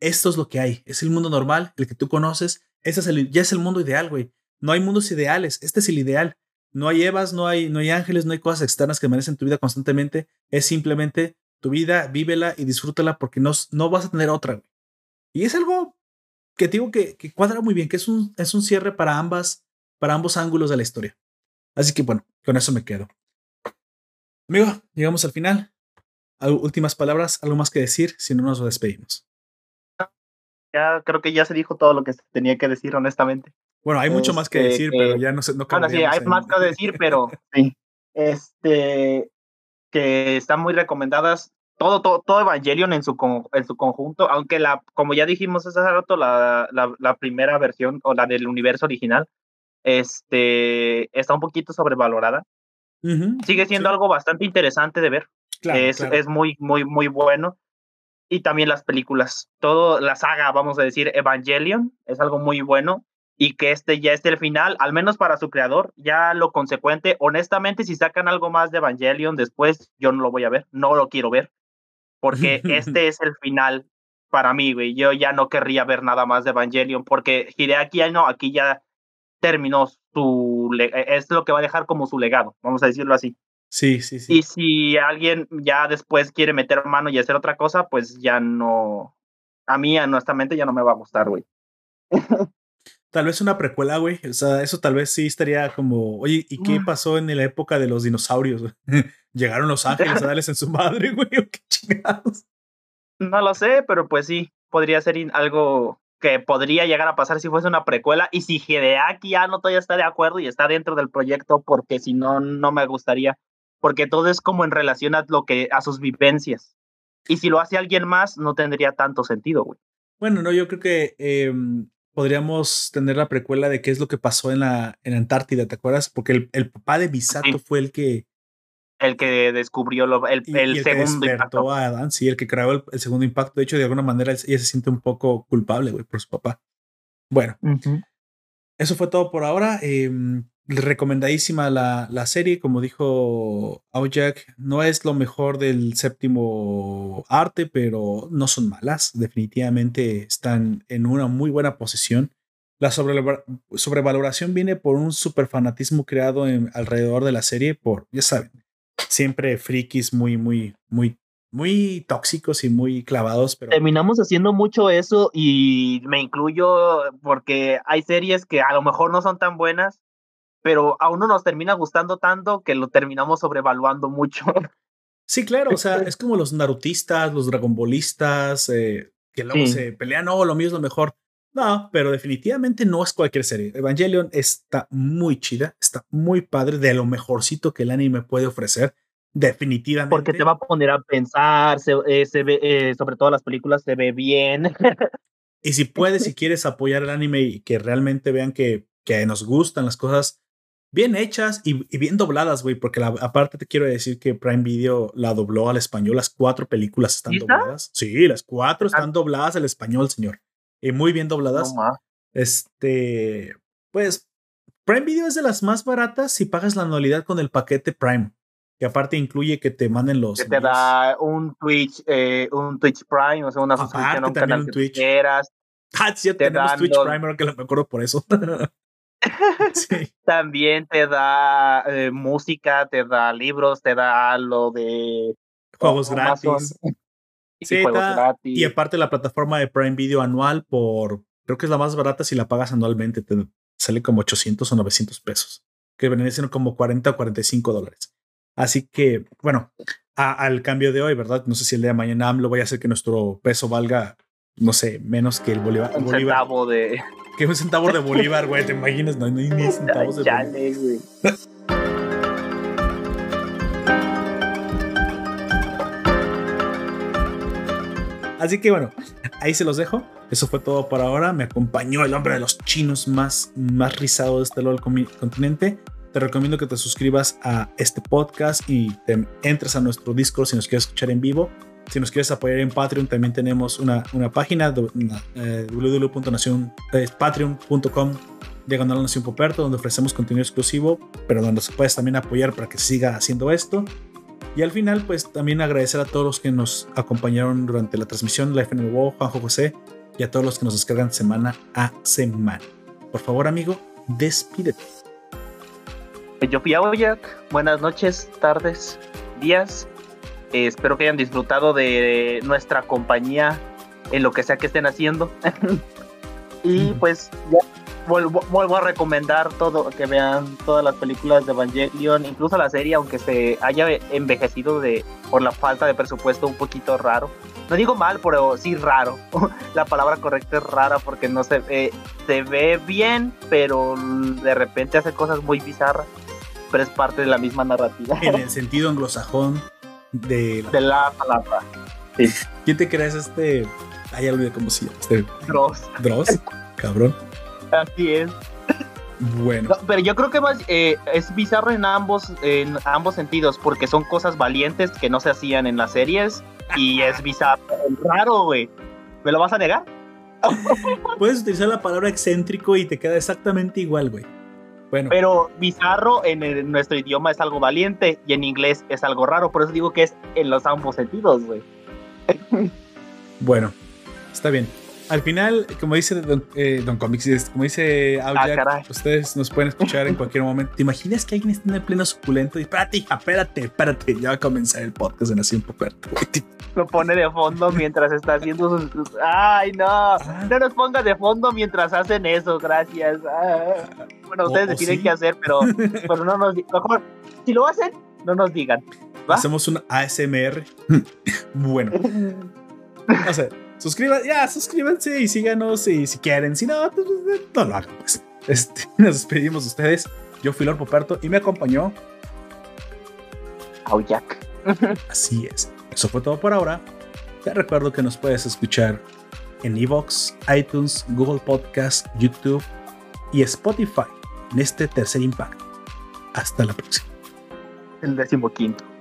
esto es lo que hay, es el mundo normal, el que tú conoces, ese es el, ya es el mundo ideal, güey. No hay mundos ideales, este es el ideal. No hay Evas, no hay, no hay ángeles, no hay cosas externas que merecen tu vida constantemente. Es simplemente tu vida, vívela y disfrútala porque no, no vas a tener otra. Güey. Y es algo que digo que, que, cuadra muy bien, que es un, es un cierre para ambas, para ambos ángulos de la historia. Así que bueno, con eso me quedo. Amigo, llegamos al final. Últimas palabras, algo más que decir, si no nos despedimos. Ya creo que ya se dijo todo lo que tenía que decir, honestamente. Bueno, hay mucho más que este, decir, pero ya no sé. No bueno, sí, hay más que decir, pero *laughs* sí. Este, que están muy recomendadas. Todo, todo, todo Evangelion en su, en su conjunto, aunque la, como ya dijimos hace rato, la, la, la primera versión o la del universo original, este, está un poquito sobrevalorada. Sigue siendo algo bastante interesante de ver. es, es muy, muy, muy bueno. Y también las películas. Todo, la saga, vamos a decir, Evangelion, es algo muy bueno. Y que este ya esté el final, al menos para su creador, ya lo consecuente. Honestamente, si sacan algo más de Evangelion después, yo no lo voy a ver, no lo quiero ver. Porque *laughs* este es el final para mí, güey. Yo ya no querría ver nada más de Evangelion, porque Hideaki no, aquí ya terminó su, e, es lo que va a dejar como su legado, vamos a decirlo así. Sí, sí, sí. Y si alguien ya después quiere meter mano y hacer otra cosa, pues ya no, a mí honestamente ya no me va a gustar, güey. Tal vez una precuela, güey. O sea, eso tal vez sí estaría como, oye, ¿y qué pasó en la época de los dinosaurios? *laughs* Llegaron los *laughs* ángeles a darles en su madre, güey, qué chingados. No lo sé, pero pues sí, podría ser algo que podría llegar a pasar si fuese una precuela y si Hideaki ya no todavía está de acuerdo y está dentro del proyecto porque si no no me gustaría porque todo es como en relación a lo que a sus vivencias. Y si lo hace alguien más no tendría tanto sentido güey. Bueno no yo creo que em, podríamos tener la precuela de qué es lo que pasó en la en Antártida te acuerdas porque el, el papá de Misato fue el que el que descubrió lo, el, el, segundo impacto. a Adán, sí, el que creó el, segundo impacto. De hecho, de alguna manera ella se siente un poco culpable, güey, por su papá. Bueno, eso fue todo por ahora. Eh, recomendadísima la, la, serie, como dijo Aojak, no es lo mejor del séptimo arte, pero no son malas. Definitivamente están en una muy buena posición. La sobrevaloración viene por un super fanatismo creado en, alrededor de la serie por, ya saben, siempre frikis muy, muy, muy, muy tóxicos y muy clavados. Pero... Terminamos haciendo mucho eso y me incluyo porque hay series que a lo mejor no son tan buenas, pero a uno nos termina gustando tanto que lo terminamos sobrevaluando mucho. *laughs* Sí, claro, o sea, es como los narutistas, los dragonbolistas, eh, que luego se pelean, no, lo mío es lo mejor. No, pero definitivamente no es cualquier serie. Evangelion está muy chida, está muy padre, de lo mejorcito que el anime puede ofrecer. Definitivamente. Porque te va a poner a pensar, se, eh, ve, eh, sobre todo las películas, se ve bien. *laughs* y si puedes, si quieres apoyar el anime y que realmente vean que, que nos gustan las cosas bien hechas y, bien dobladas, güey, porque aparte te quiero decir que Prime Video la dobló al español, las cuatro películas están dobladas. Sí, las cuatro están ah. dobladas al español, señor y muy bien dobladas. este, pues, Prime Video es de las más baratas si pagas la anualidad con el paquete Prime. Que aparte incluye que te manden los. Que te da un Twitch, eh, un Twitch Prime, o sea, una suscripción a un canal un que Twitch. quieras. Ah, sí, tenemos Twitch Prime, ahora que lo me acuerdo por eso. *laughs* sí. También te da eh, música, te da libros, te da lo de juegos gratis. Sí, y aparte la plataforma de Prime Video anual por, creo que es la más barata si la pagas anualmente, te sale como 800 o 900 pesos, que vendrían siendo como 40 o 45 dólares. Así que, bueno, al cambio de hoy, ¿verdad? No sé si el día de mañana AMLO vaya a hacer que nuestro peso valga, no sé, menos que el Bolívar. Un centavo de... *laughs* Que un centavo de Bolívar, güey, ¿te imaginas? No, hay ni centavos de Bolívar. Así que bueno, ahí se los dejo. Eso fue todo por ahora. Me acompañó el hombre de los chinos más, más rizado de este lado del continente. Te recomiendo que te suscribas a este podcast y te entres a nuestro Discord si nos quieres escuchar en vivo. Si nos quieres apoyar en Patreon, también tenemos una, una página eh, www.patreon.com diagonal Nación Poperto, donde ofrecemos contenido exclusivo, pero donde se puedes también apoyar para que siga haciendo esto. Y al final, pues también agradecer a todos los que nos acompañaron durante la transmisión, la FNBO, Juanjo José, y a todos los que nos descargan semana a semana. Por favor, amigo, despídete. Yo fui a Oyak. Buenas noches, tardes, días. Eh, espero que hayan disfrutado de nuestra compañía en lo que sea que estén haciendo. *laughs* Y pues vuelvo, a recomendar todo, que vean todas las películas de Evangelion, incluso la serie, aunque se haya envejecido de por la falta de presupuesto un poquito raro. No digo mal, pero sí raro. *laughs* la palabra correcta es rara porque no se ve, se ve bien, pero de repente hace cosas muy bizarras. Pero es parte de la misma narrativa. En el sentido anglosajón de la, de la palabra. ¿Quién te crees este? Hay algo de cómo se llama. Este... Dross. Dross, cabrón. Así es. Bueno. pero yo creo que más eh, es bizarro en ambos, en ambos sentidos, porque son cosas valientes que no se hacían en las series y es bizarro, raro, güey. ¿Me lo vas a negar? Puedes utilizar la palabra excéntrico y te queda exactamente igual, güey. Bueno. Pero bizarro en, nuestro idioma es algo valiente y en inglés es algo raro, por eso digo que es en los ambos sentidos, güey. bueno, está bien al final, como dice Don, eh, Don Comics, como dice ah, ustedes nos pueden escuchar en cualquier momento. ¿Te imaginas que alguien está en el pleno suculento y espérate, hija, espérate, espérate, ya va a comenzar el podcast de Nación Poperto? Lo pone de fondo mientras está haciendo sus. ¡Ay, no! Ah. No nos pongas de fondo mientras hacen eso, gracias. Ah. Bueno, ustedes deciden qué hacer, pero, *laughs* pero no nos. Mejor, si lo hacen, no nos digan. Hacemos un ASMR. *laughs* bueno. *laughs* No sé suscríbanse, ya, suscríbanse y síganos y si quieren, si no, pues, no lo hagan, pues. Este, *laughs* nos despedimos de ustedes. Yo fui Lord Poperto y me acompañó. Jack. *laughs* Así es. Eso fue todo por ahora. Te recuerdo que nos puedes escuchar en Evox, iTunes, Google Podcast, YouTube y Spotify en este tercer impacto. Hasta la próxima. El decimoquinto.